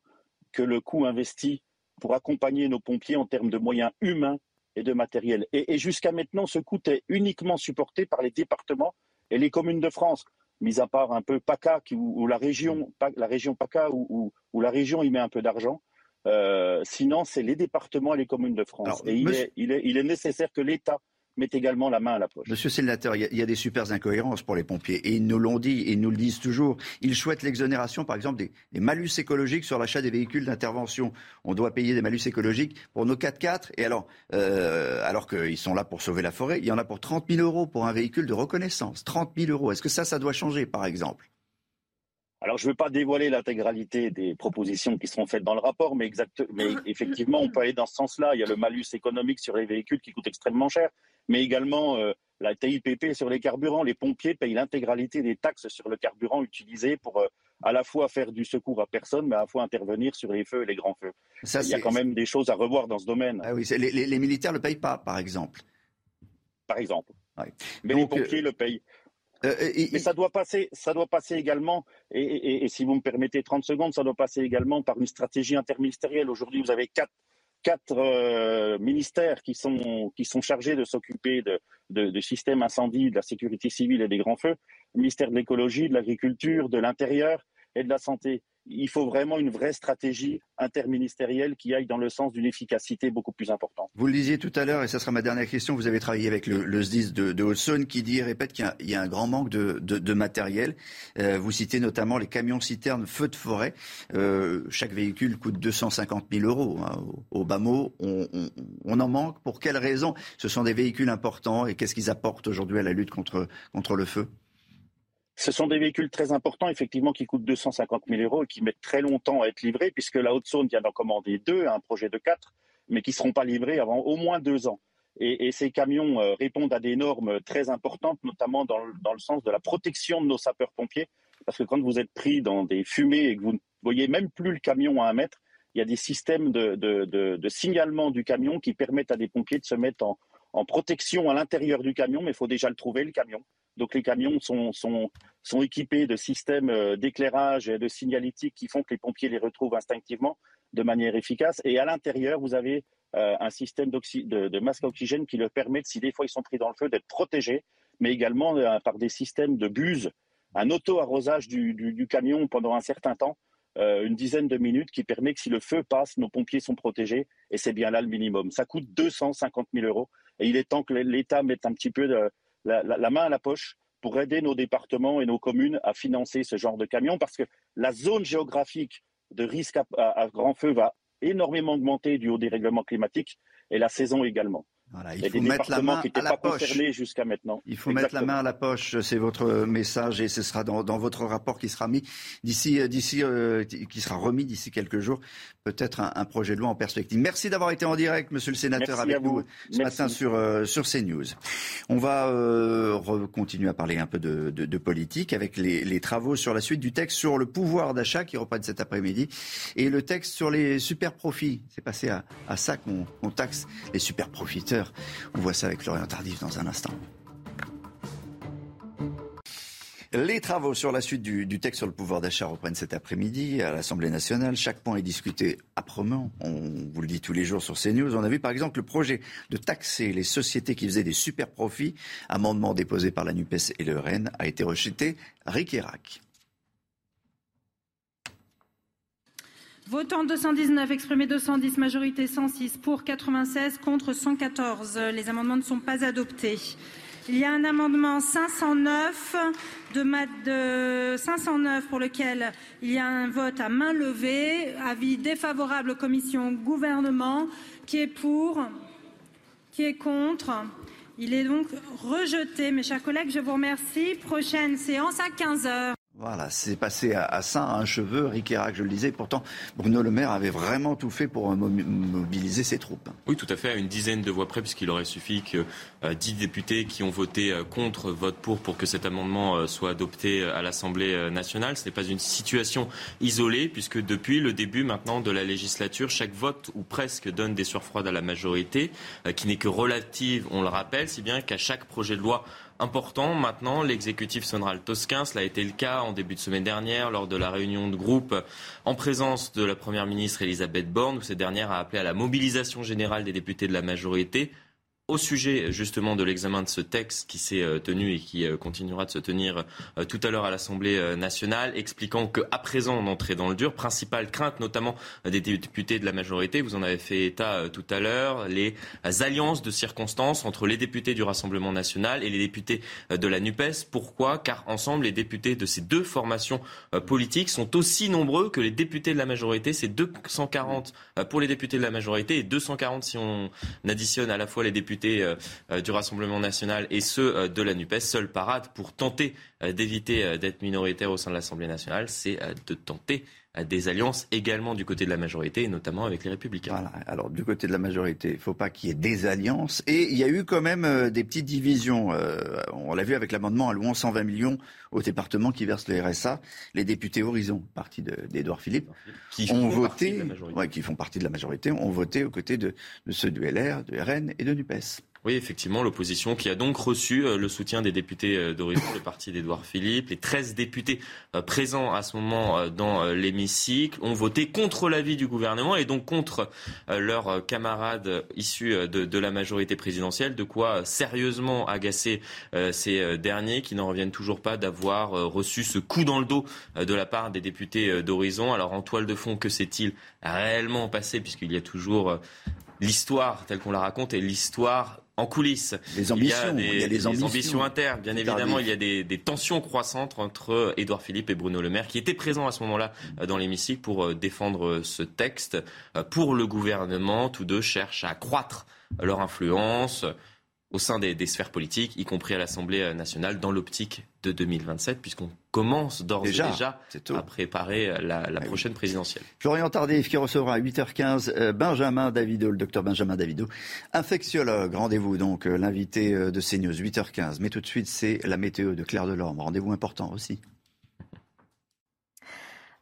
que le coût investi pour accompagner nos pompiers en termes de moyens humains et de matériel. Et, jusqu'à maintenant, ce coût est uniquement supporté par les départements et les communes de France, mis à part un peu PACA, où, la région, la région PACA, où, la région y met un peu d'argent. Euh, sinon, c'est les départements et les communes de France. et il est nécessaire que l'État met également la main à la poche. Monsieur le sénateur, il y, a, des super incohérences pour les pompiers. Et ils nous l'ont dit, et ils nous le disent toujours. Ils souhaitent l'exonération, par exemple, des, malus écologiques sur l'achat des véhicules d'intervention. On doit payer des malus écologiques pour nos 4x4. Et alors, euh, alors qu'ils sont là pour sauver la forêt, il y en a pour 30 000 euros pour un véhicule de reconnaissance. 30 000 euros. Est-ce que ça, ça doit changer, par exemple? Alors, je ne veux pas dévoiler l'intégralité des propositions qui seront faites dans le rapport, mais, mais effectivement, on peut aller dans ce sens-là. Il y a le malus économique sur les véhicules qui coûte extrêmement cher mais également euh, la TIPP sur les carburants. Les pompiers payent l'intégralité des taxes sur le carburant utilisé pour euh, à la fois faire du secours à personne, mais à la fois intervenir sur les feux et les grands feux. Il y a quand même des choses à revoir dans ce domaine. Ah oui, les, militaires ne le payent pas, par exemple. Par exemple. Mais les pompiers le payent. Euh, mais ça doit passer, ça doit passer également, et, et, si vous me permettez 30 secondes, ça doit passer également par une stratégie interministérielle. Aujourd'hui, vous avez quatre quatre euh, ministères qui sont, qui sont chargés de s'occuper de, de, de systèmes incendie, de la sécurité civile et des grands feux, le ministère de l'écologie, de l'agriculture, de l'intérieur et de la santé il faut vraiment une vraie stratégie interministérielle qui aille dans le sens d'une efficacité beaucoup plus importante. Vous le disiez tout à l'heure, et ça sera ma dernière question, vous avez travaillé avec le, SDIS de, de qui dit répète qu'il y, a un grand manque de, matériel. Euh, vous citez notamment les camions-citernes feux de forêt. Euh, chaque véhicule coûte 250 000 euros. Hein. Au, bas mot, on, en manque. Pour quelles raisons Ce sont des véhicules importants et qu'est-ce qu'ils apportent aujourd'hui à la lutte contre le feu? Ce sont des véhicules très importants, effectivement, qui coûtent 250 000 euros et qui mettent très longtemps à être livrés, puisque la Haute-Saône vient d'en commander deux, un projet de quatre, mais qui ne seront pas livrés avant au moins deux ans. Et, ces camions euh, répondent à des normes très importantes, notamment dans le, sens de la protection de nos sapeurs-pompiers, parce que quand vous êtes pris dans des fumées et que vous ne voyez même plus le camion à un mètre, il y a des systèmes de, signalement du camion qui permettent à des pompiers de se mettre en, en protection à l'intérieur du camion, mais il faut déjà le trouver, le camion. Donc les camions sont, équipés de systèmes euh, d'éclairage et de signalétique qui font que les pompiers les retrouvent instinctivement de manière efficace. Et à l'intérieur, vous avez euh, un système de, masque à oxygène qui leur permet, si des fois ils sont pris dans le feu, d'être protégés, mais également euh, par des systèmes de buse, un auto-arrosage du, camion pendant un certain temps, une dizaine de minutes, qui permet que si le feu passe, nos pompiers sont protégés, et c'est bien là le minimum. Ça coûte 250 000 euros, et il est temps que l'État mette un petit peu de, la, main à la poche pour aider nos départements et nos communes à financer ce genre de camions parce que la zone géographique de risque à grand feu va énormément augmenter du haut des règlements climatiques et la saison également il faut mettre la main à la poche. jusqu'à maintenant. Il faut mettre la main à la poche, c'est votre message et ce sera dans, votre rapport qui sera mis d'ici, euh, d'ici, euh, qui sera remis d'ici quelques jours, peut-être un, projet de loi en perspective. Merci d'avoir été en direct, Monsieur le Sénateur, avec nous ce matin sur euh, sur CNews. On va continuer à parler un peu de, politique avec les, travaux sur la suite du texte sur le pouvoir d'achat qui reprennent cet après-midi et le texte sur les super profits. C'est passé à, ça qu'on taxe les super profiteurs on voit ça avec Florian Tardif dans un instant. Les travaux sur la suite du, texte sur le pouvoir d'achat reprennent cet après-midi à l'Assemblée nationale. Chaque point est discuté âprement. On vous le dit tous les jours sur CNews. On a vu par exemple le projet de taxer les sociétés qui faisaient des super profits. Amendement déposé par la NUPES et le RN a été rejeté. Rick. Votant 219, exprimé 210, majorité 106, pour 96, contre 114. Les amendements ne sont pas adoptés. Il y a un amendement 509 de, de 509 pour lequel il y a un vote à main levée. Avis défavorable commission gouvernement. Qui est pour? Qui est contre? Il est donc rejeté. Mes chers collègues, je vous remercie. Prochaine séance à 15 heures. Voilà, c'est passé à, ça, à un cheveu, Riquera, que je le disais. Pourtant, Bruno Le Maire avait vraiment tout fait pour mobiliser ses troupes. Oui, tout à fait, à une dizaine de voix près, puisqu'il aurait suffi que euh, dix députés qui ont voté euh, contre votent pour pour que cet amendement euh, soit adopté à l'Assemblée nationale. Ce n'est pas une situation isolée, puisque depuis le début maintenant de la législature, chaque vote ou presque donne des surfroides à la majorité, qui n'est que relative, on le rappelle, si bien qu'à chaque projet de loi important. Maintenant, l'exécutif sonnera le Tosquin. Cela a été le cas en début de semaine dernière lors de la réunion de groupe en présence de la Première ministre Elisabeth Borne, où cette dernière a appelé à la mobilisation générale des députés de la majorité au sujet justement de l'examen de ce texte qui s'est euh, tenu et qui euh, continuera de se tenir euh, tout à l'heure à l'Assemblée nationale, expliquant qu'à présent on entrait dans le dur. Principale crainte notamment des députés de la majorité, vous en avez fait état tout à l'heure, les alliances de circonstances entre les députés du Rassemblement national et les députés de la NUPES. Pourquoi? Car ensemble, les députés de ces deux formations politiques sont aussi nombreux que les députés de la majorité. C'est 240 pour les députés de la majorité et 240 si on additionne à la fois les députés euh, euh, du Rassemblement national et ceux euh, de la NUPES. Seule parade pour tenter d'éviter d'être minoritaire au sein de l'Assemblée nationale, c'est de tenter des alliances également du côté de la majorité, et notamment avec les Républicains. Voilà. Alors du côté de la majorité, il ne faut pas qu'il y ait des alliances. Et il y a eu quand même des petites divisions. on l'a vu avec l'amendement à louant 120 millions au département qui verse le RSA. Les députés Horizon, parti d'Edouard Philippe, qui ont voté, ouais, qui font partie de la majorité, ont voté aux côtés de, de ceux du LR, du RN et de NUPES. Oui, effectivement, l'opposition qui a donc reçu euh, le soutien des députés euh, d'Horizon, le parti d'Édouard Philippe. Les 13 députés euh, présents à ce moment dans l'hémicycle ont voté contre l'avis du gouvernement et donc contre leurs camarades issus de, la majorité présidentielle, de quoi sérieusement agacer ces derniers qui n'en reviennent toujours pas d'avoir reçu ce coup dans le dos de la part des députés d'Horizon. Alors en toile de fond, que s'est-il réellement passé puisqu'il y a toujours l'histoire telle qu'on la raconte et l'histoire en coulisses. Les ambitions, il y a des, ambitions. internes. Bien évidemment, il y a des, tensions croissantes entre Édouard Philippe et Bruno Le Maire, qui étaient présents à ce moment-là euh, dans l'hémicycle pour euh, défendre euh, ce texte. Pour le gouvernement, tous deux cherchent à accroître leur influence au sein des, sphères politiques, y compris à l'Assemblée nationale, dans l'optique de 2027, puisqu'on commence d'ores et déjà, à préparer la, la eh prochaine présidentielle. Florian Tardif qui recevra à 8h15 euh, Benjamin Davido, le docteur Benjamin Davido, infectiologue. Rendez-vous donc, euh, l'invité euh, de CNews, 8h15. Mais tout de suite, c'est la météo de Claire Delorme. Rendez-vous important aussi.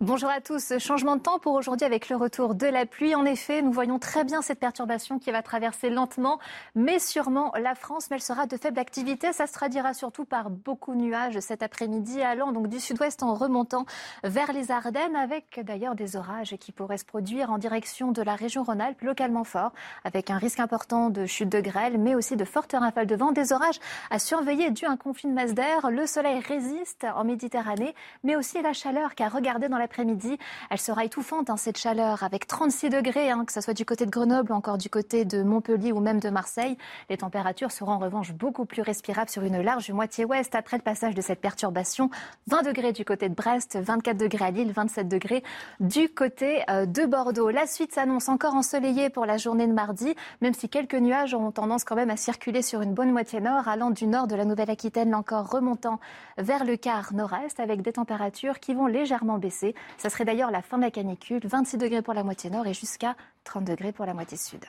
Bonjour à tous. Changement de temps pour aujourd'hui avec le retour de la pluie. En effet, nous voyons très bien cette perturbation qui va traverser lentement, mais sûrement la France. Mais elle sera de faible activité. Ça se traduira surtout par beaucoup de nuages cet après-midi, allant donc du sud-ouest en remontant vers les Ardennes, avec d'ailleurs des orages qui pourraient se produire en direction de la région Rhône-Alpes, localement fort, avec un risque important de chute de grêle, mais aussi de fortes rafales de vent. Des orages à surveiller dû à un conflit de masse d'air. Le soleil résiste en Méditerranée, mais aussi la chaleur, car regardez dans la l'après-midi. Elle sera étouffante, hein, cette chaleur, avec 36 degrés, hein, que ce soit du côté de Grenoble encore du côté de Montpellier ou même de Marseille. Les températures seront en revanche beaucoup plus respirables sur une large moitié ouest après le passage de cette perturbation. 20 degrés du côté de Brest, 24 degrés à Lille, 27 degrés du côté euh, de Bordeaux. La suite s'annonce encore ensoleillée pour la journée de mardi, même si quelques nuages ont tendance quand même à circuler sur une bonne moitié nord, allant du nord de la Nouvelle-Aquitaine, encore remontant vers le quart nord-est, avec des températures qui vont légèrement baisser. Ça serait d'ailleurs la fin de la canicule, 26 degrés pour la moitié nord et jusqu'à 30 degrés pour la moitié sud.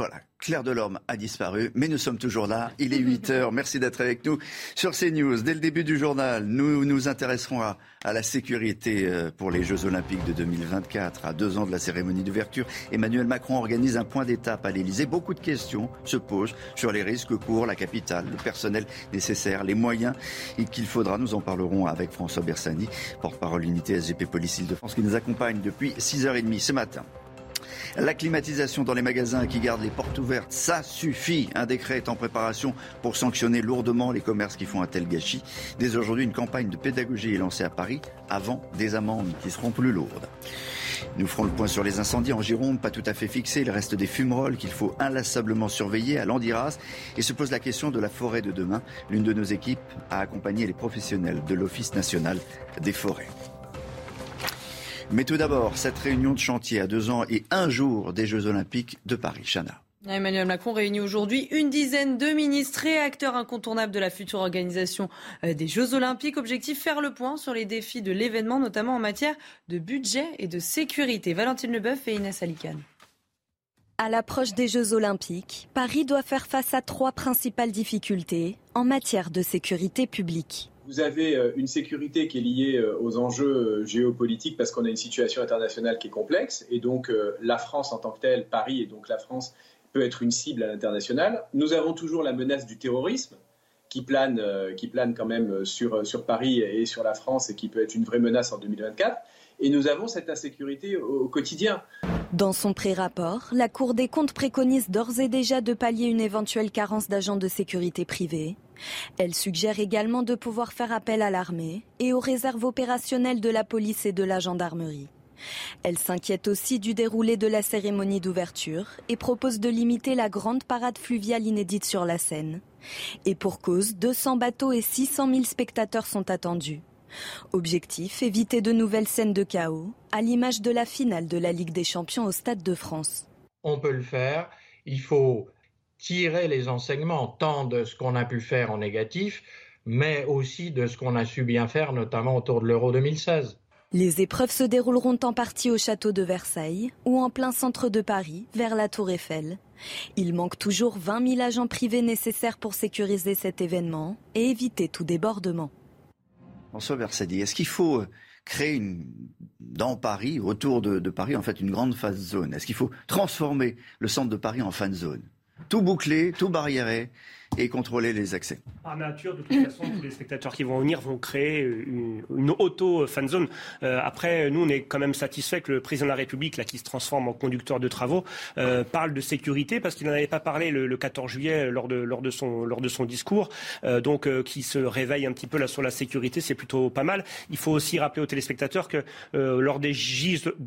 Voilà, Claire Delorme a disparu, mais nous sommes toujours là. Il est 8 heures. Merci d'être avec nous sur CNews. Dès le début du journal, nous nous intéresserons à, la sécurité euh, pour les Jeux Olympiques de 2024. À deux ans de la cérémonie d'ouverture, Emmanuel Macron organise un point d'étape à l'Elysée. Beaucoup de questions se posent sur les risques pour la capitale, le personnel nécessaire, les moyens qu'il faudra. Nous en parlerons avec François Bersani, porte-parole unité SGP Police Île-de-France, qui nous accompagne depuis 6h30 ce matin. La climatisation dans les magasins qui gardent les portes ouvertes, ça suffit. Un décret est en préparation pour sanctionner lourdement les commerces qui font un tel gâchis. Dès aujourd'hui, une campagne de pédagogie est lancée à Paris avant des amendes qui seront plus lourdes. Nous ferons le point sur les incendies en Gironde, pas tout à fait fixés. Il reste des fumerolles qu'il faut inlassablement surveiller à Landiras. Et se pose la question de la forêt de demain. L'une de nos équipes a accompagné les professionnels de l'Office national des forêts. Mais tout d'abord, cette réunion de chantier à deux ans et un jour des Jeux Olympiques de Paris. Chana. Emmanuel Macron réunit aujourd'hui une dizaine de ministres et acteurs incontournables de la future organisation euh, des Jeux Olympiques. Objectif faire le point sur les défis de l'événement, notamment en matière de budget et de sécurité. Valentine Leboeuf et Inès Alicane. À l'approche des Jeux Olympiques, Paris doit faire face à trois principales difficultés en matière de sécurité publique vous avez euh, une sécurité qui est liée euh, aux enjeux euh, géopolitiques parce qu'on a une situation internationale qui est complexe et donc la France en tant que telle, Paris et donc la France peut être une cible à l'international. Nous avons toujours la menace du terrorisme qui plane, quand même sur, sur Paris et sur la France et qui peut être une vraie menace en 2024. Et nous avons cette insécurité au quotidien. Dans son pré-rapport, la Cour des comptes préconise d'ores et déjà de pallier une éventuelle carence d'agents de sécurité privés. Elle suggère également de pouvoir faire appel à l'armée et aux réserves opérationnelles de la police et de la gendarmerie. Elle s'inquiète aussi du déroulé de la cérémonie d'ouverture et propose de limiter la grande parade fluviale inédite sur la Seine. Et pour cause, 200 bateaux et 600 000 spectateurs sont attendus. Objectif, éviter de nouvelles scènes de chaos, à l'image de la finale de la Ligue des Champions au Stade de France. On peut le faire, il faut tirer les enseignements tant de ce qu'on a pu faire en négatif, mais aussi de ce qu'on a su bien faire, notamment autour de l'Euro 2016. Les épreuves se dérouleront en partie au château de Versailles ou en plein centre de Paris, vers la Tour Eiffel. Il manque toujours 20 000 agents privés nécessaires pour sécuriser cet événement et éviter tout débordement. François Versadi, est-ce qu'il faut euh, créer dans Paris, autour de, Paris, en fait, une grande fan zone? Est-ce qu'il faut transformer le centre de Paris en fan zone? Tout boucler, tout barriérer et contrôler les accès. Par nature, de toute façon, tous les spectateurs qui vont venir vont créer une, auto-fan zone. Euh, après, nous, on est quand même satisfait que le président de la République, là, qui se transforme en conducteur de travaux, euh, parle de sécurité parce qu'il n'en avait pas parlé le, 14 juillet lors de, lors de, son, lors de son discours. Euh, donc, qui se réveille un petit peu là sur la sécurité, c'est plutôt pas mal. Il faut aussi rappeler aux téléspectateurs que lors des,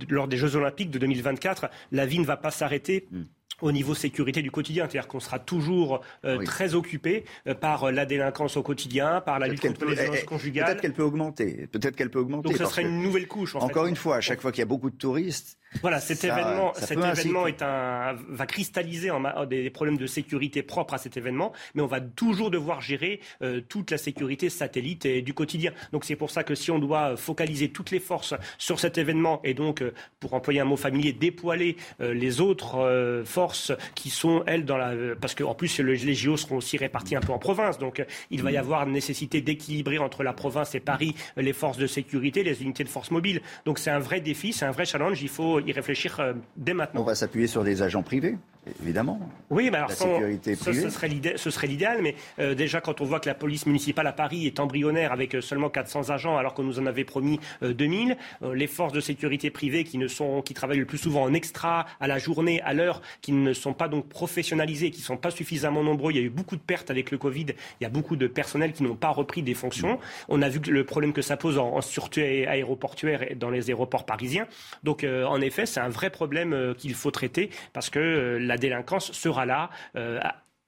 lors des Jeux Olympiques de 2024, la vie ne va pas s'arrêter. Mm au niveau sécurité du quotidien. C'est-à-dire qu'on sera toujours euh, très occupé euh, par la délinquance au quotidien, par la lutte contre les violences conjugales. Peut-être qu'elle peut augmenter. Peut-être qu'elle peut augmenter. Donc ce serait une nouvelle couche. encore une fois, à chaque fois qu'il y a beaucoup de touristes, voilà, cet événement, cet événement est un, va cristalliser en, des problèmes de sécurité propres à cet événement, mais on va toujours devoir gérer euh, toute la sécurité satellite et du quotidien. Donc c'est pour ça que si on doit focaliser toutes les forces sur cet événement et donc, euh, pour employer un mot familier, dépoiler euh, les autres forces qui sont elles dans la, parce qu'en plus les JO seront aussi répartis un peu en province, donc il va y avoir nécessité d'équilibrer entre la province et Paris les forces de sécurité, les unités de force mobile. Donc c'est un vrai défi, c'est un vrai challenge. Il faut réfléchir euh, dès maintenant. On va s'appuyer sur des agents privés évidemment. Oui, mais alors la sécurité ce, serait l'idéal, mais euh, déjà quand on voit que la police municipale à Paris est embryonnaire avec euh, seulement 400 agents alors qu'on nous en avait promis 2000, les forces de sécurité privées qui ne sont, qui travaillent le plus souvent en extra, à la journée, à l'heure, qui ne sont pas donc professionnalisées, qui ne sont pas suffisamment nombreux. Il y a eu beaucoup de pertes avec le Covid. Il y a beaucoup de personnel qui n'ont pas repris des fonctions. On a vu le problème que ça pose en, sûreté aéroportuaire et dans les aéroports parisiens. Donc en effet, c'est un vrai problème euh, qu'il faut traiter parce que euh, la délinquance sera là, euh,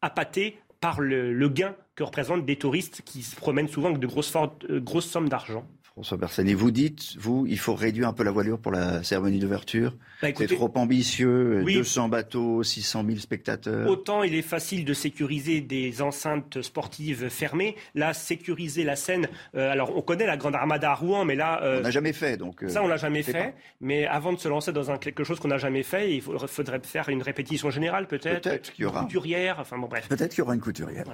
appâtée par le, gain que représentent des touristes qui se promènent souvent avec de grosses sommes d'argent. François Bersani, vous dites, vous, il faut réduire un peu la voilure pour la cérémonie d'ouverture. Bah, c'est trop ambitieux, 200 bateaux, 600 000 spectateurs. Autant il est facile de sécuriser des enceintes sportives fermées, là, sécuriser la scène. Euh, alors, on connaît la Grande Armada à Rouen, mais là. Euh, on n'a jamais fait, donc. Euh, ça, on l'a jamais fait. Mais avant de se lancer dans un, quelque chose qu'on n'a jamais fait, il faudrait faire une répétition générale, peut-être. Peut-être qu'il y aura. Une couturière, enfin bon, bref. Peut-être qu'il y aura une couturière.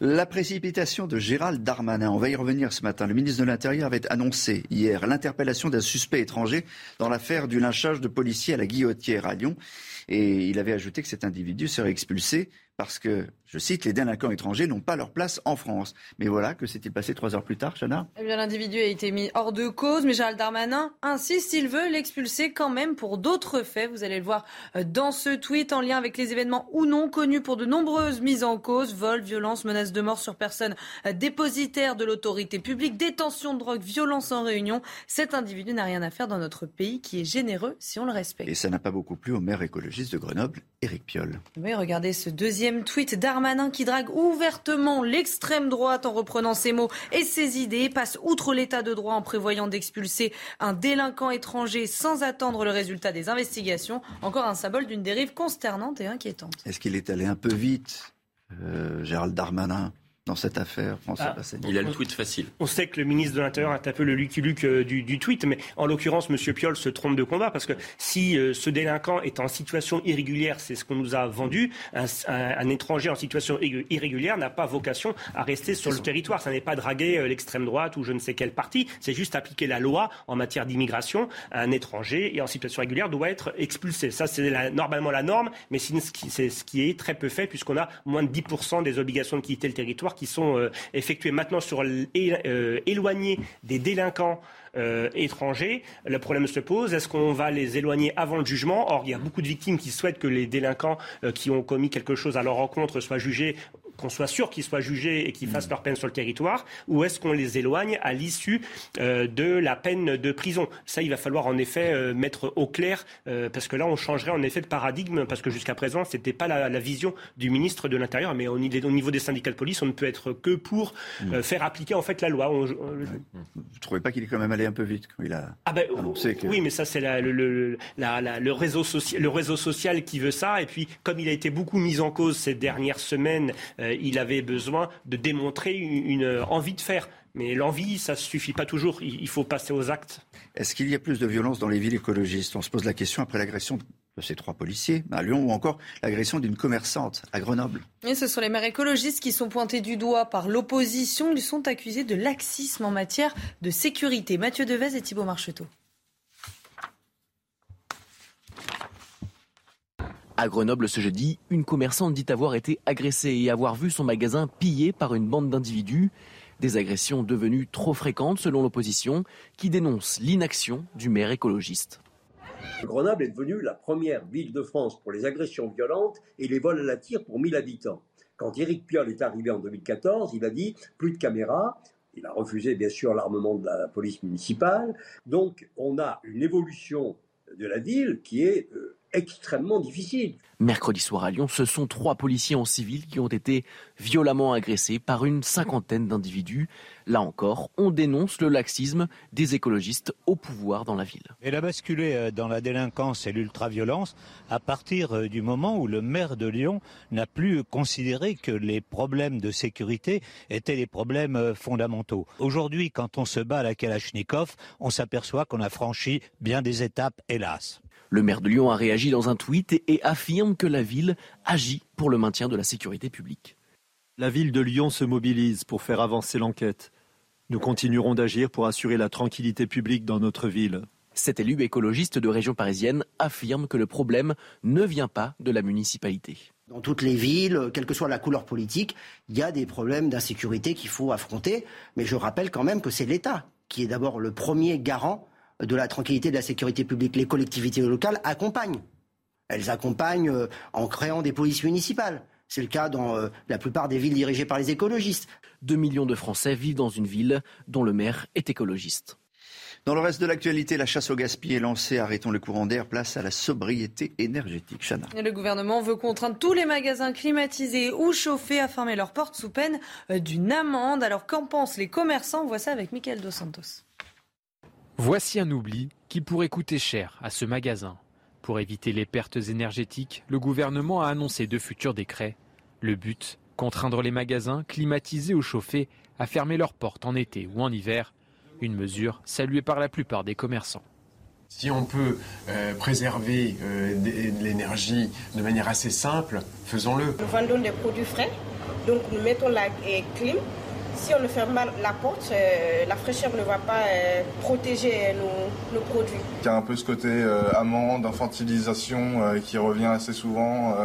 La précipitation de Gérald Darmanin, on va y revenir ce matin. Le ministre de l'Intérieur avait annoncé hier l'interpellation d'un suspect étranger dans l'affaire du lynchage de policiers à la Guillotière à Lyon. Et il avait ajouté que cet individu serait expulsé parce que, je cite, les délinquants étrangers n'ont pas leur place en France. Mais voilà, que s'est-il passé trois heures plus tard, Chana? Eh bien, l'individu a été mis hors de cause, mais Gérald Darmanin insiste, il veut l'expulser quand même pour d'autres faits. Vous allez le voir euh, dans ce tweet en lien avec les événements ou non connus pour de nombreuses mises en cause, vol, violence, menaces de mort sur personnes euh, dépositaires de l'autorité publique, détention de drogue, violence en réunion. Cet individu n'a rien à faire dans notre pays qui est généreux si on le respecte. Et ça n'a pas beaucoup plu au maire écologiste de Grenoble, Éric Piolle. Oui, regardez ce deuxième tweet Darmanin qui drague ouvertement l'extrême droite en reprenant ses mots et ses idées, passe outre l'état de droit en prévoyant d'expulser un délinquant étranger sans attendre le résultat des investigations. Encore un symbole d'une dérive consternante et inquiétante. Est-ce qu'il est allé un peu vite, euh, Gérald Darmanin? Dans cette affaire, François ah, Il a le tweet facile. On sait que le ministre de l'Intérieur est un peu le Lucky Luke euh, du, tweet, mais en l'occurrence, M. Piolle se trompe de combat parce que si euh, ce délinquant est en situation irrégulière, c'est ce qu'on nous a vendu, un, étranger en situation irrégulière n'a pas vocation à rester sur le territoire. Ça n'est pas draguer euh, l'extrême droite ou je ne sais quel parti, c'est juste appliquer la loi en matière d'immigration. Un étranger et en situation régulière doit être expulsé. Ça, c'est normalement la norme, mais c'est ce qui est très peu fait puisqu'on a moins de 10% des obligations de quitter le territoire qui sont euh, effectués maintenant sur euh, éloigner des délinquants euh, étrangers, le problème se pose, est-ce qu'on va les éloigner avant le jugement? Or, il y a beaucoup de victimes qui souhaitent que les délinquants qui ont commis quelque chose à leur rencontre soient jugés qu'on soit sûr qu'ils soient jugés et qu'ils fassent mm. leur peine sur le territoire, ou est-ce qu'on les éloigne à l'issue euh, de la peine de prison? Ça, il va falloir en effet euh, mettre au clair, euh, parce que là, on changerait en effet de paradigme, parce que jusqu'à présent, ce n'était pas la, vision du ministre de l'Intérieur, mais au, niveau des syndicats de police, on ne peut être que pour mm. faire appliquer en fait la loi. Vous ne trouvez pas qu'il est quand même allé un peu vite quand il a ah ben, Oui, mais ça, c'est le, réseau le réseau social qui veut ça, et puis comme il a été beaucoup mis en cause ces dernières semaines, il avait besoin de démontrer une, envie de faire. Mais l'envie, ça ne suffit pas toujours. Il faut passer aux actes. Est-ce qu'il y a plus de violence dans les villes écologistes? On se pose la question après l'agression de ces trois policiers à Lyon ou encore l'agression d'une commerçante à Grenoble. Et ce sont les maires écologistes qui sont pointés du doigt par l'opposition. Ils sont accusés de laxisme en matière de sécurité. Mathieu Devez et Thibault Marcheteau. À Grenoble ce jeudi, une commerçante dit avoir été agressée et avoir vu son magasin pillé par une bande d'individus. Des agressions devenues trop fréquentes selon l'opposition qui dénonce l'inaction du maire écologiste. Grenoble est devenue la première ville de France pour les agressions violentes et les vols à la tire pour 1000 habitants. Quand Éric Piolle est arrivé en 2014, il a dit plus de caméras. Il a refusé bien sûr l'armement de la police municipale. Donc on a une évolution de la ville qui est euh, extrêmement difficile. Mercredi soir à Lyon, ce sont trois policiers en civil qui ont été violemment agressés par une cinquantaine d'individus. Là encore, on dénonce le laxisme des écologistes au pouvoir dans la ville. Elle a basculé euh, dans la délinquance et l'ultraviolence à partir euh, du moment où le maire de Lyon n'a plus considéré que les problèmes de sécurité étaient les problèmes euh, fondamentaux. Aujourd'hui, quand on se bat à la Kalachnikov, on s'aperçoit qu'on a franchi bien des étapes, hélas. Le maire de Lyon a réagi dans un tweet et, affirme que la ville agit pour le maintien de la sécurité publique. La ville de Lyon se mobilise pour faire avancer l'enquête. Nous continuerons d'agir pour assurer la tranquillité publique dans notre ville. Cet élu écologiste de région parisienne affirme que le problème ne vient pas de la municipalité. Dans toutes les villes, quelle que soit la couleur politique, il y a des problèmes d'insécurité qu'il faut affronter. Mais je rappelle quand même que c'est l'État qui est d'abord le premier garant de la tranquillité de la sécurité publique. Les collectivités locales accompagnent. Elles accompagnent euh, en créant des polices municipales. C'est le cas dans euh, la plupart des villes dirigées par les écologistes. 2 millions de Français vivent dans une ville dont le maire est écologiste. Dans le reste de l'actualité, la chasse au gaspillage est lancée. Arrêtons le courant d'air, place à la sobriété énergétique. Chana. Le gouvernement veut contraindre tous les magasins climatisés ou chauffés à fermer leurs portes sous peine euh, d'une amende. Alors qu'en pensent les commerçants? On voit ça avec Michael Dos Santos. Voici un oubli qui pourrait coûter cher à ce magasin. Pour éviter les pertes énergétiques, le gouvernement a annoncé de futurs décrets. Le but, contraindre les magasins, climatisés ou chauffés, à fermer leurs portes en été ou en hiver. Une mesure saluée par la plupart des commerçants. Si on peut euh, préserver euh, de l'énergie de manière assez simple, faisons-le. Nous vendons des produits frais, donc nous mettons la clim si on ne ferme pas la porte, euh, la fraîcheur ne va pas euh, protéger nos, produits. Il y a un peu ce côté euh, amende, infantilisation qui revient assez souvent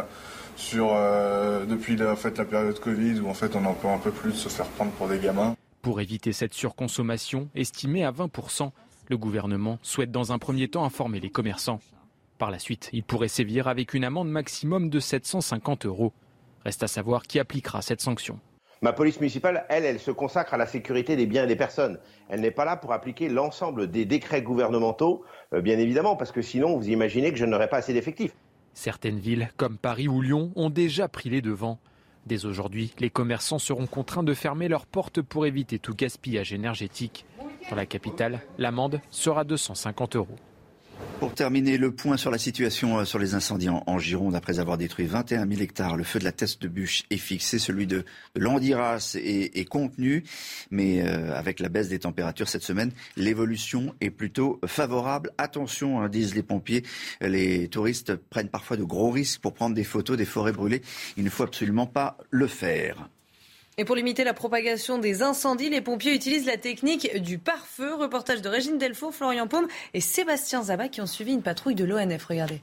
sur, depuis la, fait, la période Covid où en fait on en peut un peu plus se faire prendre pour des gamins. Pour éviter cette surconsommation, estimée à 20%, le gouvernement souhaite dans un premier temps informer les commerçants. Par la suite, il pourrait sévir avec une amende maximum de 750 euros. Reste à savoir qui appliquera cette sanction. Ma police municipale, elle, elle se consacre à la sécurité des biens et des personnes. Elle n'est pas là pour appliquer l'ensemble des décrets gouvernementaux, euh, bien évidemment, parce que sinon, vous imaginez que je n'aurais pas assez d'effectifs. Certaines villes, comme Paris ou Lyon, ont déjà pris les devants. Dès aujourd'hui, les commerçants seront contraints de fermer leurs portes pour éviter tout gaspillage énergétique. Dans la capitale, l'amende sera de 150 euros. Pour terminer, le point sur la situation euh, sur les incendies en, Gironde, après avoir détruit 21 000 hectares, le feu de la teste de bûche est fixé, celui de, l'Andiras est, contenu, mais euh, avec la baisse des températures cette semaine, l'évolution est plutôt favorable. Attention, hein, disent les pompiers, les touristes prennent parfois de gros risques pour prendre des photos des forêts brûlées. Il ne faut absolument pas le faire. Et pour limiter la propagation des incendies, les pompiers utilisent la technique du pare-feu. Reportage de Régine Delfaux, Florian Paume et Sébastien Zabat qui ont suivi une patrouille de l'ONF. Regardez.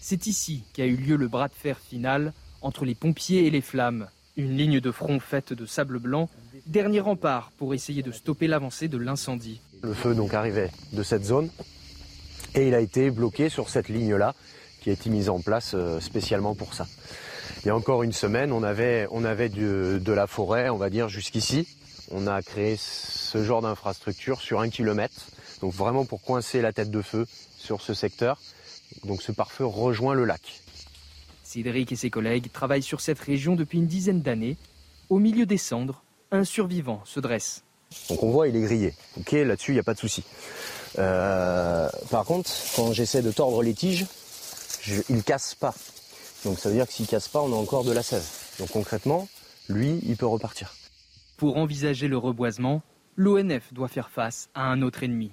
C'est ici qu'a eu lieu le bras de fer final entre les pompiers et les flammes. Une ligne de front faite de sable blanc, dernier rempart pour essayer de stopper l'avancée de l'incendie. Le feu donc arrivait de cette zone et il a été bloqué sur cette ligne-là qui a été mise en place euh, spécialement pour ça. Il y a encore une semaine, on avait, on avait de la forêt, on va dire, jusqu'ici. On a créé ce genre d'infrastructure sur un kilomètre, donc vraiment pour coincer la tête de feu sur ce secteur. Donc ce pare-feu rejoint le lac. Cédric et ses collègues travaillent sur cette région depuis une dizaine d'années. Au milieu des cendres, un survivant se dresse. Donc on voit, il est grillé. Ok, là-dessus, il n'y a pas de souci. Euh, par contre, quand j'essaie de tordre les tiges, il ne casse pas. Donc ça veut dire que s'il casse pas, on a encore de la sève. Donc concrètement, lui, il peut repartir. Pour envisager le reboisement, l'ONF doit faire face à un autre ennemi.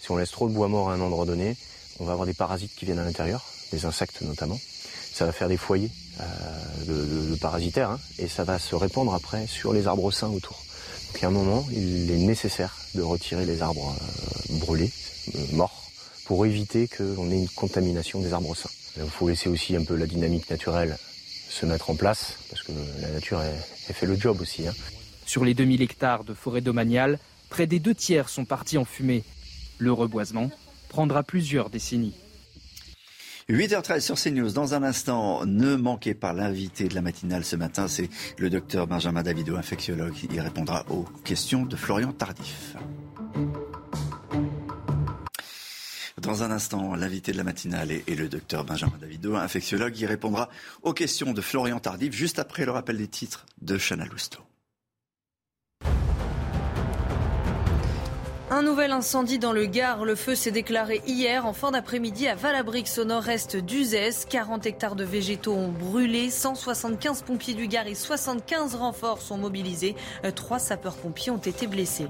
Si on laisse trop de bois mort à un endroit donné, on va avoir des parasites qui viennent à l'intérieur, des insectes notamment. Ça va faire des foyers euh, de, parasitaires hein, et ça va se répandre après sur les arbres sains autour. Donc à un moment, il est nécessaire de retirer les arbres euh, brûlés, euh, morts, pour éviter qu'on ait une contamination des arbres sains. Il faut laisser aussi un peu la dynamique naturelle se mettre en place, parce que la nature, elle, fait le job aussi. Hein. Sur les 2000 hectares de forêt domaniale, près des deux tiers sont partis en fumée. Le reboisement prendra plusieurs décennies. 8h13 sur CNews. Dans un instant, ne manquez pas l'invité de la matinale ce matin, c'est le docteur Benjamin Davido, infectiologue. Il répondra aux questions de Florian Tardif. Dans un instant, l'invité de la matinale est, le docteur Benjamin Davido, infectiologue. Il répondra aux questions de Florian Tardif juste après le rappel des titres de Chana Lousteau. Un nouvel incendie dans le Gard. Le feu s'est déclaré hier en fin d'après-midi à Valabrix au nord-est d'Uzès. 40 hectares de végétaux ont brûlé. 175 pompiers du Gard et 75 renforts sont mobilisés. Trois sapeurs-pompiers ont été blessés.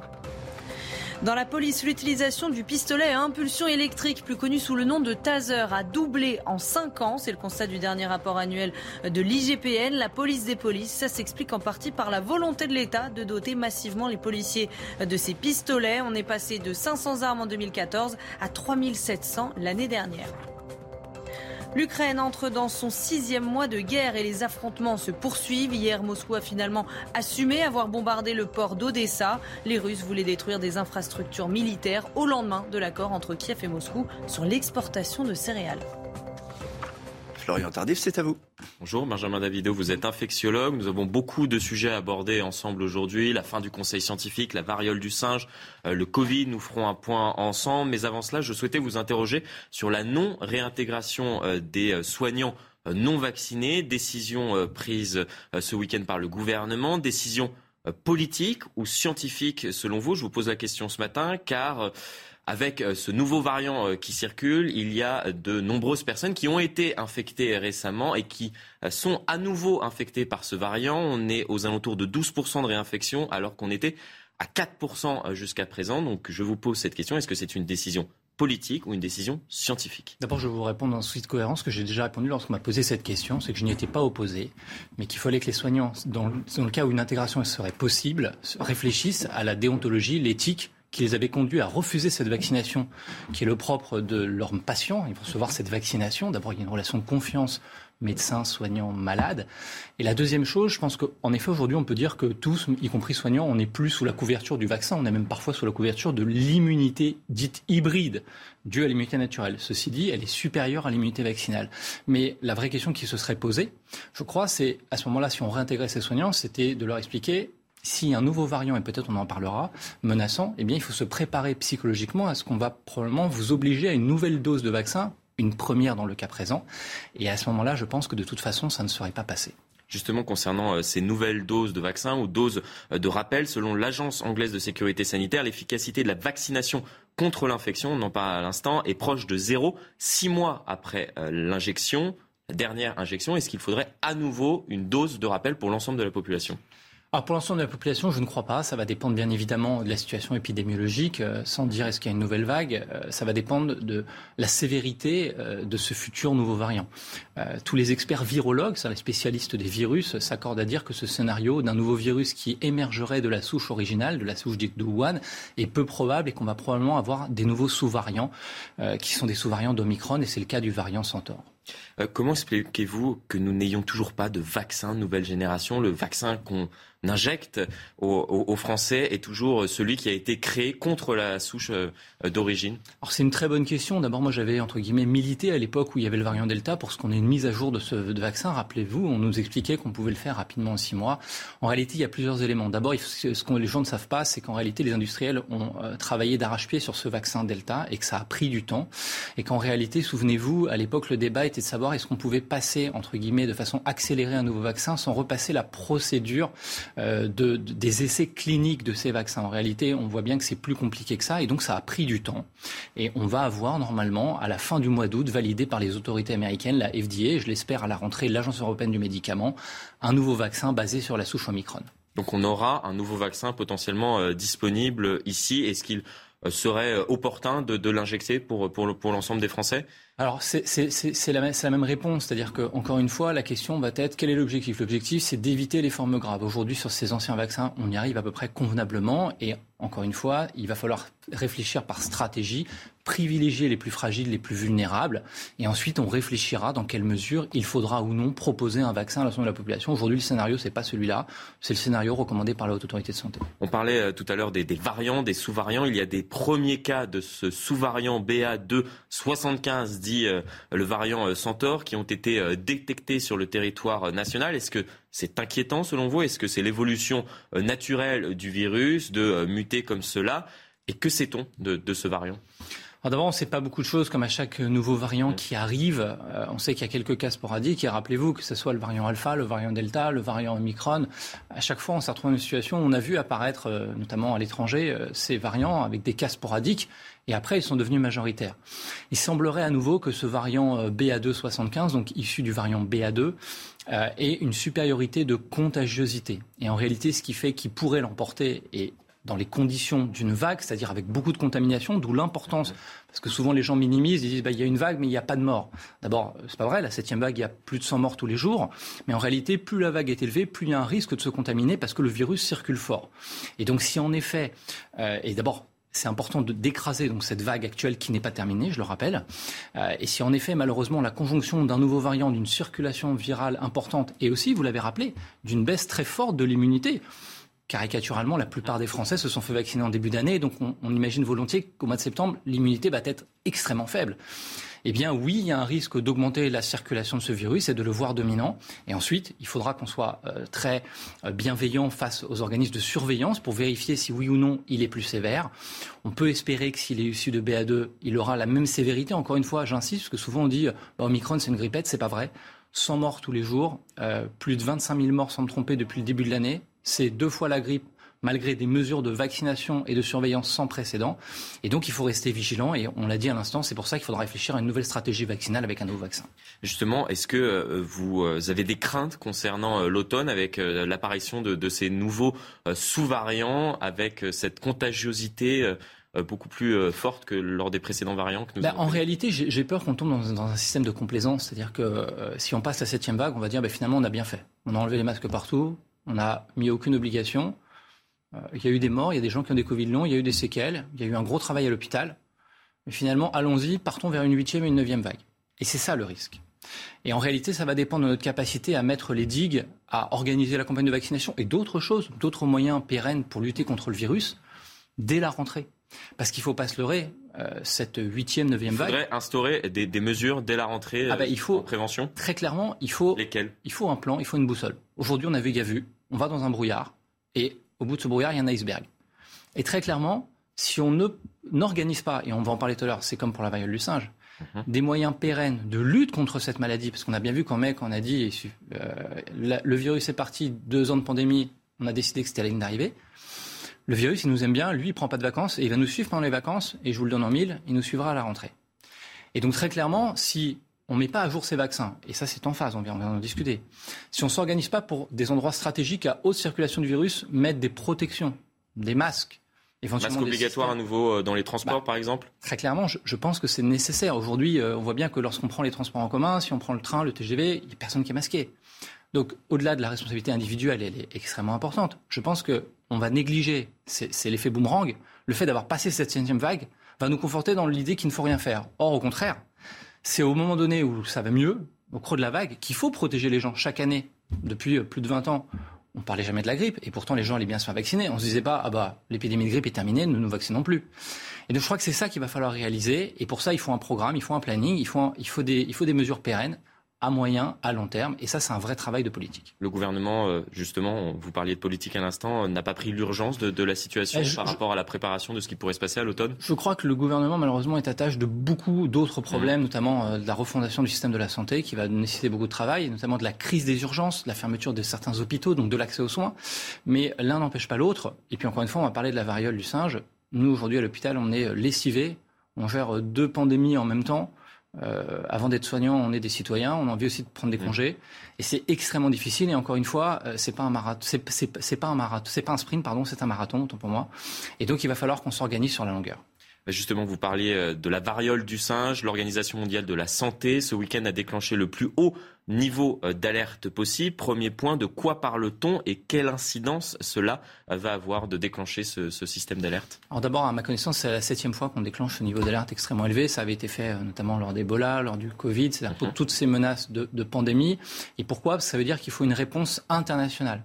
Dans la police, l'utilisation du pistolet à impulsion électrique, plus connu sous le nom de taser, a doublé en 5 ans. C'est le constat du dernier rapport annuel de l'IGPN, la police des polices. Ça s'explique en partie par la volonté de l'État de doter massivement les policiers de ces pistolets. On est passé de 500 armes en 2014 à 3700 l'année dernière. L'Ukraine entre dans son sixième mois de guerre et les affrontements se poursuivent. Hier, Moscou a finalement assumé avoir bombardé le port d'Odessa. Les Russes voulaient détruire des infrastructures militaires au lendemain de l'accord entre Kiev et Moscou sur l'exportation de céréales. Florian Tardif, c'est à vous. Bonjour Benjamin Davido, vous êtes infectiologue. Nous avons beaucoup de sujets à aborder ensemble aujourd'hui. La fin du conseil scientifique, la variole du singe, euh, le Covid, nous ferons un point ensemble. Mais avant cela, je souhaitais vous interroger sur la non-réintégration euh, des euh, soignants non vaccinés. Décision prise ce week-end par le gouvernement. Décision politique ou scientifique selon vous? Je vous pose la question ce matin car avec euh, ce nouveau variant euh, qui circule, il y a de nombreuses personnes qui ont été infectées récemment et qui euh, sont à nouveau infectées par ce variant. On est aux alentours de 12% de réinfection alors qu'on était à 4% jusqu'à présent. Donc je vous pose cette question. Est-ce que c'est une décision politique ou une décision scientifique? D'abord, je vais vous répondre en suite de cohérence que j'ai déjà répondu lorsqu'on m'a posé cette question, c'est que je n'y étais pas opposé, mais qu'il fallait que les soignants, dans le cas où une intégration serait possible, réfléchissent à la déontologie, l'éthique qui les avait conduits à refuser cette vaccination, qui est le propre de leurs patients. Ils vont recevoir cette vaccination. D'abord, il y a une relation de confiance médecins, soignants, malades. Et la deuxième chose, je pense qu'en effet, aujourd'hui, on peut dire que tous, y compris soignants, on n'est plus sous la couverture du vaccin, on est même parfois sous la couverture de l'immunité dite hybride due à l'immunité naturelle. Ceci dit, elle est supérieure à l'immunité vaccinale. Mais la vraie question qui se serait posée, je crois, c'est à ce moment-là, si on réintégrait ces soignants, c'était de leur expliquer si un nouveau variant, et peut-être on en parlera, menaçant, eh bien, il faut se préparer psychologiquement à ce qu'on va probablement vous obliger à une nouvelle dose de vaccin, une première dans le cas présent. Et à ce moment-là, je pense que de toute façon, ça ne serait pas passé justement concernant euh, ces nouvelles doses de vaccin ou doses euh, de rappel. Selon l'Agence anglaise de sécurité sanitaire, l'efficacité de la vaccination contre l'infection, on parle à l'instant, est proche de zéro. Six mois après euh, l'injection, la dernière injection, est-ce qu'il faudrait à nouveau une dose de rappel pour l'ensemble de la population? Pour l'ensemble de la population, je ne crois pas. Ça va dépendre bien évidemment de la situation épidémiologique. Euh, sans dire est-ce qu'il y a une nouvelle vague, euh, ça va dépendre de la sévérité euh, de ce futur nouveau variant. tous les experts virologues, les spécialistes des virus, s'accordent à dire que ce scénario d'un nouveau virus qui émergerait de la souche originale, de la souche dite de Wuhan, est peu probable et qu'on va probablement avoir des nouveaux sous-variants qui sont des sous-variants d'Omicron et c'est le cas du variant Centaure. comment expliquez-vous que nous n'ayons toujours pas de vaccin nouvelle génération, le vaccin qu'on injecte aux, Français est toujours celui qui a été créé contre la souche euh, d'origine Alors c'est une très bonne question. D'abord, moi j'avais entre guillemets milité à l'époque où il y avait le variant Delta pour ce qu'on ait une mise à jour de ce vaccin. Rappelez-vous, on nous expliquait qu'on pouvait le faire rapidement en six mois. En réalité, il y a plusieurs éléments. D'abord, ce que les gens ne savent pas, c'est qu'en réalité, les industriels ont euh, travaillé d'arrache-pied sur ce vaccin Delta et que ça a pris du temps. Et qu'en réalité, souvenez-vous, à l'époque, le débat était de savoir est-ce qu'on pouvait passer entre guillemets de façon accélérée un nouveau vaccin sans repasser la procédure euh, de, des essais cliniques de ces vaccins. En réalité, on voit bien que c'est plus compliqué que ça et donc ça a pris du temps. Et on va avoir normalement, à la fin du mois d'août, validé par les autorités américaines, la FDA, je l'espère à la rentrée, l'Agence européenne du médicament, un nouveau vaccin basé sur la souche Omicron. Donc on aura un nouveau vaccin potentiellement euh, disponible ici. Est-ce qu'il euh, serait opportun de, l'injecter pour, pour l'ensemble des Français? Alors c'est la, même réponse, c'est-à-dire que encore une fois, la question va être quel est l'objectif? L'objectif, c'est d'éviter les formes graves. Aujourd'hui, sur ces anciens vaccins, on y arrive à peu près convenablement, et encore une fois, il va falloir réfléchir par stratégie, privilégier les plus fragiles, les plus vulnérables, et ensuite on réfléchira dans quelle mesure il faudra ou non proposer un vaccin à l'ensemble de la population. Aujourd'hui, le scénario, c'est pas celui-là, c'est le scénario recommandé par la Haute Autorité de Santé. On parlait euh, tout à l'heure des, variants, des sous-variants. Il y a des premiers cas de ce sous-variant BA2.75, dit euh, le variant euh, Centaure, qui ont été détectés sur le territoire national. Est-ce que c'est inquiétant selon vous? Est-ce que c'est l'évolution naturelle du virus de muter comme cela? Et que sait-on de ce variant? D'abord, on ne sait pas beaucoup de choses, comme à chaque nouveau variant qui arrive. Euh, on sait qu'il y a quelques cas sporadiques. Et rappelez-vous que ce soit le variant alpha, le variant delta, le variant omicron, à chaque fois, on s'est retrouvé dans une situation où on a vu apparaître, euh, notamment à l'étranger, euh, ces variants avec des cas sporadiques. Et après, ils sont devenus majoritaires. Il semblerait à nouveau que ce variant BA2.75, donc issu du variant BA2, ait une supériorité de contagiosité. Et en réalité, ce qui fait qu'il pourrait l'emporter, et dans les conditions d'une vague, c'est-à-dire avec beaucoup de contamination, d'où l'importance, parce que souvent les gens minimisent, ils disent bah, il y a une vague mais il n'y a pas de mort. D'abord, c'est pas vrai, la septième vague, il y a plus de 100 morts tous les jours, mais en réalité, plus la vague est élevée, plus il y a un risque de se contaminer parce que le virus circule fort. Et donc si en effet, euh, et d'abord c'est important d'écraser donc cette vague actuelle qui n'est pas terminée, je le rappelle. Euh, et si en effet, malheureusement, la conjonction d'un nouveau variant, d'une circulation virale importante, et aussi, vous l'avez rappelé, d'une baisse très forte de l'immunité, caricaturalement, la plupart des Français se sont fait vacciner en début d'année, donc on, imagine volontiers qu'au mois de septembre, l'immunité va être extrêmement faible. Eh bien oui, il y a un risque d'augmenter la circulation de ce virus et de le voir dominant. Et ensuite, il faudra qu'on soit euh, très euh, bienveillant face aux organismes de surveillance pour vérifier si oui ou non il est plus sévère. On peut espérer que s'il est issu de BA2, il aura la même sévérité. Encore une fois, j'insiste, parce que souvent on dit bah, Omicron c'est une grippette, c'est pas vrai. 100 morts tous les jours, euh, plus de 25 000 morts sans me tromper depuis le début de l'année c'est deux fois la grippe malgré des mesures de vaccination et de surveillance sans précédent. Et donc, il faut rester vigilant. Et on l'a dit à l'instant, c'est pour ça qu'il faudra réfléchir à une nouvelle stratégie vaccinale avec un nouveau vaccin. Justement, est-ce que euh, vous euh, avez des craintes concernant euh, l'automne avec l'apparition de, ces nouveaux sous-variants, avec cette contagiosité beaucoup plus forte que lors des précédents variants que nous bah, En réalité, j'ai peur qu'on tombe dans, un système de complaisance. C'est-à-dire que si on passe la septième vague, on va dire bah, finalement on a bien fait. On a enlevé les masques partout, on n'a mis aucune obligation. Euh, il y a eu des morts, il y a des gens qui ont des Covid longs, il y a eu des séquelles, il y a eu un gros travail à l'hôpital. Mais finalement, allons-y, partons vers une huitième et une neuvième vague. Et c'est ça le risque. Et en réalité, ça va dépendre de notre capacité à mettre les digues, à organiser la campagne de vaccination et d'autres choses, d'autres moyens pérennes pour lutter contre le virus dès la rentrée. Parce qu'il ne faut pas se leurrer, euh, cette huitième, neuvième vague. Il faudrait instaurer des, mesures dès la rentrée ah bah, il faut, en prévention Très clairement, il faut, Lesquelles? il faut un plan, il faut une boussole. Aujourd'hui, on a vu vu, on va dans un brouillard, et au bout de ce brouillard, il y a un iceberg. Et très clairement, si on n'organise pas, et on va en parler tout à l'heure, c'est comme pour la variole du singe, mhm. des moyens pérennes de lutte contre cette maladie, parce qu'on a bien vu qu'en mec, on a dit, euh, le virus est parti, deux ans de pandémie, on a décidé que c'était la ligne d'arrivée. Le virus, il nous aime bien, lui, il prend pas de vacances et il va nous suivre pendant les vacances, et je vous le donne en mille, il nous suivra à la rentrée. Et donc très clairement, si on ne met pas à jour ces vaccins, et ça c'est en phase, on vient, en discuter, si on ne s'organise pas pour des endroits stratégiques à haute circulation du virus, mettre des protections, des masques, éventuellement... Masques obligatoires à nouveau euh, dans les transports, bah, par exemple? Très clairement, je, pense que c'est nécessaire. Aujourd'hui, euh, on voit bien que lorsqu'on prend les transports en commun, si on prend le train, le TGV, il n'y a personne qui est masqué. Donc, au-delà de la responsabilité individuelle, elle est extrêmement importante. Je pense qu'on va négliger, c'est l'effet boomerang, le fait d'avoir passé cette septième vague va nous conforter dans l'idée qu'il ne faut rien faire. Or, au contraire, c'est au moment donné où ça va mieux, au creux de la vague, qu'il faut protéger les gens. Chaque année, depuis plus de 20 ans, on parlait jamais de la grippe, et pourtant les gens allaient bien se faire vacciner. On se disait pas, ah bah, l'épidémie de grippe est terminée, ne nous vaccinons plus. Et donc je crois que c'est ça qu'il va falloir réaliser, et pour ça il faut un programme, il faut un planning, il faut, il faut des mesures pérennes à moyen, à long terme. Et ça, c'est un vrai travail de politique. Le gouvernement, euh, justement, vous parliez de politique à l'instant, euh, n'a pas pris l'urgence de, la situation euh, par rapport à la préparation de ce qui pourrait se passer à l'automne? Je crois que le gouvernement, malheureusement, est attaché de beaucoup d'autres problèmes, mmh. notamment de la refondation du système de la santé, qui va nécessiter beaucoup de travail, notamment de la crise des urgences, de la fermeture de certains hôpitaux, donc de l'accès aux soins. Mais l'un n'empêche pas l'autre. Et puis, encore une fois, on va parler de la variole du singe. Nous, aujourd'hui, à l'hôpital, on est lessivés. On gère deux pandémies en même temps. Euh, avant d'être soignant, on est des citoyens, on a envie aussi de prendre des mmh. congés, et c'est extrêmement difficile. Et encore une fois, euh, c'est pas un marathon, c'est pas un marathon, c'est pas un sprint, pardon, c'est un marathon, autant pour moi. Et donc, il va falloir qu'on s'organise sur la longueur. Justement, vous parliez de la variole du singe. L'Organisation mondiale de la santé, ce week-end, a déclenché le plus haut niveau euh, d'alerte possible. Premier point, de quoi parle-t-on et quelle incidence cela va avoir de déclencher ce, système d'alerte? Alors d'abord, à ma connaissance, c'est la septième fois qu'on déclenche ce niveau d'alerte extrêmement élevé. Ça avait été fait euh, notamment lors d'Ebola, lors du Covid, c'est-à-dire pour mhm. toutes ces menaces de, pandémie. Et pourquoi? Ça veut dire qu'il faut une réponse internationale.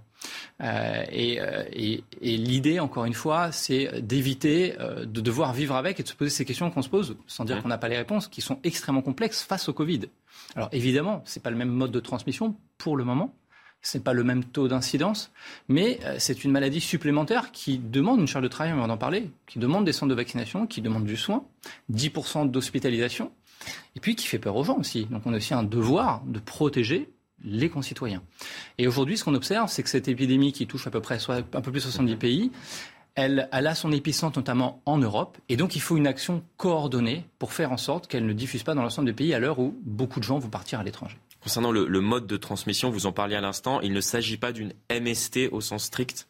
Euh, et, l'idée, encore une fois, c'est d'éviter de devoir vivre avec et de se poser ces questions qu'on se pose, sans dire qu'on n'a pas les réponses, qui sont extrêmement complexes face au Covid. Alors évidemment, ce n'est pas le même mode de transmission pour le moment. Ce n'est pas le même taux d'incidence, mais euh, c'est une maladie supplémentaire qui demande une charge de travail, on va en parler, qui demande des centres de vaccination, qui demande du soin, 10% d'hospitalisation, et puis qui fait peur aux gens aussi. Donc on a aussi un devoir de protéger les concitoyens. Et aujourd'hui, ce qu'on observe, c'est que cette épidémie qui touche à peu près un peu plus de 70 pays, elle, a son épicentre notamment en Europe, et donc il faut une action coordonnée pour faire en sorte qu'elle ne diffuse pas dans l'ensemble des pays à l'heure où beaucoup de gens vont partir à l'étranger. Concernant le, mode de transmission, vous en parliez à l'instant, il ne s'agit pas d'une MST au sens strict?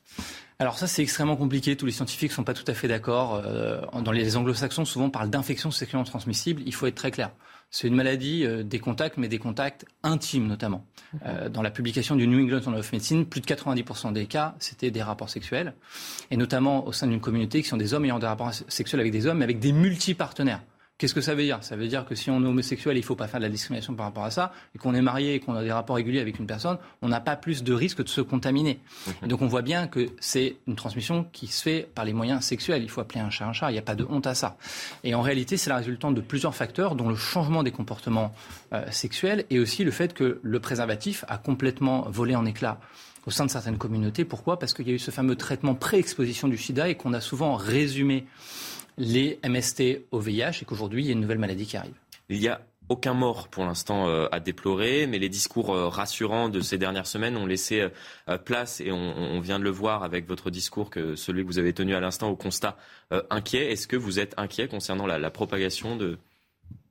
Alors ça, c'est extrêmement compliqué. Tous les scientifiques ne sont pas tout à fait d'accord. Euh, dans les anglo-saxons, souvent, on parle d'infection sexuellement transmissible. Il faut être très clair. C'est une maladie euh, des contacts, mais des contacts intimes notamment. Euh, dans la publication du New England Journal of Medicine, plus de 90% des cas, c'était des rapports sexuels, et notamment au sein d'une communauté qui sont des hommes ayant des rapports sexuels avec des hommes, mais avec des multipartenaires. Qu'est-ce que ça veut dire? Ça veut dire que si on est homosexuel, il ne faut pas faire de la discrimination par rapport à ça, et qu'on est marié et qu'on a des rapports réguliers avec une personne, on n'a pas plus de risque de se contaminer. Mhm. donc on voit bien que c'est une transmission qui se fait par les moyens sexuels. Il faut appeler un chat un chat, il n'y a pas de honte à ça. Et en réalité, c'est la résultante de plusieurs facteurs, dont le changement des comportements euh, sexuels et aussi le fait que le préservatif a complètement volé en éclats au sein de certaines communautés. Pourquoi? Parce qu'il y a eu ce fameux traitement pré-exposition du sida et qu'on a souvent résumé les MST au VIH et qu'aujourd'hui, il y a une nouvelle maladie qui arrive. Il y a aucun mort pour l'instant euh, à déplorer, mais les discours euh, rassurants de ces dernières semaines ont laissé euh, place, et on, vient de le voir avec votre discours, que celui que vous avez tenu à l'instant, au constat inquiet. Est-ce que vous êtes inquiet concernant la, propagation de,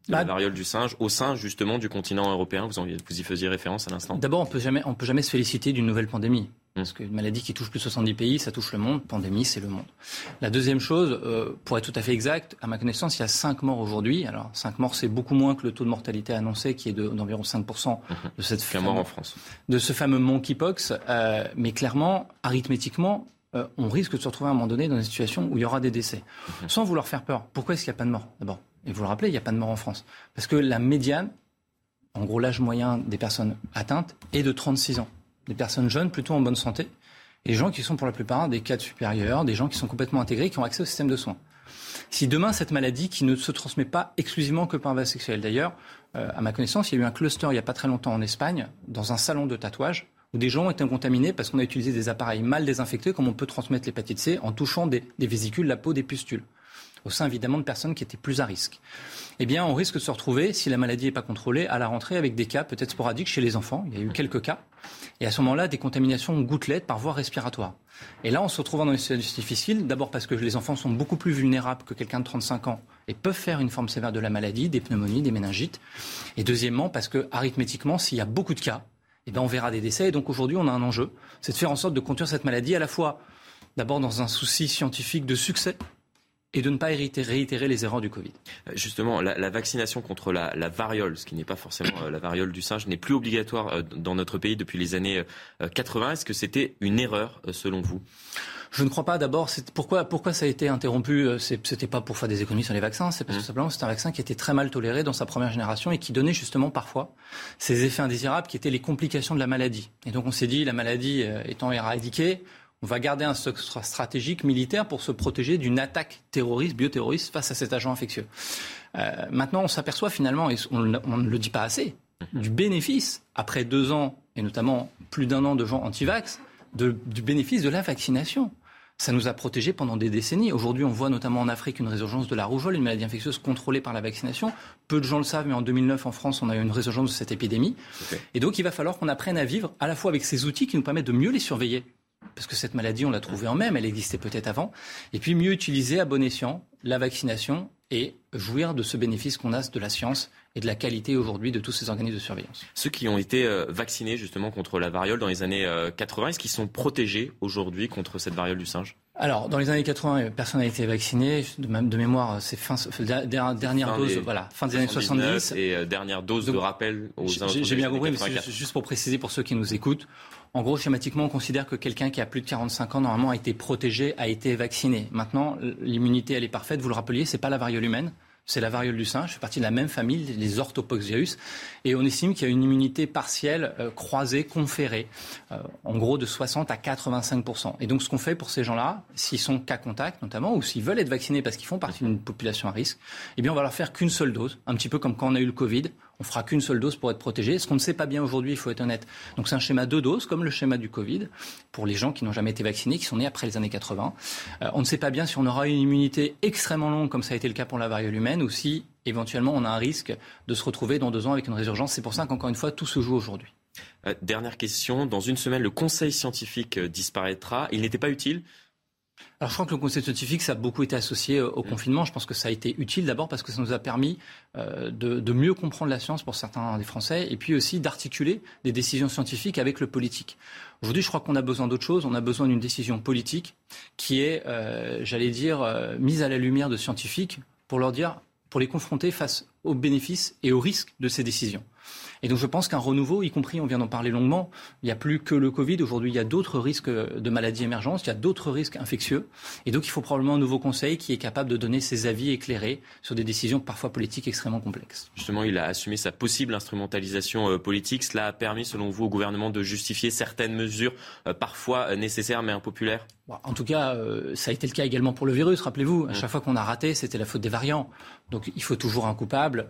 la bah, variole du singe au sein justement du continent européen? Vous, vous y faisiez référence à l'instant. D'abord, on peut jamais, on peut jamais se féliciter d'une nouvelle pandémie. Parce qu'une maladie qui touche plus de 70 pays, ça touche le monde. Pandémie, c'est le monde. La deuxième chose, euh, pour être tout à fait exact, à ma connaissance, il y a 5 morts aujourd'hui. Alors, 5 morts, c'est beaucoup moins que le taux de mortalité annoncé, qui est d'environ 5% mhm. de cette en France. De ce fameux monkeypox. Euh, mais clairement, arithmétiquement, euh, on risque de se retrouver à un moment donné dans une situation où il y aura des décès. Mhm. Sans vouloir faire peur. Pourquoi est-ce qu'il n'y a pas de mort D'abord, et vous le rappelez, il n'y a pas de mort en France. Parce que la médiane, en gros l'âge moyen des personnes atteintes, est de 36 ans. Des personnes jeunes, plutôt en bonne santé, et des gens qui sont pour la plupart des cadres supérieurs, des gens qui sont complètement intégrés, qui ont accès au système de soins. Si demain, cette maladie, qui ne se transmet pas exclusivement que par voie sexuelle, d'ailleurs, euh, à ma connaissance, il y a eu un cluster il n'y a pas très longtemps en Espagne, dans un salon de tatouage, où des gens ont été contaminés parce qu'on a utilisé des appareils mal désinfectés, comme on peut transmettre l'hépatite C, en touchant des, des vésicules, la peau des pustules au sein évidemment de personnes qui étaient plus à risque. Eh bien, on risque de se retrouver, si la maladie n'est pas contrôlée, à la rentrée avec des cas peut-être sporadiques chez les enfants. Il y a eu quelques cas. Et à ce moment-là, des contaminations gouttelettes par voie respiratoire. Et là, on se retrouve dans une situation difficile, d'abord parce que les enfants sont beaucoup plus vulnérables que quelqu'un de 35 ans et peuvent faire une forme sévère de la maladie, des pneumonies, des méningites. Et deuxièmement, parce que arithmétiquement, s'il y a beaucoup de cas, eh bien, on verra des décès. Et donc aujourd'hui, on a un enjeu, c'est de faire en sorte de contenir cette maladie à la fois d'abord dans un souci scientifique de succès, et de ne pas réitérer les erreurs du Covid. Euh, justement, la, vaccination contre la, variole, ce qui n'est pas forcément euh, la variole du singe, n'est plus obligatoire euh, dans notre pays depuis les années 80. Est-ce que c'était une erreur selon vous? Je ne crois pas. D'abord, pourquoi, pourquoi ça a été interrompu C'était pas pour faire des économies sur les vaccins, c'est parce que mmh. simplement c'est un vaccin qui était très mal toléré dans sa première génération et qui donnait justement parfois ces effets indésirables qui étaient les complications de la maladie. Et donc on s'est dit, la maladie étant éradiquée, on va garder un stock stratégique militaire pour se protéger d'une attaque terroriste, bioterroriste face à cet agent infectieux. Euh, maintenant, on s'aperçoit finalement, et on, ne le dit pas assez, du bénéfice, après deux ans, et notamment plus d'un an de gens anti-vax, du bénéfice de la vaccination. Ça nous a protégés pendant des décennies. Aujourd'hui, on voit notamment en Afrique une résurgence de la rougeole, une maladie infectieuse contrôlée par la vaccination. Peu de gens le savent, mais en 2009, en France, on a eu une résurgence de cette épidémie. Et donc, il va falloir qu'on apprenne à vivre à la fois avec ces outils qui nous permettent de mieux les surveiller parce que cette maladie, on l'a trouvée en même, elle existait peut-être avant, et puis mieux utiliser à bon escient la vaccination et jouir de ce bénéfice qu'on a de la science et de la qualité aujourd'hui de tous ces organismes de surveillance. Ceux qui ont été euh, vaccinés justement contre la variole dans les années 80, est-ce qu'ils sont protégés aujourd'hui contre cette variole du singe? Alors, dans les années 80, personne n'a été vacciné. De, même, de mémoire, c'est fin, dernière dose, voilà, fin des années 70. Et dernière dose de rappel aux J'ai bien compris, mais juste pour préciser pour ceux qui nous écoutent, en gros, schématiquement, on considère que quelqu'un qui a plus de 45 ans, normalement, a été protégé, a été vacciné. Maintenant, l'immunité, elle est parfaite. Vous le rappeliez, c'est pas la variole humaine c'est la variole du singe, fait partie de la même famille, les orthopoxvirus, et on estime qu'il y a une immunité partielle euh, croisée, conférée, euh, en gros de 60 à 85% Et donc ce qu'on fait pour ces gens-là, s'ils sont cas contact notamment, ou s'ils veulent être vaccinés parce qu'ils font partie d'une population à risque, eh bien on va leur faire qu'une seule dose, un petit peu comme quand on a eu le Covid, on fera qu'une seule dose pour être protégé. Ce qu'on ne sait pas bien aujourd'hui, il faut être honnête. Donc c'est un schéma de doses, comme le schéma du Covid, pour les gens qui n'ont jamais été vaccinés, qui sont nés après les années 80. Euh, on ne sait pas bien si on aura une immunité extrêmement longue, comme ça a été le cas pour la variole humaine, ou si éventuellement on a un risque de se retrouver dans deux ans avec une résurgence. C'est pour ça qu'encore une fois, tout se joue aujourd'hui. Euh, dernière question. Dans une semaine, le conseil scientifique euh, disparaîtra. Il n'était pas utile alors je crois que le conseil scientifique, ça a beaucoup été associé euh, au mmh. confinement. Je pense que ça a été utile d'abord parce que ça nous a permis euh, de, mieux comprendre la science pour certains des Français et puis aussi d'articuler des décisions scientifiques avec le politique. Aujourd'hui, je crois qu'on a besoin d'autre chose. On a besoin d'une décision politique qui est, euh, j'allais dire, mise à la lumière de scientifiques pour leur dire, pour les confronter face aux bénéfices et aux risques de ces décisions. Et donc je pense qu'un renouveau, y compris, on vient d'en parler longuement, il n'y a plus que le Covid. Aujourd'hui, il y a d'autres risques de maladies émergentes, il y a d'autres risques infectieux. Et donc il faut probablement un nouveau conseil qui est capable de donner ses avis éclairés sur des décisions parfois politiques extrêmement complexes. Justement, il a assumé sa possible instrumentalisation euh, politique. Cela a permis, selon vous, au gouvernement de justifier certaines mesures euh, parfois euh, nécessaires mais impopulaires? En tout cas, ça a été le cas également pour le virus. Rappelez-vous, à chaque fois qu'on a raté, c'était la faute des variants. Donc il faut toujours un coupable.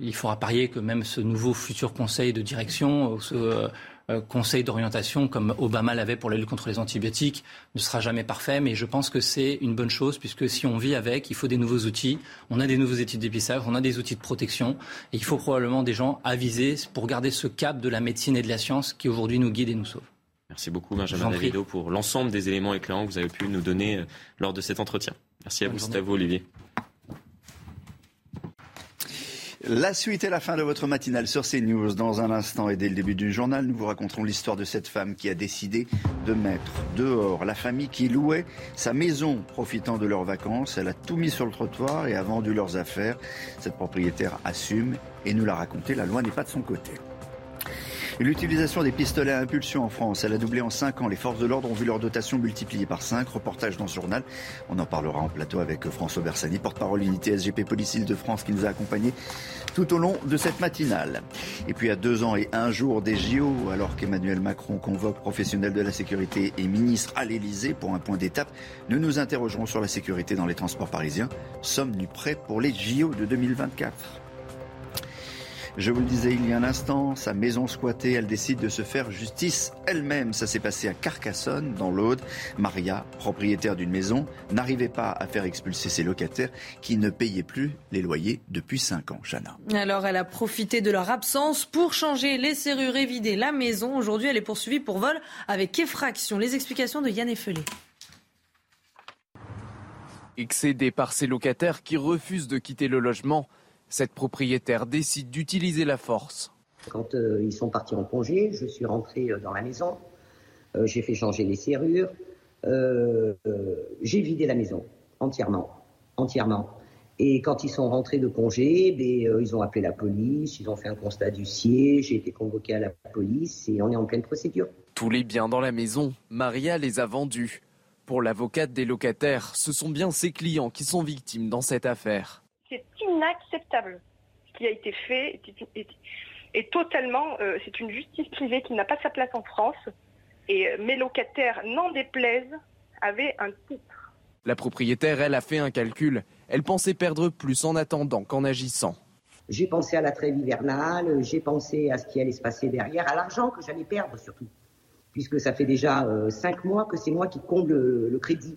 il faudra parier que même ce nouveau futur conseil de direction, ce euh, euh, conseil d'orientation, comme Obama l'avait pour la lutte contre les antibiotiques, ne sera jamais parfait. Mais je pense que c'est une bonne chose, puisque si on vit avec, il faut des nouveaux outils. On a des nouveaux études d'épistage, on a des outils de protection. Et il faut probablement des gens avisés pour garder ce cap de la médecine et de la science qui aujourd'hui nous guide et nous sauve. Merci beaucoup Benjamin Davido pour l'ensemble des éléments éclairants que vous avez pu nous donner euh, lors de cet entretien. Merci à vous, c'est à vous Olivier. La suite et la fin de votre matinale sur CNews. Dans un instant et dès le début du journal, nous vous raconterons l'histoire de cette femme qui a décidé de mettre dehors la famille qui louait sa maison profitant de leurs vacances. Elle a tout mis sur le trottoir et a vendu leurs affaires. Cette propriétaire assume et nous l'a raconté. La loi n'est pas de son côté. L'utilisation des pistolets à impulsion en France, elle a doublé en 5 ans. Les forces de l'ordre ont vu leur dotation multipliée par 5. Reportage dans ce journal. On en parlera en plateau avec François Bersani, porte-parole unité SGP Police de France qui nous a accompagnés tout au long de cette matinale. Et puis à deux ans et un jour des JO, alors qu'Emmanuel Macron convoque professionnels de la sécurité et ministre à l'Elysée pour un point d'étape, nous nous interrogerons sur la sécurité dans les transports parisiens. Sommes-nous prêts pour les JO de 2024 je vous le disais il y a un instant, sa maison squattée, elle décide de se faire justice elle-même. Ça s'est passé à Carcassonne, dans l'Aude. Maria, propriétaire d'une maison, n'arrivait pas à faire expulser ses locataires qui ne payaient plus les loyers depuis 5 ans. Chana. Alors elle a profité de leur absence pour changer les serrures et vider la maison. Aujourd'hui, elle est poursuivie pour vol avec effraction. Les explications de Yann Effelé. Excédée par ses locataires qui refusent de quitter le logement, cette propriétaire décide d'utiliser la force. Quand euh, ils sont partis en congé, je suis rentré euh, dans la maison, euh, j'ai fait changer les serrures, j'ai vidé la maison entièrement, entièrement. Et quand ils sont rentrés de congé, ben, ils ont appelé la police, ils ont fait un constat d'huissier, j'ai été convoqué à la police et on est en pleine procédure. Tous les biens dans la maison, Maria les a vendus. Pour l'avocate des locataires, ce sont bien ses clients qui sont victimes dans cette affaire c'est inacceptable. Ce qui a été fait et totalement, euh, c'est une justice privée qui n'a pas sa place en France. Et euh, mes locataires, n'en déplaisent, avaient un titre. La propriétaire, elle, a fait un calcul. Elle pensait perdre plus en attendant qu'en agissant. J'ai pensé à la trêve hivernale, j'ai pensé à ce qui allait se passer derrière, à l'argent que j'allais perdre surtout. Puisque ça fait déjà euh, cinq mois que c'est moi qui comble le crédit.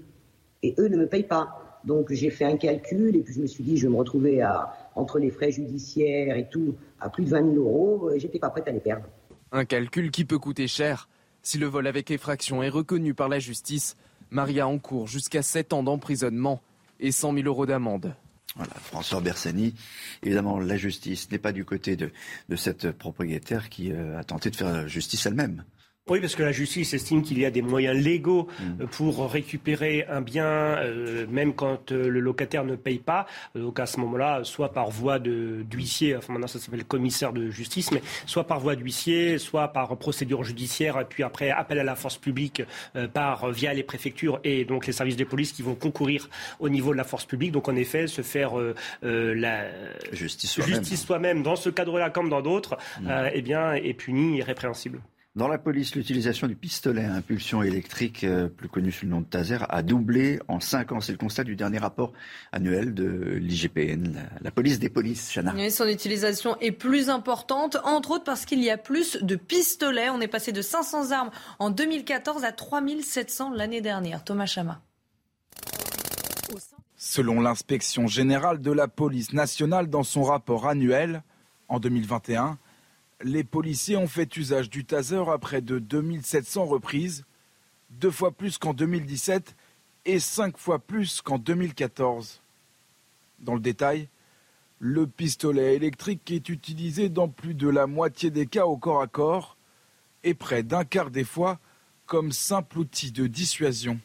Et eux ne me payent pas. Donc j'ai fait un calcul et puis je me suis dit je vais me retrouver à, entre les frais judiciaires et tout à plus de 20 000 euros et j'étais pas prête à les perdre. Un calcul qui peut coûter cher. Si le vol avec effraction est reconnu par la justice, Maria encourt jusqu'à 7 ans d'emprisonnement et 100 000 euros d'amende. Voilà, François Bersani. Évidemment, la justice n'est pas du côté de, de cette propriétaire qui euh, a tenté de faire justice elle-même. Oui, parce que la justice estime qu'il y a des moyens légaux mm. euh, pour récupérer un bien, euh, même quand euh, le locataire ne paye pas. Donc à ce moment-là, soit par voie d'huissier, enfin maintenant ça s'appelle commissaire de justice, mais soit par voie d'huissier, soit par procédure judiciaire, et puis après appel à la force publique par via les préfectures et donc les services de police qui vont concourir au niveau de la force publique. Donc en effet, se faire la justice soi-même soi dans ce cadre-là comme dans d'autres, mm. eh bien est puni et répréhensible. Dans la police, l'utilisation du pistolet à impulsion électrique, euh, plus connu sous le nom de taser, a doublé en 5 ans. C'est le constat du dernier rapport annuel de l'IGPN, la, police des polices, Chana. son utilisation est plus importante, entre autres parce qu'il y a plus de pistolets. On est passé de 500 armes en 2014 à 3700 l'année dernière. Thomas Chama. Selon l'inspection générale de la police nationale dans son rapport annuel, en 2021, les policiers ont fait usage du taser à près de 2700 reprises, deux fois plus qu'en 2017 et cinq fois plus qu'en 2014. Dans le détail, le pistolet électrique est utilisé dans plus de la moitié des cas au corps à corps et près d'un quart des fois comme simple outil de dissuasion.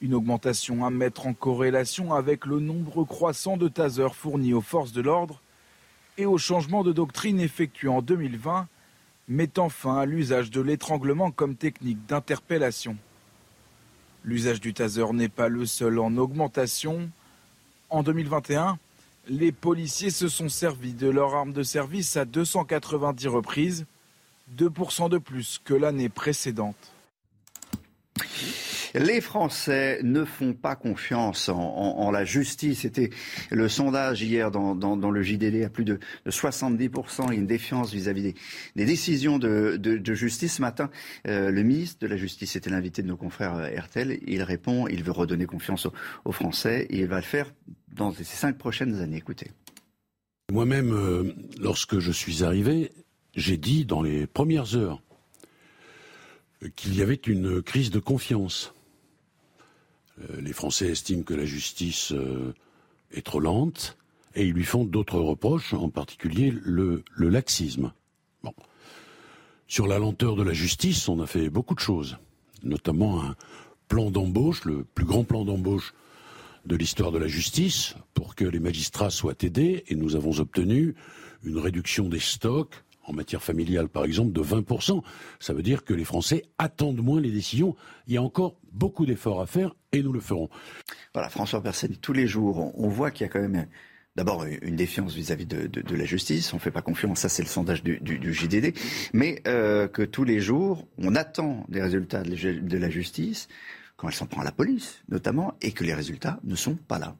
Une augmentation à mettre en corrélation avec le nombre croissant de tasers fournis aux forces de l'ordre et au changement de doctrine effectué en 2020, mettant fin à l'usage de l'étranglement comme technique d'interpellation. L'usage du taser n'est pas le seul en augmentation. En 2021, les policiers se sont servis de leur arme de service à 290 reprises, 2% de plus que l'année précédente. Les Français ne font pas confiance en, la justice. C'était le sondage hier dans, le JDD à plus de, 70%. Il y a une défiance vis-à-vis des, décisions de, justice. Ce matin, euh, le ministre de la Justice était l'invité de nos confrères euh, RTL. Il répond, il veut redonner confiance aux, Français et il va le faire dans ces cinq prochaines années. Écoutez. Moi-même, euh, lorsque je suis arrivé, j'ai dit dans les premières heures qu'il y avait une crise de confiance. Euh, les Français estiment que la justice euh, est trop lente et ils lui font d'autres reproches, en particulier le, laxisme. Sur la lenteur de la justice, on a fait beaucoup de choses, notamment un plan d'embauche, le plus grand plan d'embauche de l'histoire de la justice, pour que les magistrats soient aidés, et nous avons obtenu une réduction des stocks, en matière familiale par exemple, de 20%. Ça veut dire que les Français attendent moins les décisions. Il y a encore beaucoup d'efforts à faire et nous le ferons. Voilà, François Persani, tous les jours, on voit qu'il y a quand même d'abord une défiance vis-à-vis de, la justice, on ne fait pas confiance, ça c'est le sondage du, JDD, mais euh, que tous les jours, on attend des résultats de la justice, quand elle s'en prend à la police notamment, et que les résultats ne sont pas là.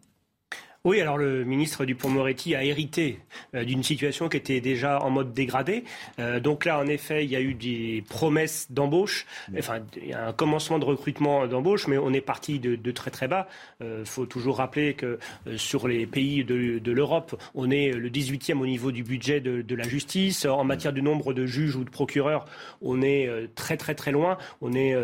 Oui, alors le ministre Dupont-Moretti a hérité euh, d'une situation qui était déjà en mode dégradé. Euh, donc là, en effet, il y a eu des promesses d'embauche. Enfin, il y a un commencement de recrutement d'embauche, mais on est parti de, très très bas. Il euh, faut toujours rappeler que sur les pays de, l'Europe, on est le 18e au niveau du budget de, de, la justice. En matière du nombre de juges ou de procureurs, on est très très très loin. On est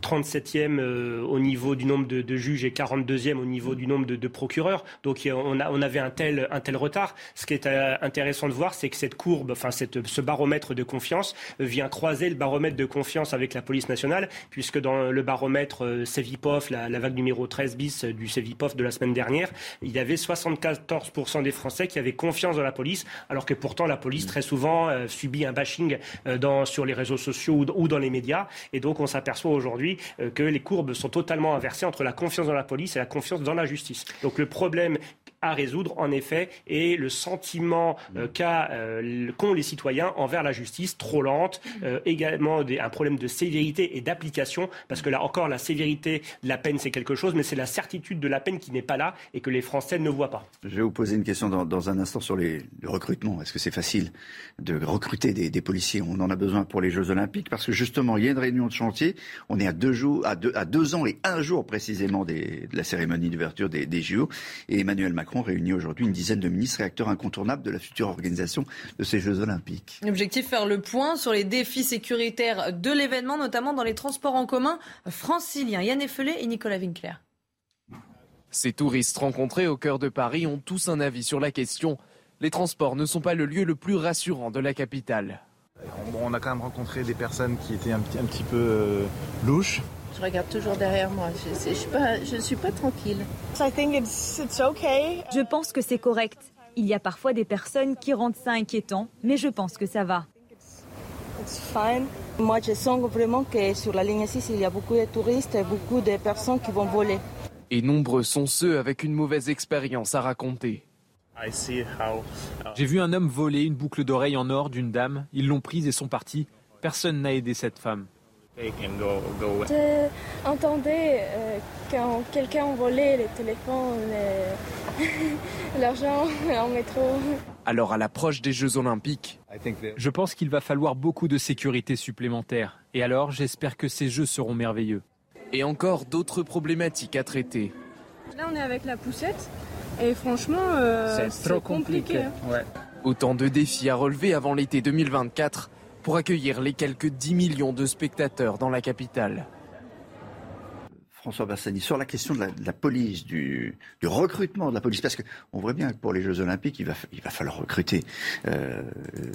37e euh, au niveau du nombre de, juges et 42e au niveau du nombre de, procureurs. Donc on, avait un tel, retard. Ce qui est euh, intéressant de voir, c'est que cette courbe, enfin ce baromètre de confiance vient croiser le baromètre de confiance avec la police nationale, puisque dans le baromètre euh, Cevipof, la, vague numéro 13 bis du Cevipof de la semaine dernière, il y avait 74% des Français qui avaient confiance dans la police, alors que pourtant la police très souvent subit un bashing sur les réseaux sociaux ou, ou dans les médias. Et donc on s'aperçoit aujourd'hui euh, que les courbes sont totalement inversées entre la confiance dans la police et la confiance dans la justice. Donc le problème à résoudre, en effet, et le sentiment euh, euh, qu'ont les citoyens envers la justice, trop lente, également un problème de sévérité et d'application, parce que là encore, la sévérité de la peine, c'est quelque chose, mais c'est la certitude de la peine qui n'est pas là et que les Français ne voient pas. Je vais vous poser une question dans, un instant sur les, le recrutement. Est-ce que c'est facile de recruter des, policiers? On en a besoin pour les Jeux Olympiques, parce que justement, il y a une réunion de chantier, on est à deux, jours, à deux, à deux ans et un jour précisément de la cérémonie d'ouverture des, des JO. Et Emmanuel Macron réunit aujourd'hui une dizaine de ministres et acteurs incontournables de la future organisation de ces Jeux Olympiques. L'objectif, faire le point sur les défis sécuritaires de l'événement, notamment dans les transports en commun franciliens. Yann Effelé et Nicolas Winkler. Ces touristes rencontrés au cœur de Paris ont tous un avis sur la question. Les transports ne sont pas le lieu le plus rassurant de la capitale. Bon, on a quand même rencontré des personnes qui étaient un petit, un petit peu euh, louches. Je regarde toujours derrière moi. Je ne suis, pas, je suis pas tranquille. Je pense que c'est correct. Il y a parfois des personnes qui rendent ça inquiétant, mais je pense que ça va. Moi, je sens vraiment que sur la ligne 6, il y a beaucoup de touristes et beaucoup de personnes qui vont voler. Et nombreux sont ceux avec une mauvaise expérience à raconter. J'ai vu un homme voler une boucle d'oreille en or d'une dame. Ils l'ont prise et sont partis. Personne n'a aidé cette femme. J'entendais euh, quand quelqu'un volait les téléphones, l'argent en métro. Alors à l'approche des Jeux Olympiques, je pense qu'il va falloir beaucoup de sécurité supplémentaire. Et alors j'espère que ces Jeux seront merveilleux. Et encore d'autres problématiques à traiter. Là on est avec la poussette et franchement euh, c'est trop compliqué. Autant de défis à relever avant l'été 2024 pour accueillir les quelques 10 millions de spectateurs dans la capitale. François Bassani, sur la question de la, police, du, recrutement de la police, parce qu'on voit bien que pour les Jeux Olympiques, il va, falloir recruter. Euh,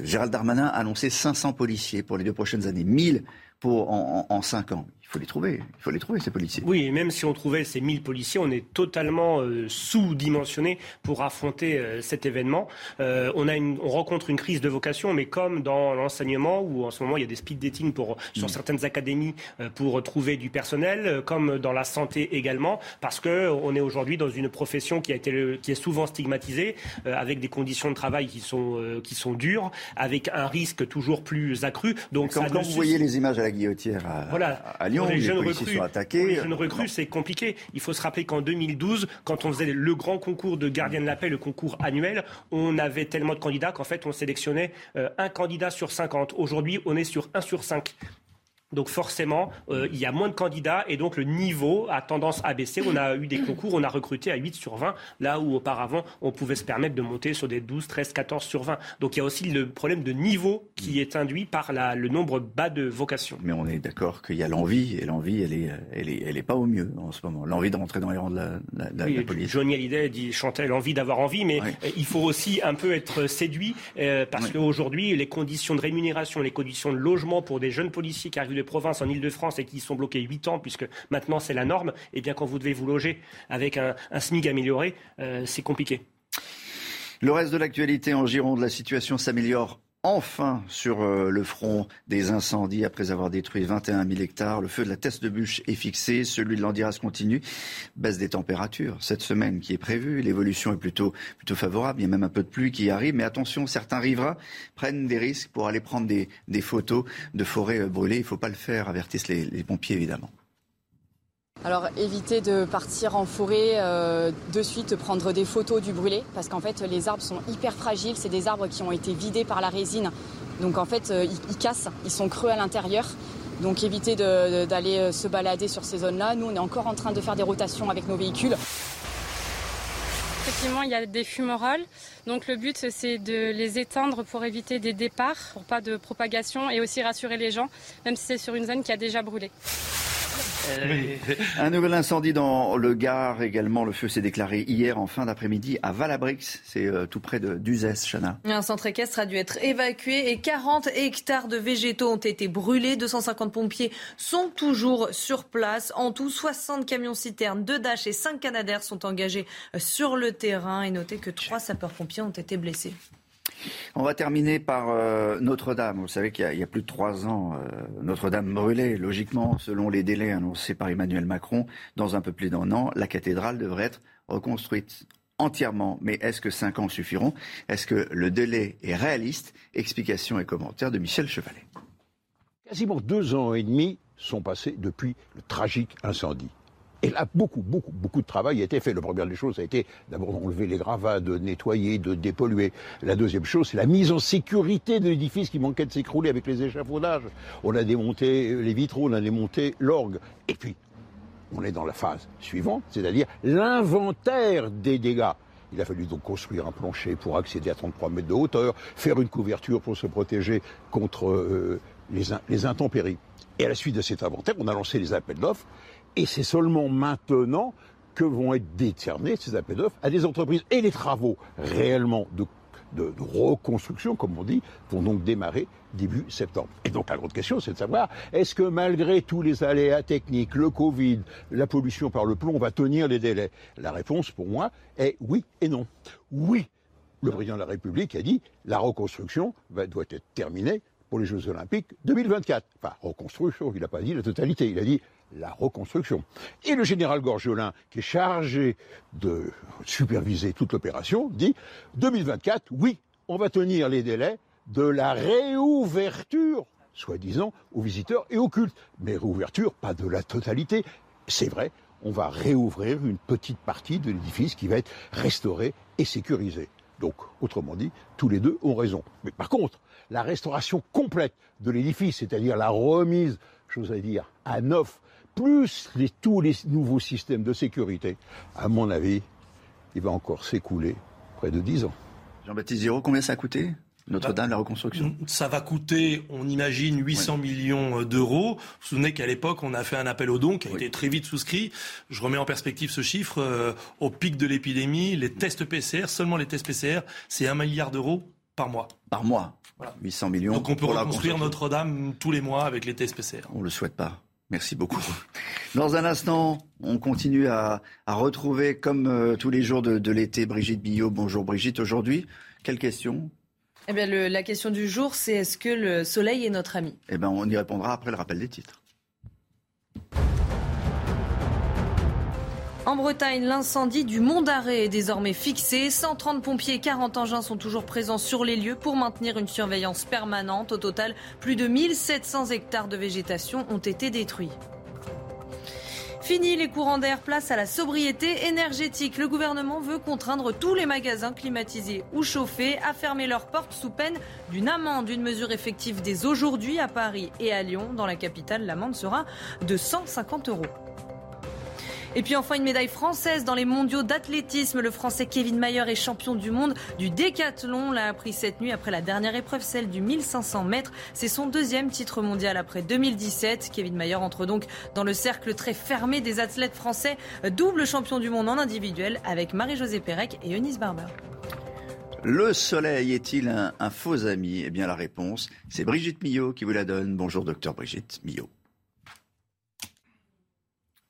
Gérald Darmanin a annoncé 500 policiers pour les deux prochaines années, 1000 pour, en, en, en 5 ans faut les trouver. Il faut les trouver, ces policiers. Oui, et même si on trouvait ces 1000 policiers, on est totalement euh, sous-dimensionné pour affronter euh, cet événement. Euh, on, a une, on rencontre une crise de vocation, mais comme dans l'enseignement, où en ce moment il y a des speed dating pour, sur mm. certaines académies pour trouver du personnel, comme dans la santé également, parce qu'on est aujourd'hui dans une profession qui, a été, qui est souvent stigmatisée, avec des conditions de travail qui sont, qui sont dures, avec un risque toujours plus accru. Donc, quand, quand vous voyez les images à la guillotière à, voilà. à Lyon, les, jeunes recrues, les jeunes recrues, c'est compliqué. Il faut se rappeler qu'en 2012, quand on faisait le grand concours de gardien de la paix, le concours annuel, on avait tellement de candidats qu'en fait, on sélectionnait euh, un candidat sur 50. Aujourd'hui, on est sur 1 sur 5. Donc forcément, euh, il y a moins de candidats et donc le niveau a tendance à baisser. On a eu des concours, on a recruté à 8 sur 20, là où auparavant on pouvait se permettre de monter sur des 12, 13, 14 sur 20. Donc il y a aussi le problème de niveau qui est induit par la, le nombre bas de vocations. Mais on est d'accord qu'il y a l'envie et l'envie, elle est, elle est, elle est pas au mieux en ce moment. L'envie de rentrer dans les rangs de la, la, la police. Johnny Hallyday dit, chantait l'envie d'avoir envie, mais il faut aussi un peu être séduit euh, parce qu'aujourd'hui les conditions de rémunération, les conditions de logement pour des jeunes policiers qui arrivent de province en Ile-de-France et qui sont bloqués 8 ans, puisque maintenant c'est la norme, et eh bien quand vous devez vous loger avec un, SMIG amélioré, euh, c'est compliqué. Le reste de l'actualité en Gironde, la situation s'améliore enfin sur euh, le front des incendies après avoir détruit 21 000 hectares. Le feu de la Teste de Bûche est fixé, celui de l'Andiras continue. Baisse des températures cette semaine qui est prévue. L'évolution est plutôt, plutôt favorable. Il y a même un peu de pluie qui arrive. Mais attention, certains riverains prennent des risques pour aller prendre des, photos de forêts euh, brûlées. Il ne faut pas le faire, avertissent les pompiers évidemment. Alors évitez de partir en forêt euh, de suite prendre des photos du brûlé parce qu'en fait les arbres sont hyper fragiles, c'est des arbres qui ont été vidés par la résine. Donc en fait euh, ils, cassent, ils sont creux à l'intérieur. Donc évitez d'aller euh, se balader sur ces zones-là. Nous on est encore en train de faire des rotations avec nos véhicules. Effectivement, il y a des fumerolles. Donc le but, c'est de les éteindre pour éviter des départs, pour pas de propagation et aussi rassurer les gens, même si c'est sur une zone qui a déjà brûlé. Un nouvel incendie dans le Gard également. Le feu s'est déclaré hier en fin d'après-midi à Valabrix. C'est euh, tout près d'Uzès, Chana. Un centre équestre a dû être évacué et 40 hectares de végétaux ont été brûlés. 250 pompiers sont toujours sur place. En tout, 60 camions citernes, 2 Dash et 5 Canadaires sont engagés sur le terrain. Et notez que 3 sapeurs-pompiers ont été blessés. On va terminer par euh, Notre-Dame. Vous savez qu'il y, a plus de trois ans, euh, Notre-Dame brûlait. Logiquement, selon les délais annoncés par Emmanuel Macron, dans un peu plus d'un an, la cathédrale devrait être reconstruite entièrement. Mais est-ce que cinq ans suffiront? Est-ce que le délai est réaliste? Explication et commentaires de Michel Chevalet. Quasiment deux ans et demi sont passés depuis le tragique incendie. Et là, beaucoup, beaucoup, beaucoup de travail a été fait. La première des choses a été d'abord d'enlever les gravats, de nettoyer, de dépolluer. La deuxième chose, c'est la mise en sécurité de l'édifice qui manquait de s'écrouler avec les échafaudages. On a démonté les vitraux, on a démonté l'orgue. Et puis, on est dans la phase suivante, c'est-à-dire l'inventaire des dégâts. Il a fallu donc construire un plancher pour accéder à 33 mètres de hauteur, faire une couverture pour se protéger contre euh, les, les intempéries. Et à la suite de cet inventaire, on a lancé les appels d'offres et c'est seulement maintenant que vont être décernés ces appels d'offres à des entreprises. Et les travaux réellement de, reconstruction, comme on dit, vont donc démarrer début septembre. Et donc la grande question, c'est de savoir, est-ce que malgré tous les aléas techniques, le Covid, la pollution par le plomb, on va tenir les délais? La réponse, pour moi, est oui et non. Oui, le président de la République a dit, la reconstruction doit être terminée pour les Jeux Olympiques 2024. Enfin, reconstruction, il n'a pas dit la totalité, il a dit la reconstruction. Et le général Gorgelin, qui est chargé de superviser toute l'opération, dit 2024, oui, on va tenir les délais de la réouverture, soi-disant, aux visiteurs et aux cultes. Mais réouverture, pas de la totalité. C'est vrai, on va réouvrir une petite partie de l'édifice qui va être restauré et sécurisé. Donc, autrement dit, tous les deux ont raison. Mais par contre, la restauration complète de l'édifice, c'est-à-dire la remise, j'ose dire, à neuf, plus tous les nouveaux systèmes de sécurité, à mon avis, il va encore s'écouler près de dix ans. Jean-Baptiste Giraud, combien ça a coûté? notre-Dame, la reconstruction Ça va coûter, on imagine, 800 millions d'euros. Vous vous souvenez qu'à l'époque, on a fait un appel aux dons qui a été très vite souscrit. Je remets en perspective ce chiffre. Euh, au pic de l'épidémie, les tests PCR, seulement les tests PCR, c'est un milliard d'euros par mois. Par mois 800 millions. Donc on peut reconstruire Notre-Dame tous les mois avec les tests PCR. On ne le souhaite pas. Merci beaucoup. Dans un instant, on continue à, retrouver, comme euh, tous les jours de, de l'été, Brigitte Billot. Bonjour Brigitte. Aujourd'hui, quelle question eh bien, la question du jour, c'est est-ce que le soleil est notre ami? Eh bien, on y répondra après le rappel des titres. En Bretagne, l'incendie du Mont d'Arrêt est désormais fixé. 130 pompiers et 40 engins sont toujours présents sur les lieux pour maintenir une surveillance permanente. Au total, plus de 1700 hectares de végétation ont été détruits. Fini les courants d'air, place à la sobriété énergétique. Le gouvernement veut contraindre tous les magasins climatisés ou chauffés à fermer leurs portes sous peine d'une amende. Une mesure effective dès aujourd'hui à Paris et à Lyon. Dans la capitale, l'amende sera de 150 euros. Et puis enfin une médaille française dans les mondiaux d'athlétisme. Le français Kevin Mayer est champion du monde du décathlon. L'a appris cette nuit après la dernière épreuve, celle du 1500 mètres. C'est son deuxième titre mondial après 2017. Kevin Mayer entre donc dans le cercle très fermé des athlètes français, double champion du monde en individuel avec Marie-Josée Pérec et Eunice Barber. Le soleil est-il un, faux ami? Eh bien la réponse, c'est Brigitte Millot qui vous la donne. Bonjour docteur Brigitte Millot.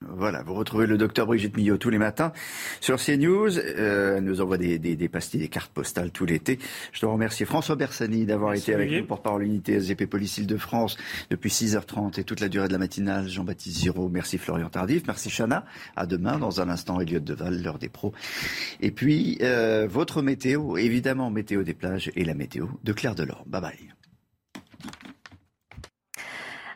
Voilà, vous retrouvez le docteur Brigitte Millot tous les matins sur CNews. Euh, elle nous envoie des, des, pastilles, des cartes postales tout l'été. Je dois remercier François Bersani d'avoir été avec nous pour parler l'unité SGP Police Île-de-France depuis 6h30 et toute la durée de la matinale. Jean-Baptiste Giraud, merci Florian Tardif, merci Chana. À demain, dans un instant, Elliot Deval, l'heure des pros. Et puis, euh, votre météo, évidemment, météo des plages et la météo de Claire Delors. Bye bye.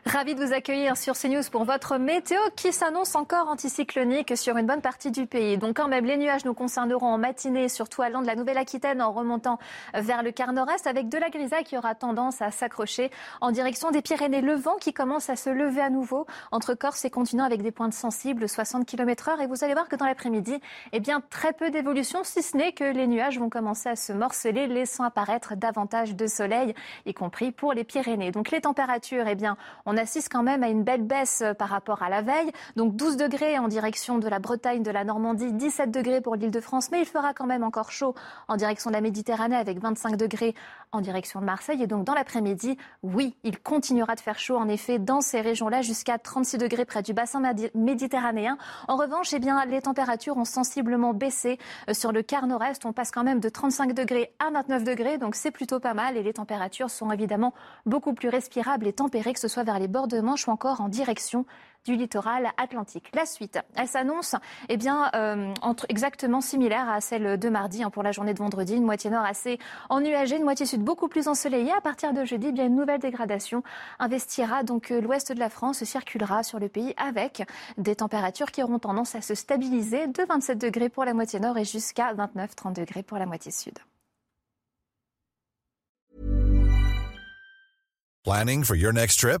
Ravi de vous accueillir sur CNews pour votre météo qui s'annonce encore anticyclonique sur une bonne partie du pays. Donc quand même, les nuages nous concerneront en matinée, surtout allant de la Nouvelle-Aquitaine en remontant vers le quart nord-est avec de la grisaille qui aura tendance à s'accrocher en direction des Pyrénées. Le vent qui commence à se lever à nouveau entre Corse et continent avec des pointes sensibles, 60 km heure. Et vous allez voir que dans l'après-midi, eh bien, très peu d'évolution, si ce n'est que les nuages vont commencer à se morceler, laissant apparaître davantage de soleil, y compris pour les Pyrénées. Donc les températures, eh bien, on on assiste quand même à une belle baisse euh, par rapport à la veille. Donc 12 degrés en direction de la Bretagne, de la Normandie, 17 degrés pour l'île de France, mais il fera quand même encore chaud en direction de la Méditerranée avec 25 degrés en direction de Marseille. Et donc dans l'après-midi, oui, il continuera de faire chaud en effet dans ces régions-là jusqu'à 36 degrés près du bassin méditerranéen. En revanche, eh bien, les températures ont sensiblement baissé euh, sur le quart nord-est. On passe quand même de 35 degrés à 29 degrés, donc c'est plutôt pas mal. Et les températures sont évidemment beaucoup plus respirables et tempérées, que ce soit vers les bords de Manche ou encore en direction du littoral atlantique. La suite, elle s'annonce eh euh, exactement similaire à celle de mardi hein, pour la journée de vendredi. Une moitié nord assez ennuagée, une moitié sud beaucoup plus ensoleillée. À partir de jeudi, eh bien, une nouvelle dégradation investira donc euh, l'ouest de la France, circulera sur le pays avec des températures qui auront tendance à se stabiliser de 27 degrés pour la moitié nord et jusqu'à 29-30 degrés pour la moitié sud. Planning for your next trip?